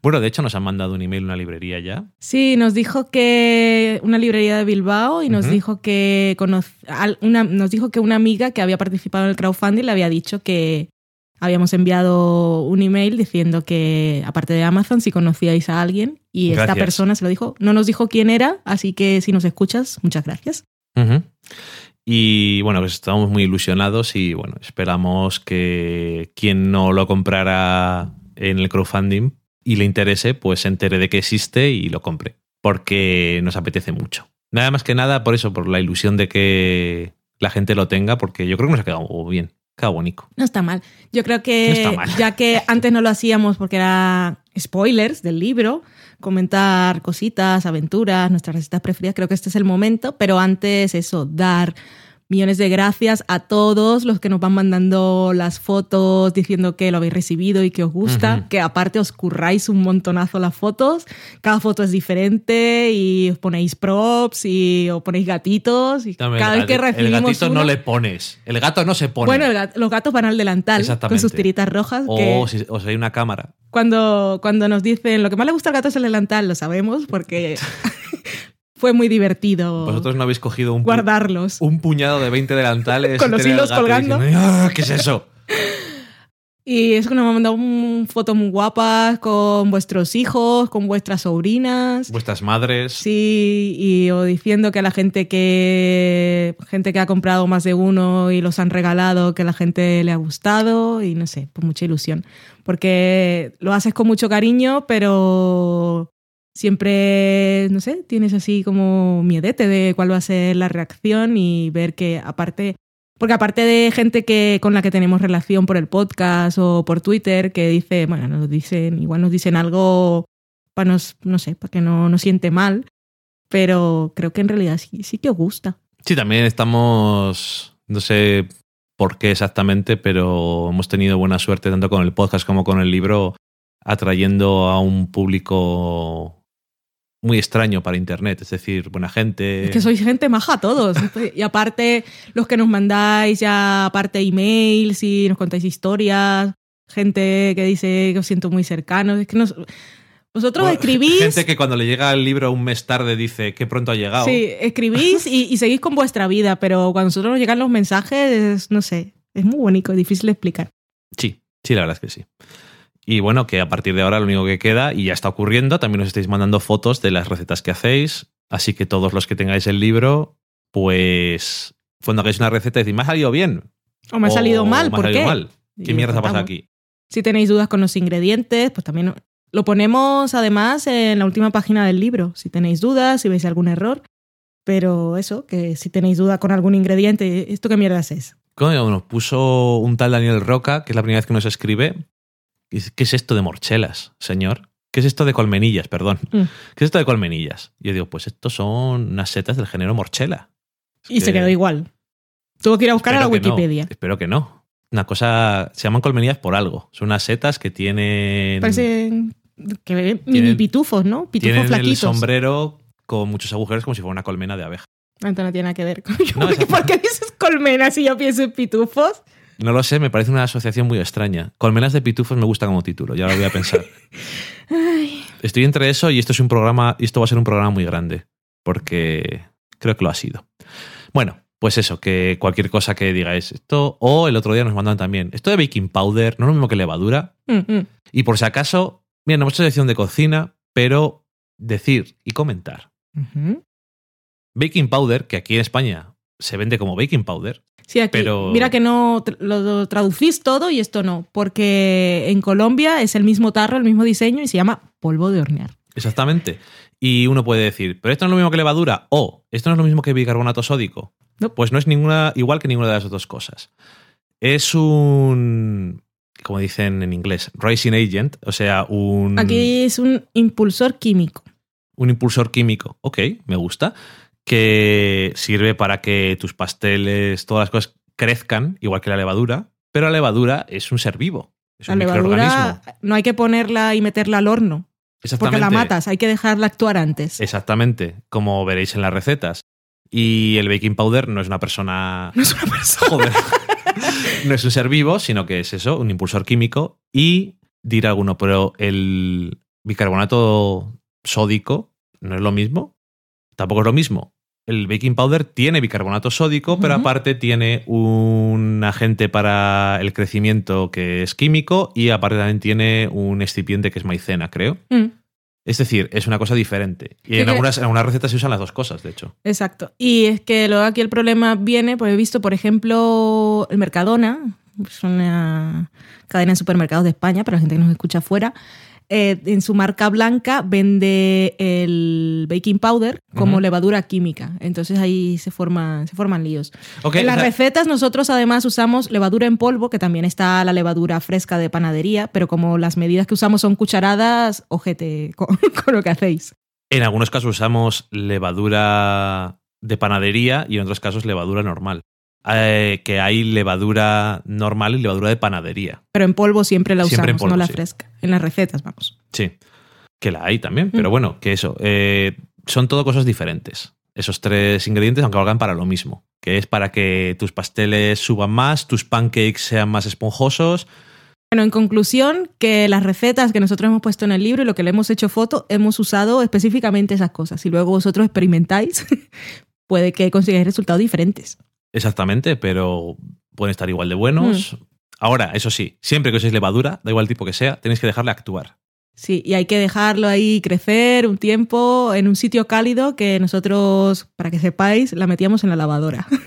Bueno, de hecho nos han mandado un email una librería ya. Sí, nos dijo que una librería de Bilbao y nos dijo que cono- al- una, nos dijo que una amiga que había participado en el crowdfunding le había dicho que habíamos enviado un email diciendo que aparte de Amazon si conocíais a alguien y esta persona se lo dijo. No nos dijo quién era, así que si nos escuchas, muchas gracias. Y bueno, pues estamos muy ilusionados y bueno, esperamos que quien no lo comprara en el crowdfunding y le interese, pues se entere de que existe y lo compre. Porque nos apetece mucho. Nada más que nada por eso, por la ilusión de que la gente lo tenga, porque yo creo que nos ha quedado bien. Queda bonito. No está mal. Yo creo que, No ya que antes no lo hacíamos porque era spoilers del libro, comentar cositas, aventuras, nuestras recetas preferidas, creo que este es el momento, pero antes eso, dar millones de gracias a todos los que nos van mandando las fotos diciendo que lo habéis recibido y que os gusta, que aparte os curráis un montonazo las fotos, cada foto es diferente y os ponéis props y os ponéis gatitos y cada vez que recibimos el gatito no le pones. El gato no se pone. bueno, los gatos van al delantal con sus tiritas rojas. que o, si, o si hay una cámara. cuando, cuando nos dicen lo que más le gusta al gato es el delantal, lo sabemos porque fue muy divertido Vosotros no habéis cogido un, pu- guardarlos. un puñado de 20 delantales. Con los hilos colgando. diciendo, "Ah, ¿Qué es eso? Y es que nos han mandado fotos muy guapas con vuestros hijos, con vuestras sobrinas. Vuestras madres. Sí, y o diciendo que a la gente que gente que ha comprado más de uno y los han regalado, que a la gente le ha gustado y no sé, pues mucha ilusión. Porque lo haces con mucho cariño, pero siempre, no sé, tienes así como miedete de cuál va a ser la reacción y ver que aparte porque aparte de gente que con la que tenemos relación por el podcast o por Twitter que dice, bueno, nos dicen, igual nos dicen algo para nos, no sé, para que no nos siente mal, pero creo que en realidad sí, sí que os gusta. Sí, también estamos, no sé por qué exactamente, pero hemos tenido buena suerte tanto con el podcast como con el libro, atrayendo a un público muy extraño para Internet, es decir, buena gente. Es que sois gente maja todos. Y aparte, los que nos mandáis ya, aparte emails y nos contáis historias, gente que dice que os siento muy cercanos. Es que nos, vosotros Bueno, escribís. Gente que cuando le llega el libro un mes tarde dice que pronto ha llegado. Sí, escribís y, y seguís con vuestra vida, pero cuando a nosotros nos llegan los mensajes, es, no sé, es muy bonito, es difícil de explicar. Sí, sí, la verdad es que sí. Y bueno, que a partir de ahora lo único que queda, y ya está ocurriendo, también os estáis mandando fotos de las recetas que hacéis. Así que todos los que tengáis el libro, pues cuando hagáis una receta decís, me ha salido bien. O me ha salido o mal, me ha ¿por salido qué? mal. ¿Qué mierda ha pasado contamos. aquí? Si tenéis dudas con los ingredientes, pues también lo ponemos además en la última página del libro. Si tenéis dudas, si veis algún error. Pero eso, que si tenéis duda con algún ingrediente, ¿esto qué mierdas es? Coño, nos puso un tal Daniel Roca, que es la primera vez que nos escribe. ¿Qué es esto de morchelas, señor? ¿Qué es esto de colmenillas, perdón? Mm. ¿Qué es esto de colmenillas? Y yo digo, pues estos son unas setas del género morchela. Es Y se que- quedó igual. Tuvo que ir a buscar a la no, Wikipedia. espero que no. Una cosa, se llaman colmenillas por algo. Son unas setas que tienen, Parecen que mini pitufos, ¿no? Pitufos tienen el flaquitos. sombrero con muchos agujeros como si fuera una colmena de abeja. Entonces no tiene nada que ver. No, ¿Por, qué, exacto. por qué dices colmenas si yo pienso en pitufos? No lo sé, me parece una asociación muy extraña. Colmenas de pitufos me gusta como título, ya lo voy a pensar. Ay, Estoy entre eso y esto es un programa, y esto va a ser un programa muy grande, porque creo que lo ha sido. Bueno, pues eso, que cualquier cosa que digáis esto, o el otro día nos mandan también, esto de baking powder, no es lo mismo que levadura, mm, y por si acaso, mira, no hemos hecho sección de cocina, pero decir y comentar. Baking powder, que aquí en España se vende como baking powder, Sí, aquí. Pero- Mira que no lo traducís todo y esto no, porque en Colombia es el mismo tarro, el mismo diseño y se llama polvo de hornear. exactamente. Y uno puede decir, pero esto no es lo mismo que levadura, o esto no es lo mismo que bicarbonato sódico. No. Pues no es ninguna, igual que ninguna de las dos cosas. Es un, como dicen en inglés, rising agent, o sea, un, Aquí es un impulsor químico. un impulsor químico. Ok, me gusta. Que sirve para que tus pasteles, todas las cosas crezcan, igual que la levadura. Pero la levadura es un ser vivo. Es La un levadura microorganismo. no hay que ponerla y meterla al horno, porque la matas, hay que dejarla actuar antes. Exactamente, como veréis en las recetas. Y el baking powder no es una persona. No es una persona. Joder. no es un ser vivo, sino que es eso, un impulsor químico. Y dirá alguno, pero el bicarbonato sódico no es lo mismo. Tampoco es lo mismo. El baking powder tiene bicarbonato sódico, pero aparte tiene un agente para el crecimiento que es químico y aparte también tiene un excipiente que es maicena, creo. Mm, Es decir, es una cosa diferente. Y en que- algunas, en algunas recetas se usan las dos cosas, de hecho. exacto. Y es que luego aquí el problema viene, pues he visto, por ejemplo, el Mercadona, es una cadena de supermercados de España, para la gente que nos escucha afuera, eh, en su marca blanca vende el baking powder como levadura química. Entonces ahí se forman, se forman líos. En las o sea- recetas nosotros además usamos levadura en polvo, que también está la levadura fresca de panadería, pero como las medidas que usamos son cucharadas, ojete con, con lo que hacéis. En algunos casos usamos levadura de panadería y en otros casos levadura normal. Eh, que hay levadura normal y levadura de panadería. Pero en polvo siempre la Siempre usamos, polvo, no la sí. fresca. En las recetas, vamos. Sí, que la hay también, pero Mm. bueno, que eso. eh, son todo cosas diferentes. Esos tres ingredientes, aunque valgan para lo mismo, que es para que tus pasteles suban más, tus pancakes sean más esponjosos. Bueno, en conclusión, que las recetas que nosotros hemos puesto en el libro y lo que le hemos hecho foto, hemos usado específicamente esas cosas. Si luego vosotros experimentáis, puede que consigáis resultados diferentes. Exactamente, pero pueden estar igual de buenos. Ahora, eso sí, siempre que uséis levadura, da igual el tipo que sea, tenéis que dejarle actuar. Sí, y hay que dejarlo ahí crecer un tiempo en un sitio cálido que nosotros, para que sepáis, la metíamos en la lavadora.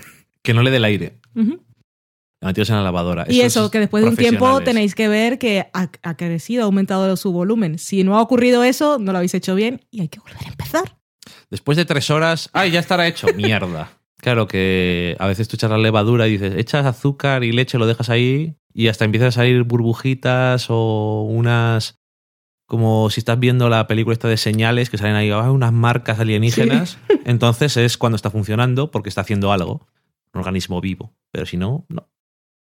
Que no le dé el aire. La metíos en la lavadora. Y eso, es que después de un tiempo tenéis que ver que ha, ha crecido, ha aumentado su volumen. Si no ha ocurrido eso, no lo habéis hecho bien y hay que volver a empezar. Después de tres horas, ¡ay, ya estará hecho! ¡Mierda! Claro que a veces tú echas la levadura y dices, echas azúcar y leche, lo dejas ahí y hasta empiezan a salir burbujitas o unas... Como si estás viendo la película esta de señales que salen ahí ah, unas marcas alienígenas. Entonces es cuando está funcionando porque está haciendo algo. Un organismo vivo. Pero si no, no.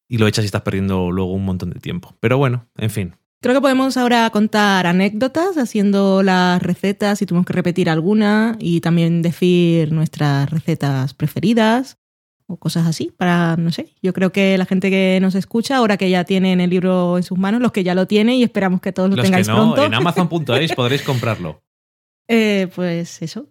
Y lo echas y estás perdiendo luego un montón de tiempo. Pero bueno, en fin. Creo que podemos ahora contar anécdotas haciendo las recetas si tuvimos que repetir alguna y también decir nuestras recetas preferidas o cosas así para, no sé, yo creo que la gente que nos escucha, ahora que ya tienen el libro en sus manos, los que ya lo tienen y esperamos que todos lo Los que tengáis no, pronto, en amazon.es podréis comprarlo. eh, pues eso.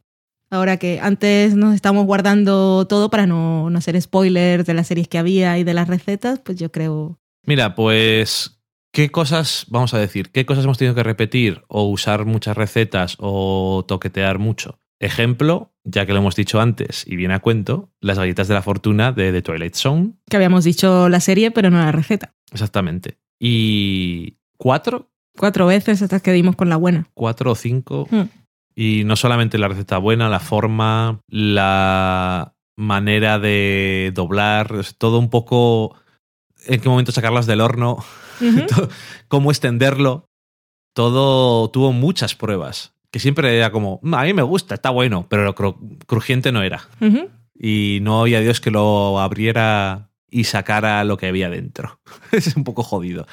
Ahora que antes nos estamos guardando todo para no, no hacer spoilers de las series que había y de las recetas, pues yo creo... Mira, pues, ¿qué cosas, vamos a decir, qué cosas hemos tenido que repetir o usar muchas recetas o toquetear mucho? Ejemplo, ya que lo hemos dicho antes y viene a cuento, las galletas de la fortuna de The Twilight Zone. Que habíamos dicho la serie, pero no la receta. Exactamente. Y cuatro, Cuatro veces hasta que dimos con la buena. cuatro o cinco. Hmm. Y no solamente la receta buena, la forma, la manera de doblar, todo un poco en qué momento sacarlas del horno, Cómo extenderlo. Todo tuvo muchas pruebas. Que siempre era como, "Mm, a mí me gusta, está bueno, pero lo cru- crujiente no era. Y no había Dios que lo abriera y sacara lo que había dentro. es un poco jodido.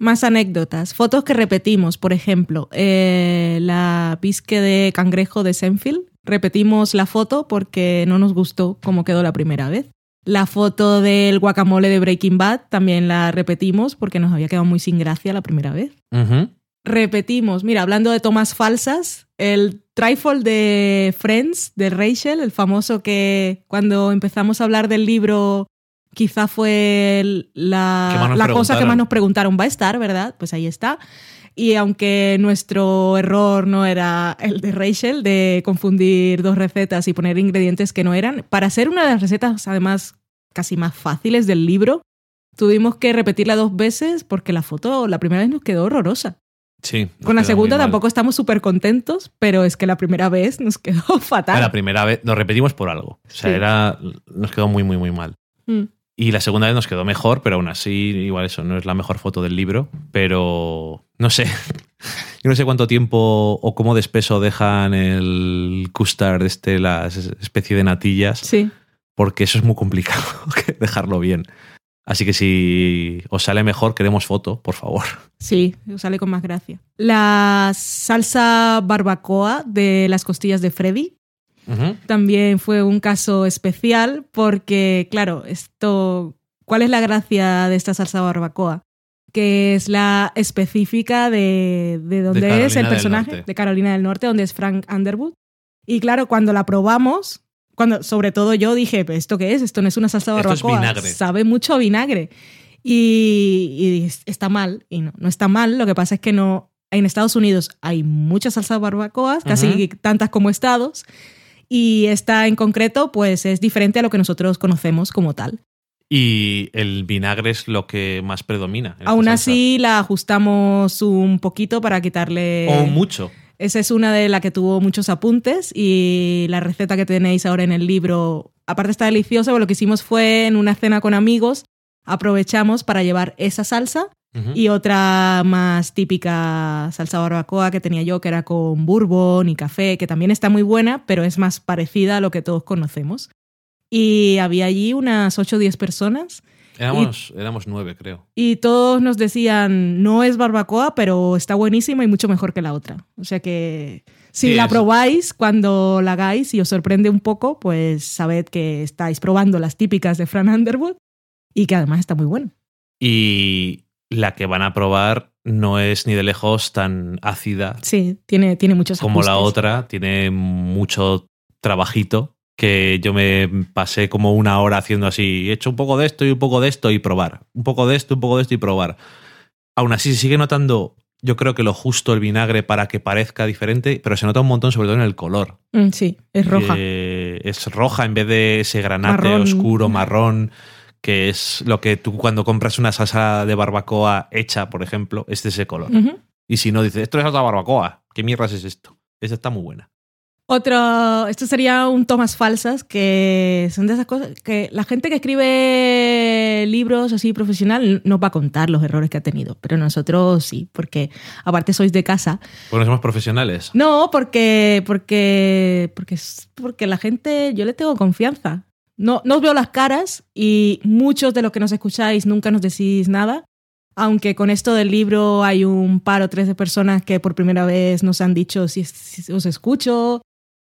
Más anécdotas. Fotos que repetimos, por ejemplo, eh, la bisque de cangrejo de Senfield. Repetimos la foto porque no nos gustó cómo quedó la primera vez. La foto del guacamole de Breaking Bad también la repetimos porque nos había quedado muy sin gracia la primera vez. Repetimos, mira, hablando de tomas falsas, el trifle de Friends, de Rachel, el famoso que cuando empezamos a hablar del libro quizá fue la, la cosa que más nos preguntaron, va a estar, ¿verdad? Pues ahí está. Y aunque nuestro error no era el de Rachel, de confundir dos recetas y poner ingredientes que no eran, para hacer una de las recetas, además, casi más fáciles del libro, tuvimos que repetirla dos veces porque la foto la primera vez nos quedó horrorosa. Sí. Con la segunda tampoco estamos súper contentos, pero es que la primera vez nos quedó fatal. La primera vez nos repetimos por algo. O sea, Sí. era, nos quedó muy, muy, muy mal. Mm. Y la segunda vez nos quedó mejor, pero aún así, igual eso, no es la mejor foto del libro, pero no sé. Yo no sé cuánto tiempo o cómo de espeso dejan el custard, este, la especie de natillas, Sí. porque eso es muy complicado dejarlo bien. Así que si os sale mejor, queremos foto, por favor. Sí, sale con más gracia. La salsa barbacoa de las costillas de Freddy También fue un caso especial porque, claro, esto, ¿cuál es la gracia de esta salsa barbacoa? Que es la específica de, de dónde Carolina es el personaje, de Carolina del Norte, donde es Frank Underwood. Y claro, cuando la probamos, cuando, sobre todo yo dije, "¿Pero ¿esto qué es? Esto no es una salsa es barbacoa. Sabe mucho a vinagre. Y, y está mal. Y no, no está mal. Lo que pasa es que no. En Estados Unidos hay muchas salsas barbacoas, casi tantas como estados. Y esta en concreto, pues es diferente a lo que nosotros conocemos como tal. Y el vinagre es lo que más predomina. Aún así la ajustamos un poquito para quitarle... O mucho. Esa es una de las que tuvo muchos apuntes y la receta que tenéis ahora en el libro, aparte está deliciosa, pero lo que hicimos fue en una cena con amigos, aprovechamos para llevar esa salsa y otra más típica salsa barbacoa que tenía yo, que era con bourbon y café, que también está muy buena, pero es más parecida a lo que todos conocemos. Y había allí unas 8 o 10 personas Éramos, éramos nueve, creo. y todos nos decían, no es barbacoa, pero está buenísima y mucho mejor que la otra. O sea que si Sí, la es- probáis, cuando la hagáis y os sorprende un poco, pues sabed que estáis probando las típicas de Fran Underwood y que además está muy buena. Y la que van a probar no es ni de lejos tan ácida Sí, tiene, tiene muchos como la otra. Tiene mucho trabajito que yo me pasé como una hora haciendo así. He hecho un poco de esto y un poco de esto y probar. Un poco de esto, un poco de esto y probar. Aún así se sigue notando, yo creo que lo justo el vinagre para que parezca diferente, pero se nota un montón sobre todo en el color. Mm, sí, es roja. que es roja en vez de ese granate Marrón. oscuro, marrón, que es lo que tú cuando compras una salsa de barbacoa hecha, por ejemplo, es de ese color. Y si no, dices, esto es salsa barbacoa, ¿qué mierdas es esto? Esa está muy buena. Otro, esto sería un tomas falsas, que son de esas cosas que la gente que escribe libros así profesional no va a contar los errores que ha tenido, pero nosotros sí, porque aparte sois de casa. Porque no somos profesionales. No, porque, porque, porque, porque la gente, yo le tengo confianza. No, no os veo las caras y muchos de los que nos escucháis nunca nos decís nada. Aunque con esto del libro hay un par o tres de personas que por primera vez nos han dicho si, si os escucho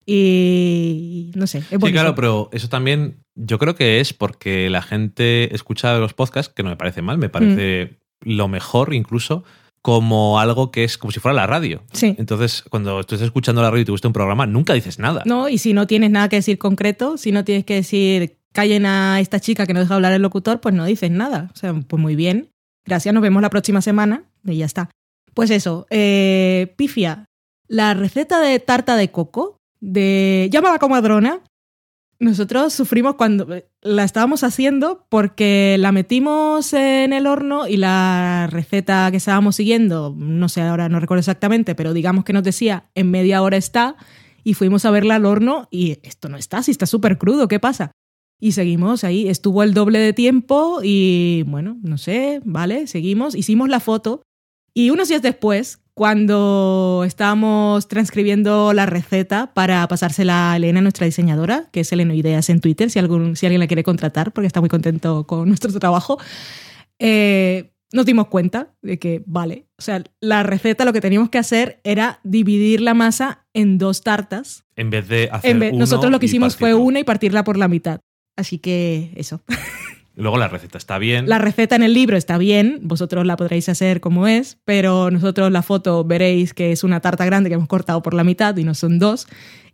y no sé. Sí, claro, pero eso también yo creo que es porque la gente escucha los podcasts, que no me parece mal, me parece Mm. lo mejor incluso, como algo que es como si fuera la radio. Sí. Entonces, cuando tú estás escuchando la radio y te gusta un programa, nunca dices nada. ¿no? Y si no tienes nada que decir concreto, si no tienes que decir callen a esta chica que no deja hablar el locutor, pues no dices nada. O sea, pues muy bien. Gracias, nos vemos la próxima semana y ya está. Pues eso, eh, Pifia, la receta de tarta de coco de llámala comadrona. Nosotros sufrimos cuando la estábamos haciendo porque la metimos en el horno y la receta que estábamos siguiendo, no sé, ahora no recuerdo exactamente, pero digamos que nos decía en media hora está y fuimos a verla al horno y esto no está, si está súper crudo, ¿qué pasa? Y seguimos ahí, estuvo el doble de tiempo y bueno, no sé, vale, seguimos, hicimos la foto y unos días después, cuando estábamos transcribiendo la receta para pasársela a Elena, nuestra diseñadora, que es Eleno Ideas en Twitter, si, algún, si alguien la quiere contratar, porque está muy contento con nuestro trabajo, eh, nos dimos cuenta de que, vale, o sea, la receta lo que teníamos que hacer era dividir la masa en dos tartas. En vez de hacer En vez- uno nosotros lo que hicimos fue una y partirla por la mitad. Así que eso. Luego la receta está bien. La receta en el libro está bien, vosotros la podréis hacer como es, pero nosotros la foto veréis que es una tarta grande que hemos cortado por la mitad y no son dos.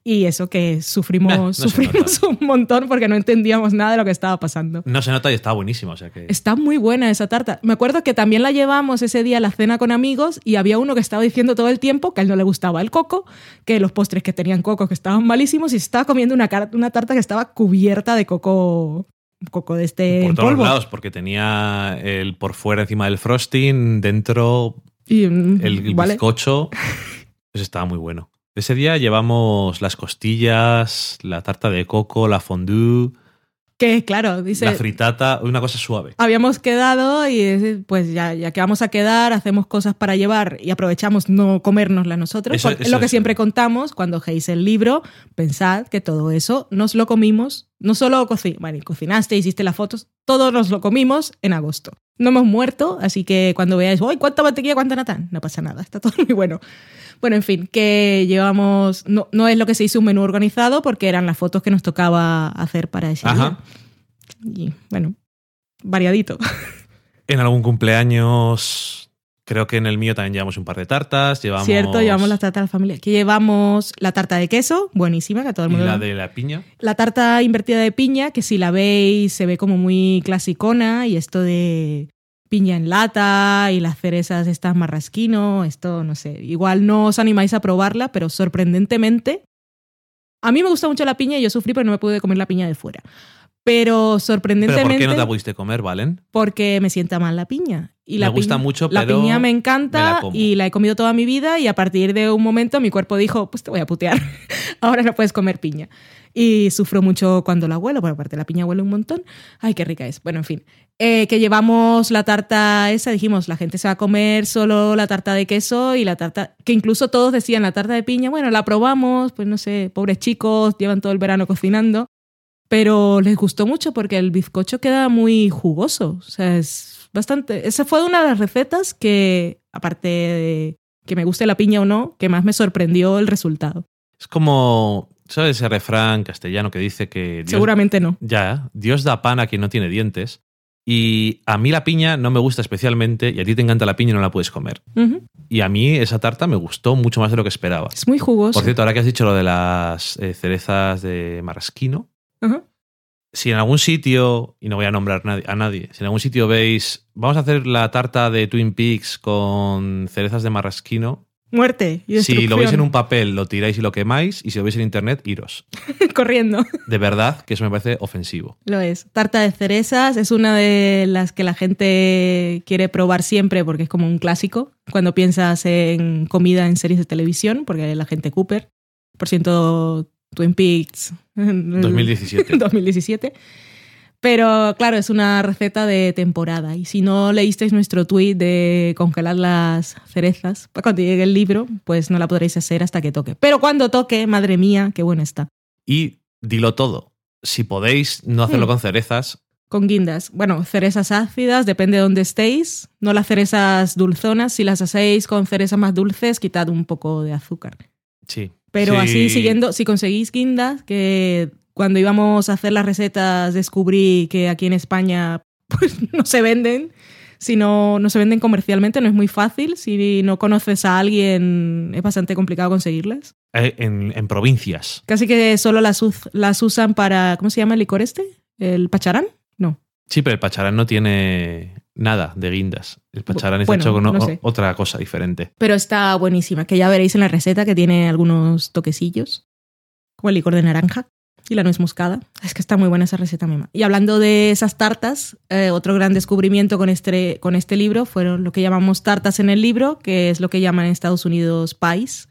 Y eso que sufrimos, Nah, no se sufrimos un montón porque no entendíamos nada de lo que estaba pasando. No se nota y está buenísima. O sea que. Está muy buena esa tarta. Me acuerdo que también la llevamos ese día a la cena con amigos y había uno que estaba diciendo todo el tiempo que a él no le gustaba el coco, que los postres que tenían coco que estaban malísimos y estaba comiendo una tarta que estaba cubierta de coco, coco de este por en todos polvo. lados, porque tenía el por fuera encima del frosting, dentro Y, mm, el, el vale. bizcocho. Pues estaba muy bueno. Ese día llevamos las costillas, la tarta de coco, la fondue, Que claro, dice, la fritata, una cosa suave. habíamos quedado y pues ya, ya que vamos a quedar, hacemos cosas para llevar y aprovechamos no comérnosla nosotros. Eso- es lo que siempre contamos cuando geis el libro. Pensad que todo eso nos lo comimos, no solo coci bueno, cocinaste, hiciste las fotos, todos nos lo comimos en agosto. No hemos muerto, así que cuando veáis, ¡ay, cuánta mantequilla, cuánta natán! No pasa nada, está todo muy bueno. Bueno, en fin, que llevamos. No, no es lo que se hizo un menú organizado porque eran las fotos que nos tocaba hacer para ese Ajá. día. Y bueno, variadito. En algún cumpleaños, creo que en el mío también llevamos un par de tartas. Llevamos Cierto, llevamos la tarta de la familia. Aquí llevamos la tarta de queso, buenísima, que a todo el y mundo. la de la piña. La tarta invertida de piña, que si la veis se ve como muy clasicona, y esto de piña en lata y las cerezas estas marrasquino, esto no sé. Igual no os animáis a probarla, pero sorprendentemente. A mí me gusta mucho la piña y yo sufrí, pero no me pude comer la piña de fuera. Pero ¿Pero sorprendentemente, por qué no te la pudiste comer, Valen? porque me sienta mal la piña. Y la Me gusta piña- mucho, La pero piña me la encanta y la he comido toda mi vida y a partir de un momento mi cuerpo dijo, pues te voy a putear, ahora no puedes comer piña. Y sufro mucho cuando la huelo, bueno, aparte la piña huele un montón. Ay, qué rica es. Bueno, en fin. Eh, que llevamos la tarta esa, dijimos, la gente se va a comer solo la tarta de queso y la tarta, que incluso todos decían la tarta de piña, bueno, la probamos, pues no sé, pobres chicos, llevan todo el verano cocinando, pero les gustó mucho porque el bizcocho queda muy jugoso, o sea, es bastante... Esa fue una de las recetas que, aparte de que me guste la piña o no, que más me sorprendió el resultado. Es como, ¿sabes ese refrán castellano que dice que Dios, Seguramente no. ya, Dios da pan a quien no tiene dientes? Y a mí la piña no me gusta especialmente y a ti te encanta la piña y no la puedes comer. Y a mí esa tarta me gustó mucho más de lo que esperaba. Es muy jugoso. Por cierto, ahora que has dicho lo de las eh, cerezas de marrasquino, Ajá. si en algún sitio, y no voy a nombrar a nadie, si en algún sitio veis, vamos a hacer la tarta de Twin Peaks con cerezas de marrasquino, Muerte y si lo veis en un papel, lo tiráis y lo quemáis, y si lo veis en internet, iros. corriendo. De verdad que eso me parece ofensivo. Lo es. Tarta de cerezas es una de las que la gente quiere probar siempre porque es como un clásico. Cuando piensas en comida en series de televisión, porque la gente Cooper, por ciento Twin Peaks. 2017. 2017. Pero claro, es una receta de temporada. Y si no leísteis nuestro tweet de congelar las cerezas para cuando llegue el libro, pues no la podréis hacer hasta que toque. Pero cuando toque, madre mía, qué buena está. Y dilo todo. Si podéis no hacerlo Hmm. con cerezas, Con guindas. Bueno, cerezas ácidas, depende de dónde estéis. No las cerezas dulzonas. Si las hacéis con cerezas más dulces, quitad un poco de azúcar. sí. Pero Sí. así siguiendo, si conseguís guindas, que cuando íbamos a hacer las recetas descubrí que aquí en España pues no se venden. Si no, se venden comercialmente, no es muy fácil. Si no conoces a alguien, es bastante complicado conseguirlas. Eh, En, en provincias. Casi que solo las, usan para. ¿Cómo se llama el licor este? ¿El pacharán? No. Sí, pero el pacharán no tiene nada de guindas. El pacharán está Bueno, hecho con no o- sé. otra cosa diferente. Pero está buenísima, que ya veréis en la receta que tiene algunos toquecillos, como el licor de naranja y la nuez moscada. Es que está muy buena esa receta, Mema. Y hablando de esas tartas, eh, otro gran descubrimiento con este, con este libro fueron lo que llamamos tartas en el libro, que es lo que llaman en Estados Unidos pies.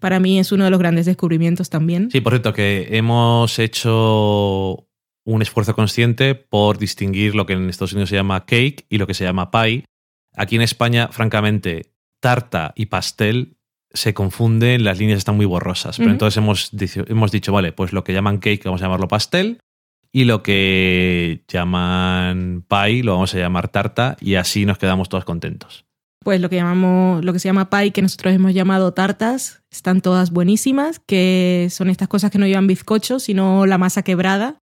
Para mí es uno de los grandes descubrimientos también. Sí, por cierto, que hemos hecho un esfuerzo consciente por distinguir lo que en Estados Unidos se llama cake y lo que se llama pie. Aquí en España, francamente, tarta y pastel se confunden, las líneas están muy borrosas. Pero entonces hemos dicho, hemos dicho, vale, pues lo que llaman cake vamos a llamarlo pastel y lo que llaman pie lo vamos a llamar tarta y así nos quedamos todos contentos. Pues lo que llamamos, lo que se llama pie, que nosotros hemos llamado tartas, están todas buenísimas, que son estas cosas que no llevan bizcocho, sino la masa quebrada,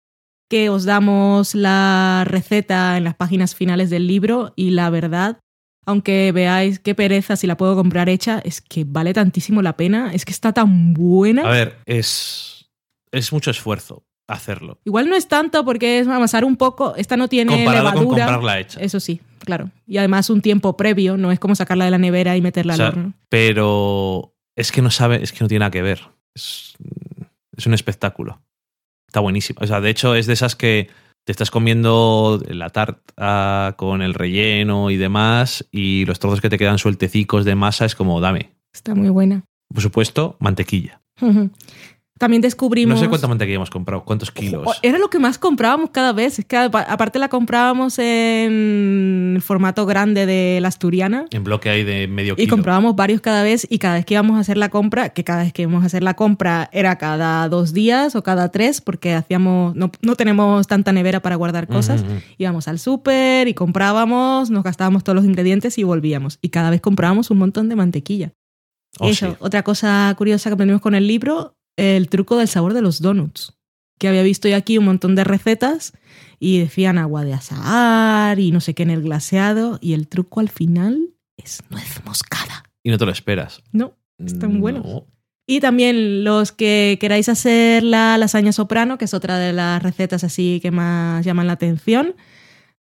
que os damos la receta en las páginas finales del libro y la verdad, aunque veáis qué pereza si la puedo comprar hecha, es que vale tantísimo la pena, es que está tan buena. A ver, es, es mucho esfuerzo hacerlo. Igual no es tanto porque es amasar un poco, esta no tiene Comparado con levadura. comprarla hecha. Eso sí, claro. Y además un tiempo previo, no es como sacarla de la nevera y meterla O sea, al horno. Pero es que no sabe, es que no tiene nada que ver. Es, es un espectáculo. Está buenísimo. O sea, de hecho, es de esas que te estás comiendo la tarta con el relleno y demás, y los trozos que te quedan sueltecicos de masa es como, dame. Está muy buena. Por supuesto, mantequilla. También descubrimos. No sé cuánta mantequilla hemos comprado, cuántos kilos. Era lo que más comprábamos cada vez. Es que apa- aparte la comprábamos en el formato grande de la asturiana. En bloque hay de medio Y kilo. comprábamos varios cada vez y cada vez que íbamos a hacer la compra, que cada vez que íbamos a hacer la compra era cada dos días o cada tres, porque hacíamos, no, no tenemos tanta nevera para guardar cosas. Íbamos al súper y comprábamos, nos gastábamos todos los ingredientes y volvíamos. Y cada vez comprábamos un montón de mantequilla. Oh, Eso, sí. otra cosa curiosa que aprendimos con el libro, el truco del sabor de los donuts. Que había visto yo aquí un montón de recetas y decían agua de azahar y no sé qué en el glaseado. Y el truco al final es nuez moscada. Y no te lo esperas. No, están No. buenos. Y también los que queráis hacer la lasaña soprano, que es otra de las recetas así que más llaman la atención.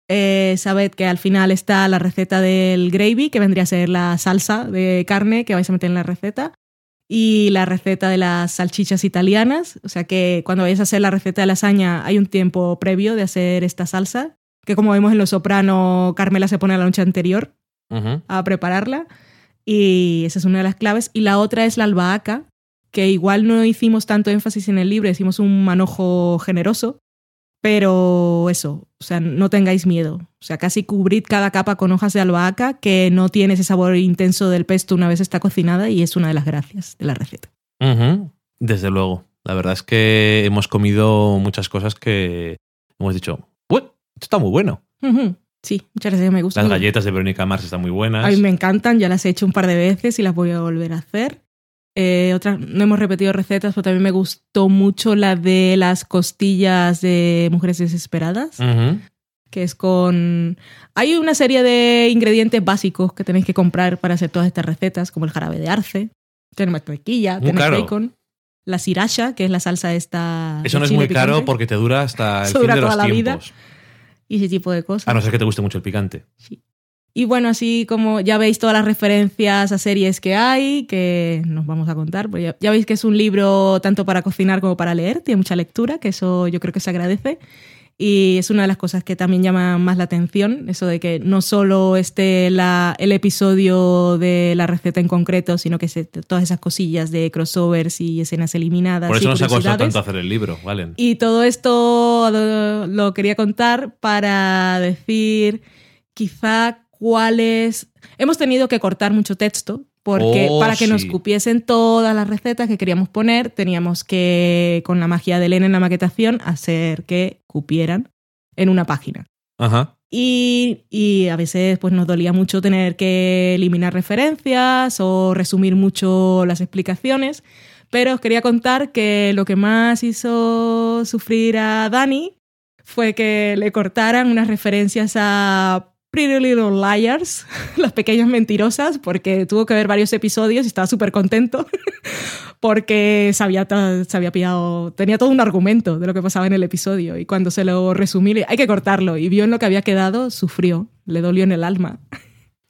Eh, sabed que al final está la receta del gravy, que vendría a ser la salsa de carne que vais a meter en la receta. Y la receta de las salchichas italianas. O sea que cuando vayas a hacer la receta de lasaña hay un tiempo previo de hacer esta salsa, que como vemos en Los Soprano, Carmela se pone la noche anterior a prepararla y esa es una de las claves. Y la otra es la albahaca, que igual no hicimos tanto énfasis en el libro, hicimos un manojo generoso, pero eso, o sea, no tengáis miedo. O sea, casi cubrid cada capa con hojas de albahaca que no tiene ese sabor intenso del pesto una vez está cocinada y es una de las gracias de la receta. Desde luego. La verdad es que hemos comido muchas cosas que hemos dicho, "Uy, esto está muy bueno. Sí, muchas gracias, me gusta. Las galletas de Verónica Mars están muy buenas. A mí me encantan, ya las he hecho un par de veces y las voy a volver a hacer. Eh, otras, no hemos repetido recetas, pero también me gustó mucho la de las costillas de mujeres desesperadas, que es con... Hay una serie de ingredientes básicos que tenéis que comprar para hacer todas estas recetas, como el jarabe de arce, tenéis mantequilla, tenéis caro. bacon, la sriracha, que es la salsa esta... Eso no es muy caro picante, porque te dura hasta el Eso fin dura de los toda la vida. Y ese tipo de cosas. A no ser que te guste mucho el picante. Sí. Y bueno, así como ya veis todas las referencias a series que hay, que nos vamos a contar, pues ya, ya veis que es un libro tanto para cocinar como para leer, tiene mucha lectura, que eso yo creo que se agradece. Y es una de las cosas que también llama más la atención, eso de que no solo esté la, el episodio de la receta en concreto, sino que se, todas esas cosillas de crossovers y escenas eliminadas. Por eso y nos ha costado tanto hacer el libro, Valen. Y todo esto lo, lo quería contar para decir quizá cuáles... Hemos tenido que cortar mucho texto porque Oh, para que nos cupiesen todas las recetas que queríamos poner teníamos que, con la magia de Elena en la maquetación, hacer que cupieran en una página. Ajá. Y, y a veces pues nos dolía mucho tener que eliminar referencias o resumir mucho las explicaciones. Pero os quería contar que lo que más hizo sufrir a Dani fue que le cortaran unas referencias a Pretty Little Liars, las pequeñas mentirosas, porque tuvo que ver varios episodios y estaba súper contento porque se había, ta- se había pillado, tenía todo un argumento de lo que pasaba en el episodio y cuando se lo resumí, hay que cortarlo y vio en lo que había quedado, sufrió, le dolió en el alma.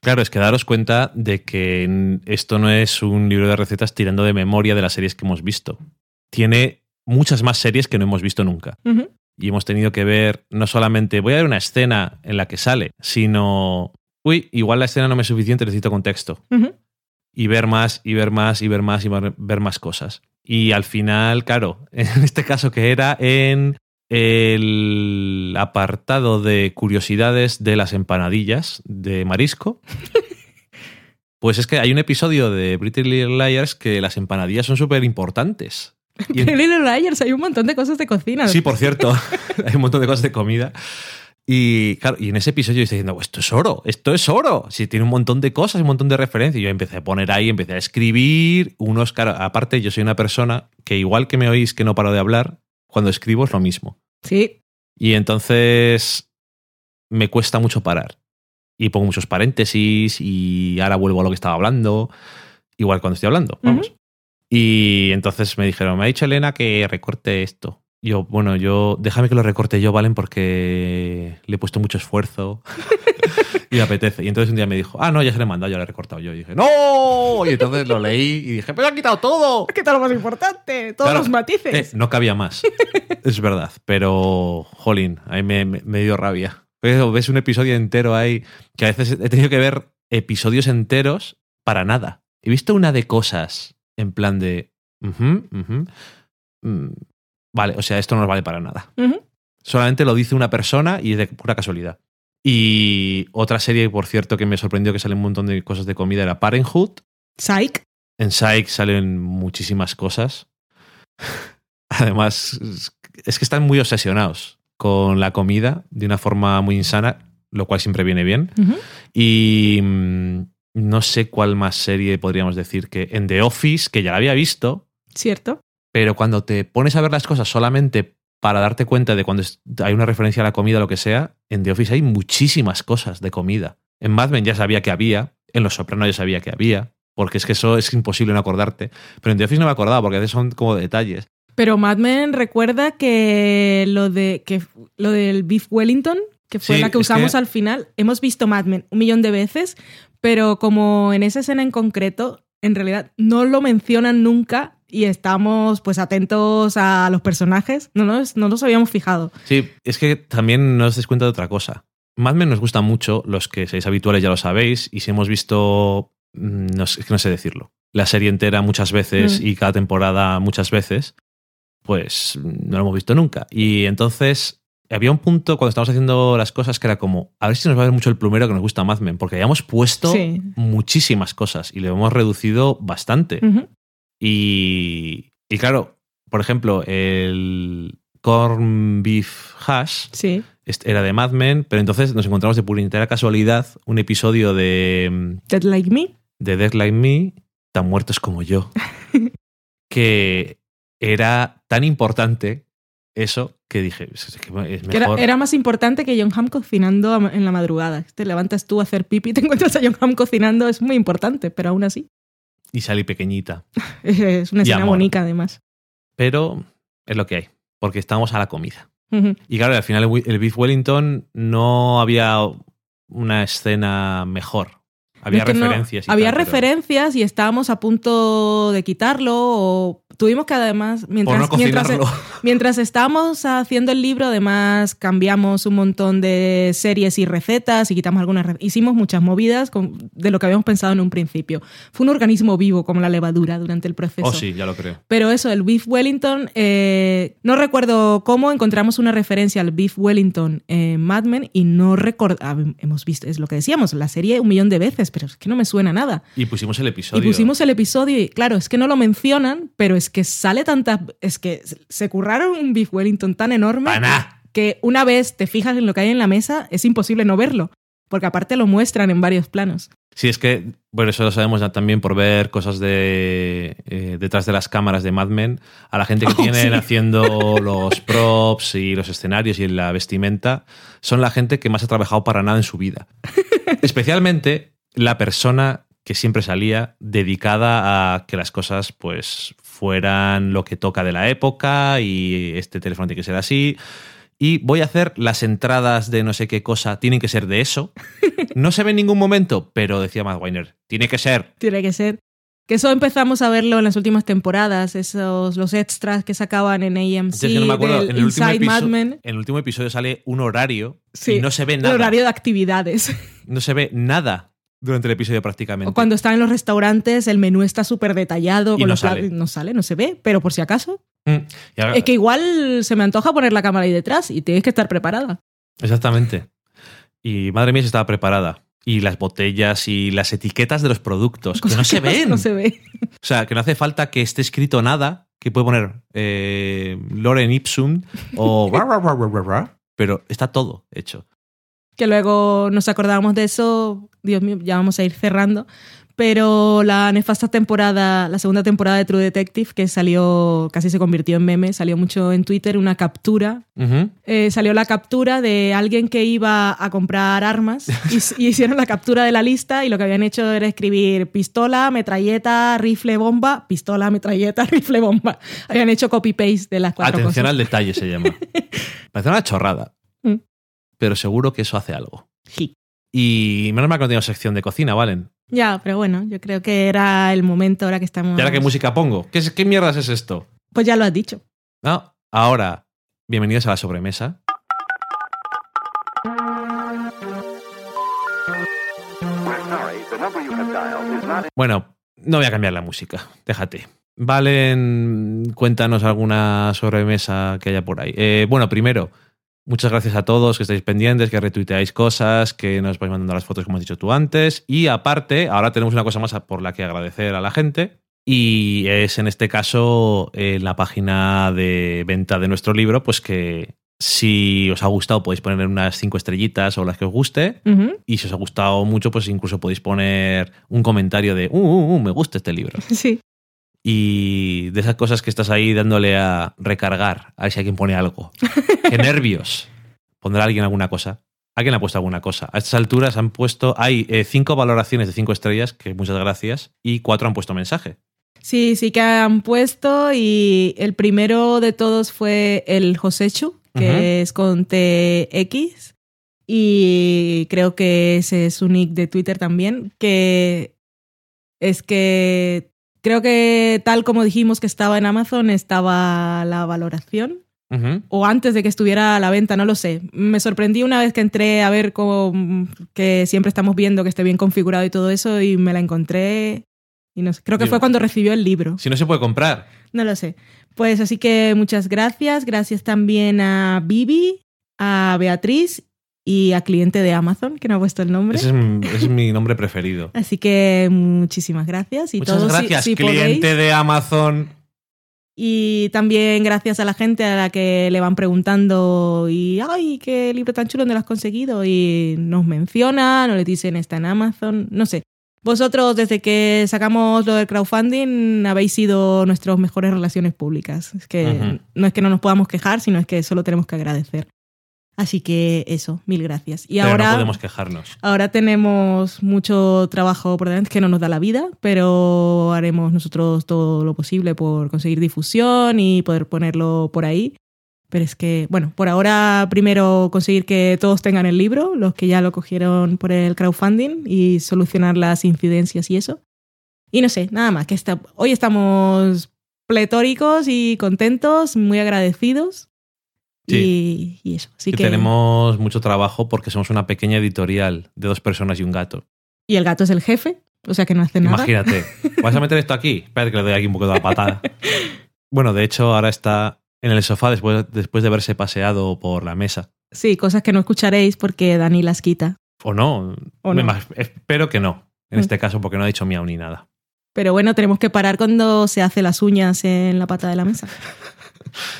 Claro, es que daros cuenta de que esto no es un libro de recetas tirando de memoria de las series que hemos visto. Tiene muchas más series que no hemos visto nunca. Y hemos tenido que ver no solamente voy a ver una escena en la que sale, sino, uy, igual la escena no me es suficiente, necesito contexto. Y ver más y ver más y ver más y ver ver más cosas. Y al final, claro, en este caso que era en el apartado de curiosidades de las empanadillas de marisco, pues es que hay un episodio de Pretty Little Liars que las empanadillas son súper importantes. Y Little Liars, hay un montón de cosas de cocina. Sí, por cierto, hay un montón de cosas de comida. Y claro, y en ese episodio yo estoy diciendo, "Oh, esto es oro, esto es oro. Sí, tiene un montón de cosas, un montón de referencias. Y yo empecé a poner ahí, empecé a escribir unos, claro, aparte yo soy una persona que igual que me oís que no paro de hablar, cuando escribo es lo mismo. Sí, Y entonces me cuesta mucho parar. Y pongo muchos paréntesis y ahora vuelvo a lo que estaba hablando, igual cuando estoy hablando, vamos. Y entonces me dijeron, me ha dicho Elena que recorte esto. Yo, bueno, yo, déjame que lo recorte yo, ¿valen? Porque le he puesto mucho esfuerzo y me apetece. Y entonces un día me dijo, ah, no, ya se le he mandado, ya lo he recortado yo. Y dije, ¡no! Y entonces lo leí y dije, pero ha quitado todo. ¿qué tal lo más importante? Todos Claro, los matices. Eh, no cabía más. es verdad. Pero, jolín, ahí me, me- me dio rabia. Pero ves un episodio entero ahí que a veces he tenido que ver episodios enteros para nada. He visto una de cosas en plan de. mm, vale, o sea, esto no nos vale para nada. Solamente lo dice una persona y es de pura casualidad. Y otra serie, por cierto, que me sorprendió que salen un montón de cosas de comida era Parenthood. Psych. En Psych salen muchísimas cosas. Además, es- que están muy obsesionados con la comida de una forma muy insana, lo cual siempre viene bien. Y mm, no sé cuál más serie podríamos decir que en The Office, que ya la había visto, Cierto. pero cuando te pones a ver las cosas solamente para darte cuenta de cuando hay una referencia a la comida o lo que sea, en The Office hay muchísimas cosas de comida. En Mad Men ya sabía que había, en Los Sopranos ya sabía que había, porque es que eso es imposible no acordarte. Pero en The Office no me acordaba, porque a veces son como detalles. Pero Mad Men recuerda que lo, de, que lo del Beef Wellington, que fue Sí, la que usamos que- al final, hemos visto Mad Men un millón de veces, pero como en esa escena en concreto en realidad no lo mencionan nunca y estamos pues atentos a los personajes. No nos, no nos habíamos fijado. Sí, es que también nos des cuenta de otra cosa. Mad Men nos gusta mucho, los que seáis habituales ya lo sabéis, y si hemos visto, mm, no sé, es que no sé decirlo, la serie entera muchas veces Mm. y cada temporada muchas veces, pues no lo hemos visto nunca. Y entonces había un punto cuando estábamos haciendo las cosas que era como, a ver si nos va a ver mucho el plumero que nos gusta Mad Men, porque habíamos puesto Sí. muchísimas cosas y lo hemos reducido bastante. Y, y claro, por ejemplo, el corn beef hash Sí. era de Mad Men, pero entonces nos encontramos de puritera casualidad un episodio de, Dead Like Me. de Death Like Me, tan muertos como yo, que era tan importante eso que dije, es que es Que era, más importante que John Hamm cocinando en la madrugada. Te levantas tú a hacer pipi, te encuentras a John Hamm cocinando, es muy importante, pero aún así Y salí pequeñita. es una Y escena bonita además. Pero es lo que hay, porque estamos a la comida. Y claro, al final el Beef Wellington no había una escena mejor. Había Es que no- referencias. y había tal, pero referencias y estábamos a punto de quitarlo o tuvimos que además mientras no mientras, cocinarlo. mientras estábamos haciendo el libro además cambiamos un montón de series y recetas y quitamos algunas hicimos muchas movidas con- de lo que habíamos pensado en un principio fue un organismo vivo como la levadura durante el proceso Oh, sí, ya lo creo. pero eso, el Beef Wellington, eh, no recuerdo cómo encontramos una referencia al Beef Wellington en Mad Men y no recordamos, hemos visto, es lo que decíamos, la serie un millón de veces, pero es que no me suena nada. Y pusimos el episodio. Y pusimos el episodio y claro, es que no lo mencionan, pero es que sale tanta, es que se curraron un Beef Wellington tan enorme que una vez te fijas en lo que hay en la mesa, es imposible no verlo, porque aparte lo muestran en varios planos. Sí, es que, bueno, eso lo sabemos ya también por ver cosas de eh, detrás de las cámaras de Mad Men. A la gente que Oh, tienen sí. haciendo los props y los escenarios y la vestimenta, son la gente que más ha trabajado para nada en su vida. Especialmente la persona que siempre salía dedicada a que las cosas pues fueran lo que toca de la época y este teléfono tiene que ser así. Y voy a hacer las entradas de no sé qué cosa, tienen que ser de eso. No se ve en ningún momento, pero decía Matt Weiner, tiene que ser. Tiene que ser. Que eso empezamos a verlo en las últimas temporadas, esos los extras que sacaban en AMC Es que no me acuerdo, del en el, último Inside Mad episodio, Men. en el último episodio sale un horario Sí, y no se ve El nada. horario de actividades. No se ve nada durante el episodio prácticamente. O cuando están en los restaurantes, el menú está súper detallado. Y con no los sale. no sale, no se ve, pero por si acaso. Mm, ahora- Es que igual se me antoja poner la cámara ahí detrás y tienes que estar preparada. Exactamente. Y madre mía, si estaba preparada. Y las botellas y las etiquetas de los productos, que no se ven. No se ve. O sea, que no hace falta que esté escrito nada, que puede poner eh, Loren Ipsum o... pero está todo hecho. que luego nos acordábamos de eso, Dios mío, ya vamos a ir cerrando, pero la nefasta temporada, la segunda temporada de True Detective, que salió, casi se convirtió en meme, salió mucho en Twitter, una captura, eh, salió la captura de alguien que iba a comprar armas y, hicieron la captura de la lista y lo que habían hecho era escribir pistola, metralleta, rifle, bomba, pistola, metralleta, rifle, bomba. Habían hecho copy-paste de las cuatro Atención cosas. al detalle se llama. Parece una chorrada, Mm. pero seguro que eso hace algo. Sí. Y menos mal que no tenemos sección de cocina, ¿valen? Ya, pero bueno, yo creo que era el momento ahora que estamos... ¿Y ahora qué música pongo? ¿Qué, mierdas es esto? Pues ya lo has dicho. No, ahora, bienvenidos a la sobremesa. Bueno, no voy a cambiar la música, déjate. Valen, cuéntanos alguna sobremesa que haya por ahí. Eh, bueno, primero, muchas gracias a todos que estáis pendientes, que retuiteáis cosas, que nos vais mandando las fotos como has dicho tú antes. Y aparte, ahora tenemos una cosa más por la que agradecer a la gente. Y es en este caso en la página de venta de nuestro libro, pues que si os ha gustado podéis poner unas cinco estrellitas o las que os guste. Y si os ha gustado mucho, pues incluso podéis poner un comentario de, uh, uh, uh, me gusta este libro. Sí. Y de esas cosas que estás ahí dándole a recargar, a ver si alguien pone algo. ¡Qué nervios! ¿Pondrá alguien alguna cosa? ¿Alguien ha puesto alguna cosa? A estas alturas han puesto, hay eh, cinco valoraciones de cinco estrellas, que muchas gracias, y cuatro han puesto mensaje. Sí, sí que han puesto y el primero de todos fue el Josechu, que es con TX y creo que ese es su nick de Twitter también, que es que creo que tal como dijimos que estaba en Amazon, estaba la valoración. O antes de que estuviera a la venta, no lo sé. Me sorprendí una vez que entré a ver cómo, que siempre estamos viendo que esté bien configurado y todo eso, y me la encontré. Y no sé, creo que Digo. fue cuando recibió el libro. Si no se puede comprar. No lo sé. Pues así que muchas gracias. Gracias también a Bibi, a Beatriz y a cliente de Amazon, que no ha puesto el nombre. Ese es, mi- ese es mi nombre preferido. Así que muchísimas gracias. Y Muchas todos, si- gracias, si cliente podéis. de Amazon. Y también gracias a la gente a la que le van preguntando y ay, qué libro tan chulo, ¿dónde lo has conseguido? Y nos mencionan o le dicen está en Amazon, no sé. Vosotros desde que sacamos lo del crowdfunding habéis sido nuestras mejores relaciones públicas. Es que no es que no nos podamos quejar, sino es que solo tenemos que agradecer. Así que eso, mil gracias. Y pero ahora no podemos quejarnos. Ahora tenemos mucho trabajo por delante que no nos da la vida, pero haremos nosotros todo lo posible por conseguir difusión y poder ponerlo por ahí. Pero es que, bueno, por ahora primero conseguir que todos tengan el libro, los que ya lo cogieron por el crowdfunding y solucionar las incidencias y eso. Y no sé, nada más, que esta- hoy estamos pletóricos y contentos, muy agradecidos. Y, y eso. Así y que, tenemos mucho trabajo porque somos una pequeña editorial de dos personas y un gato. y el gato es el jefe, o sea que no hace nada. Imagínate. ¿Vas a meter esto aquí? Espérate que le doy aquí un poco de la patada. Bueno, de hecho, ahora está en el sofá después, después de haberse paseado por la mesa. Sí, cosas que no escucharéis porque Dani las quita. O no. O no. Espero que no. En Mm. este caso, porque no ha dicho miau ni nada. Pero bueno, tenemos que parar cuando se hace las uñas en la pata de la mesa.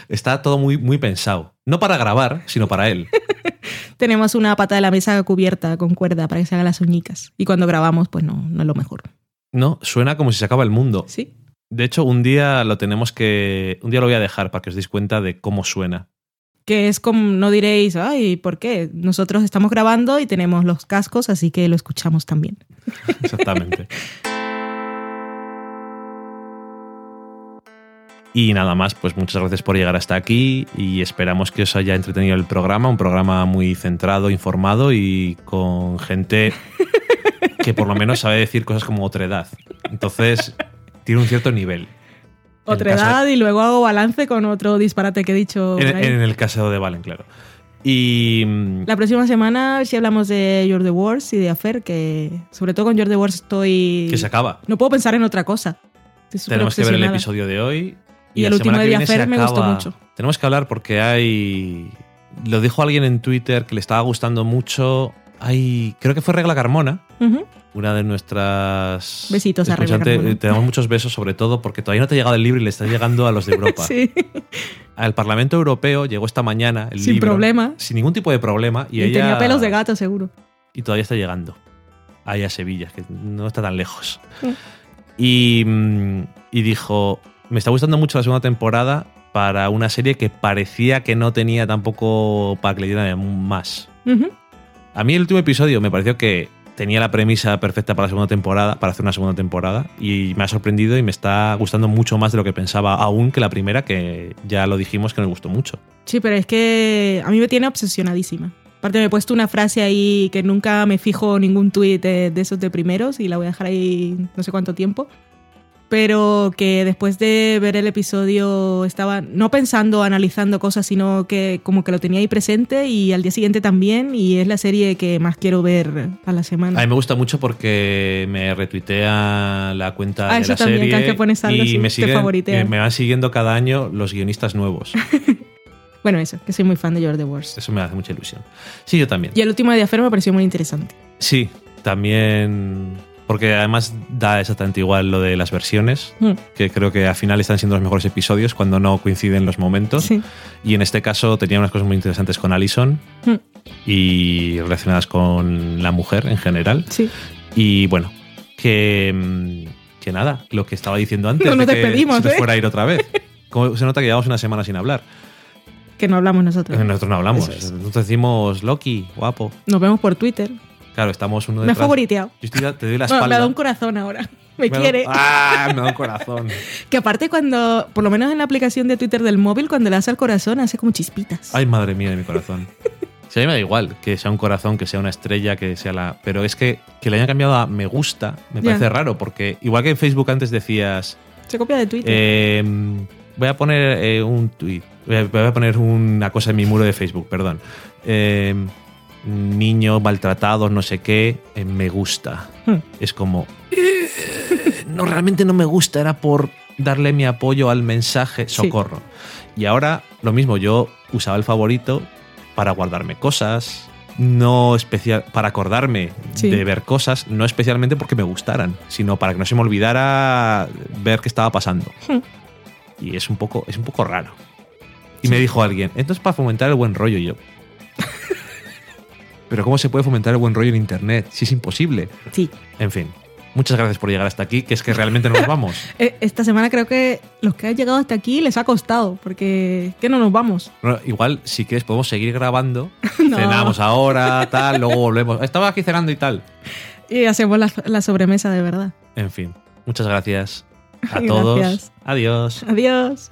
Está todo muy, muy pensado. No para grabar, sino para él. tenemos una pata de la mesa cubierta con cuerda para que se hagan las uñicas. Y cuando grabamos, pues no, no es lo mejor. No, suena como si se acaba el mundo. Sí. De hecho, un día lo tenemos que. Un día lo voy a dejar para que os deis cuenta de cómo suena. Que es como, no diréis, ay, ¿por qué? Nosotros estamos grabando y tenemos los cascos, así que lo escuchamos también. Exactamente. Y nada más, pues muchas gracias por llegar hasta aquí y esperamos que os haya entretenido el programa, un programa muy centrado, informado y con gente que por lo menos sabe decir cosas como otra edad. Entonces, tiene un cierto nivel. En Otra el caso- edad y luego hago balance con otro disparate que he dicho. En, el caso de Valen, claro. Y mm, La próxima semana si hablamos de You're the Wars y de Affair, que sobre todo con You're the Wars estoy... que se acaba. No puedo pensar en otra cosa. Tenemos que ver el episodio de hoy. Y la el último de Affair me gustó mucho. Tenemos que hablar porque hay. Lo dijo alguien en Twitter que le estaba gustando mucho. Hay. Creo que fue Regla Carmona, una de nuestras. Besitos a Regla Carmona. Te damos muchos besos, sobre todo porque todavía no te ha llegado el libro y le está llegando a los de Europa. Sí, Al Parlamento Europeo llegó esta mañana el sin libro, problema. Sin ningún tipo de problema. Y, Y, ella, tenía pelos de gato, seguro. y todavía está llegando. Ahí a Sevilla, que no está tan lejos. Mm. Y, mm, y dijo, me está gustando mucho la segunda temporada para una serie que parecía que no tenía tampoco para que le dieran más. Ujú. A mí el último episodio me pareció que tenía la premisa perfecta para la segunda temporada, para hacer una segunda temporada, y me ha sorprendido y me está gustando mucho más de lo que pensaba aún que la primera, que ya lo dijimos que nos gustó mucho. Sí, pero es que a mí me tiene obsesionadísima. Aparte me he puesto una frase ahí que nunca me fijo ningún tuit de, de esos de primeros y la voy a dejar ahí no sé cuánto tiempo. Pero que después de ver el episodio estaba no pensando, analizando cosas, sino que como que lo tenía ahí presente y al día siguiente también. Y es la serie que más quiero ver a la semana. A mí me gusta mucho porque me retuitea la cuenta Ah, de eso la también, serie que pones algo y me, siguen, favoritean. me, van siguiendo cada año los guionistas nuevos. Bueno, eso, que soy muy fan de George the Wars. Eso me hace mucha ilusión. Sí, yo también. Y el último de Affair me pareció muy interesante. Sí, también porque además da exactamente igual lo de las versiones, Mm, que creo que al final están siendo los mejores episodios cuando no coinciden los momentos. Sí. Y en este caso tenía unas cosas muy interesantes con Allison Mm, y relacionadas con la mujer en general. sí. Y bueno, que, mm, que nada, lo que estaba diciendo antes No nos de que se nos ¿eh? fuera a ir otra vez. Como se nota que llevamos una semana sin hablar. Que no hablamos nosotros. Nosotros no hablamos. Es. Nosotros decimos Loki, guapo. Nos vemos por Twitter. Claro, estamos uno Me ha favoriteado. Yo te doy la Bueno, espalda. me ha dado un corazón ahora. Me, quiere. ¡Ah! Me da un corazón. Que aparte cuando, por lo menos en la aplicación de Twitter del móvil, cuando le das al corazón, hace como chispitas. Ay, madre mía de mi corazón. Si a mí me da igual que sea un corazón, que sea una estrella, que sea la. Pero es que, que le hayan cambiado a me gusta me parece raro, porque igual que en Facebook antes decías. Se copia de Twitter. eh, voy a poner eh, un tweet. Voy a, voy a poner una cosa en mi muro de Facebook, perdón. Eh, niños maltratados, no sé qué, eh, me gusta. Hmm. Es como. eh, no, realmente no me gusta, era por darle mi apoyo al mensaje, Sí. socorro. Y ahora lo mismo, yo usaba el favorito para guardarme cosas, no especial para acordarme Sí. de ver cosas, no especialmente porque me gustaran, sino para que no se me olvidara ver qué estaba pasando. Hmm. Y es un poco, es un poco raro. Y me dijo alguien, entonces para fomentar el buen rollo y yo. Pero ¿cómo se puede fomentar el buen rollo en internet? Si es imposible. Sí. En fin, muchas gracias por llegar hasta aquí, que es que realmente nos vamos. Eh, Esta semana creo que los que han llegado hasta aquí les ha costado, porque que no nos vamos. Bueno, igual, si quieres, podemos seguir grabando. No. Cenamos ahora, tal, luego volvemos. Estaba aquí cenando y tal. Y hacemos la, la sobremesa de verdad. En fin, muchas gracias a Gracias. todos. Adiós. Adiós.